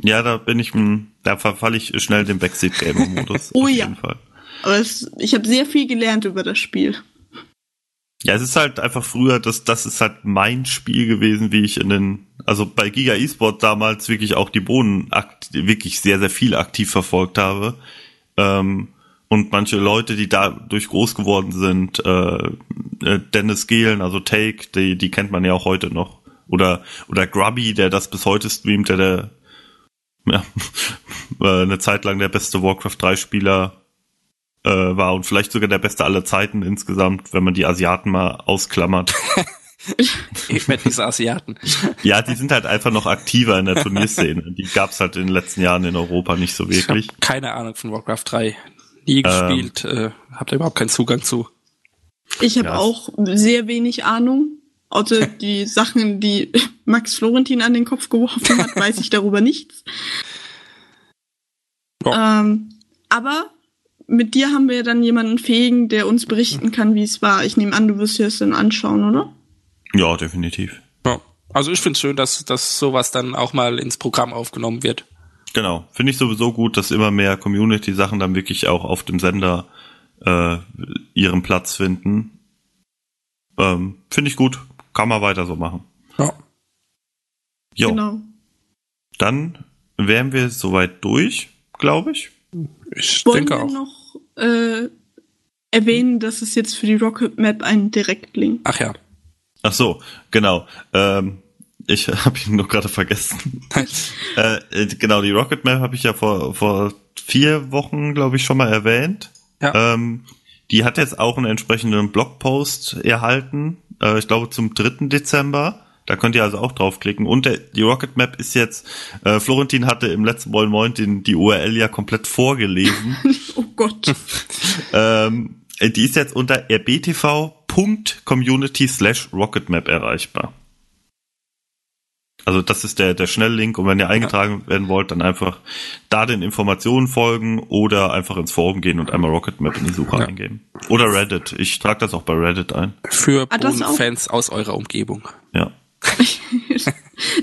Ja, da bin ich, hm, da verfalle ich schnell dem Backseat-Gamer-Modus. Oh auf ja. jeden Fall. aber es, ich habe sehr viel gelernt über das Spiel. Ja, es ist halt einfach früher, das, das ist halt mein Spiel gewesen, wie ich in den, also bei Giga eSport damals wirklich auch die Bohnen wirklich sehr, sehr viel aktiv verfolgt habe. Ähm, und manche Leute, die dadurch groß geworden sind, äh, äh, Dennis Gehlen, also Take, die, die kennt man ja auch heute noch. Oder, oder Grubby, der das bis heute streamt, der, der ja, äh, eine Zeit lang der beste Warcraft 3 Spieler äh, war und vielleicht sogar der beste aller Zeiten insgesamt, wenn man die Asiaten mal ausklammert. Ich werde diese Asiaten. ja, die sind halt einfach noch aktiver in der Turnierszene. Die gab's halt in den letzten Jahren in Europa nicht so Ich habe wirklich. keine Ahnung von Warcraft 3. Nie gespielt, äh, hab da überhaupt keinen Zugang zu. Ich habe Ja. auch sehr wenig Ahnung. Außer die Sachen, die Max Florentin an den Kopf geworfen hat, weiß ich darüber nichts. Ähm, aber mit dir haben wir ja dann jemanden fähigen, der uns berichten kann, wie es war. Ich nehme an, du wirst dir das dann anschauen, oder? Ja, definitiv. Ja. Also ich finde es schön, dass, dass sowas dann auch mal ins Programm aufgenommen wird. Genau. Finde ich sowieso gut, dass immer mehr Community-Sachen dann wirklich auch auf dem Sender äh, ihren Platz finden. Ähm, Finde ich gut. Kann man weiter so machen. Ja. Jo, Genau. dann wären wir soweit durch, glaube ich. Ich Wollen denke wir auch. noch äh, erwähnen, dass es jetzt für die Rocket Map einen Direktlink Ach ja. Ach so, genau. Ähm, ich habe ihn nur gerade vergessen. äh, äh, genau, die Rocket Map habe ich ja vor, vor vier Wochen, glaube ich, schon mal erwähnt. Ja. Ähm, die hat jetzt auch einen entsprechenden Blogpost erhalten, äh, ich glaube zum 3. Dezember. Da könnt ihr also auch draufklicken. Und der, die Rocket Map ist jetzt, äh, Florentin hatte im letzten Moin Moin den, die URL ja komplett vorgelesen. Oh Gott. ähm, die ist jetzt unter rbtv.community slash rocketmap erreichbar. Also das ist der, der Schnelllink und wenn ihr eingetragen werden wollt, dann einfach da den Informationen folgen oder einfach ins Forum gehen und einmal Rocketmap in die Suche Ja. eingeben. Oder Reddit. Ich trage das auch bei Reddit ein. Für Ah? Bodenfans aus eurer Umgebung. Ja.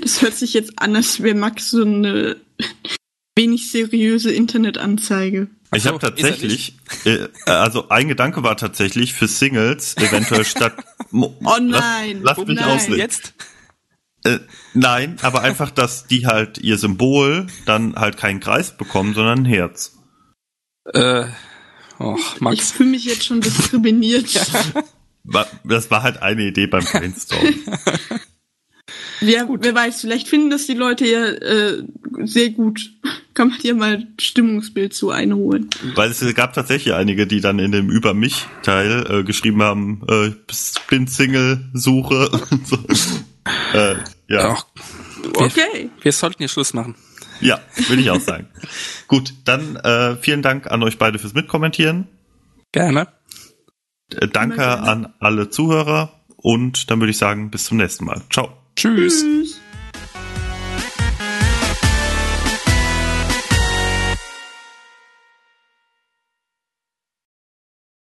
Das hört sich jetzt an, als wäre Max so eine wenig seriöse Internetanzeige. Ich so, habe tatsächlich, äh, also ein Gedanke war tatsächlich für Singles eventuell statt. Mo- Oh nein, Lass, oh lass mich nein. ausreden. Jetzt? Äh, nein, aber einfach, dass die halt ihr Symbol dann halt keinen Kreis bekommen, sondern ein Herz. Äh, och, Ich Max. fühle mich jetzt schon diskriminiert. Das war halt eine Idee beim Brainstorm. Wer, wer weiß, vielleicht finden das die Leute ja äh, sehr gut. Kann man dir mal Stimmungsbild zu einholen. Weil es gab tatsächlich einige, die dann in dem Über mich Teil äh, geschrieben haben, äh, bin Single, suche und so. Äh, ja. Wir, Okay. wir sollten hier Schluss machen. ja, will ich auch sagen. Gut, dann äh, vielen Dank an euch beide fürs Mitkommentieren. Gerne. Äh, danke gerne. an alle Zuhörer und dann würde ich sagen, bis zum nächsten Mal. Ciao. Tschüss. Tschüss.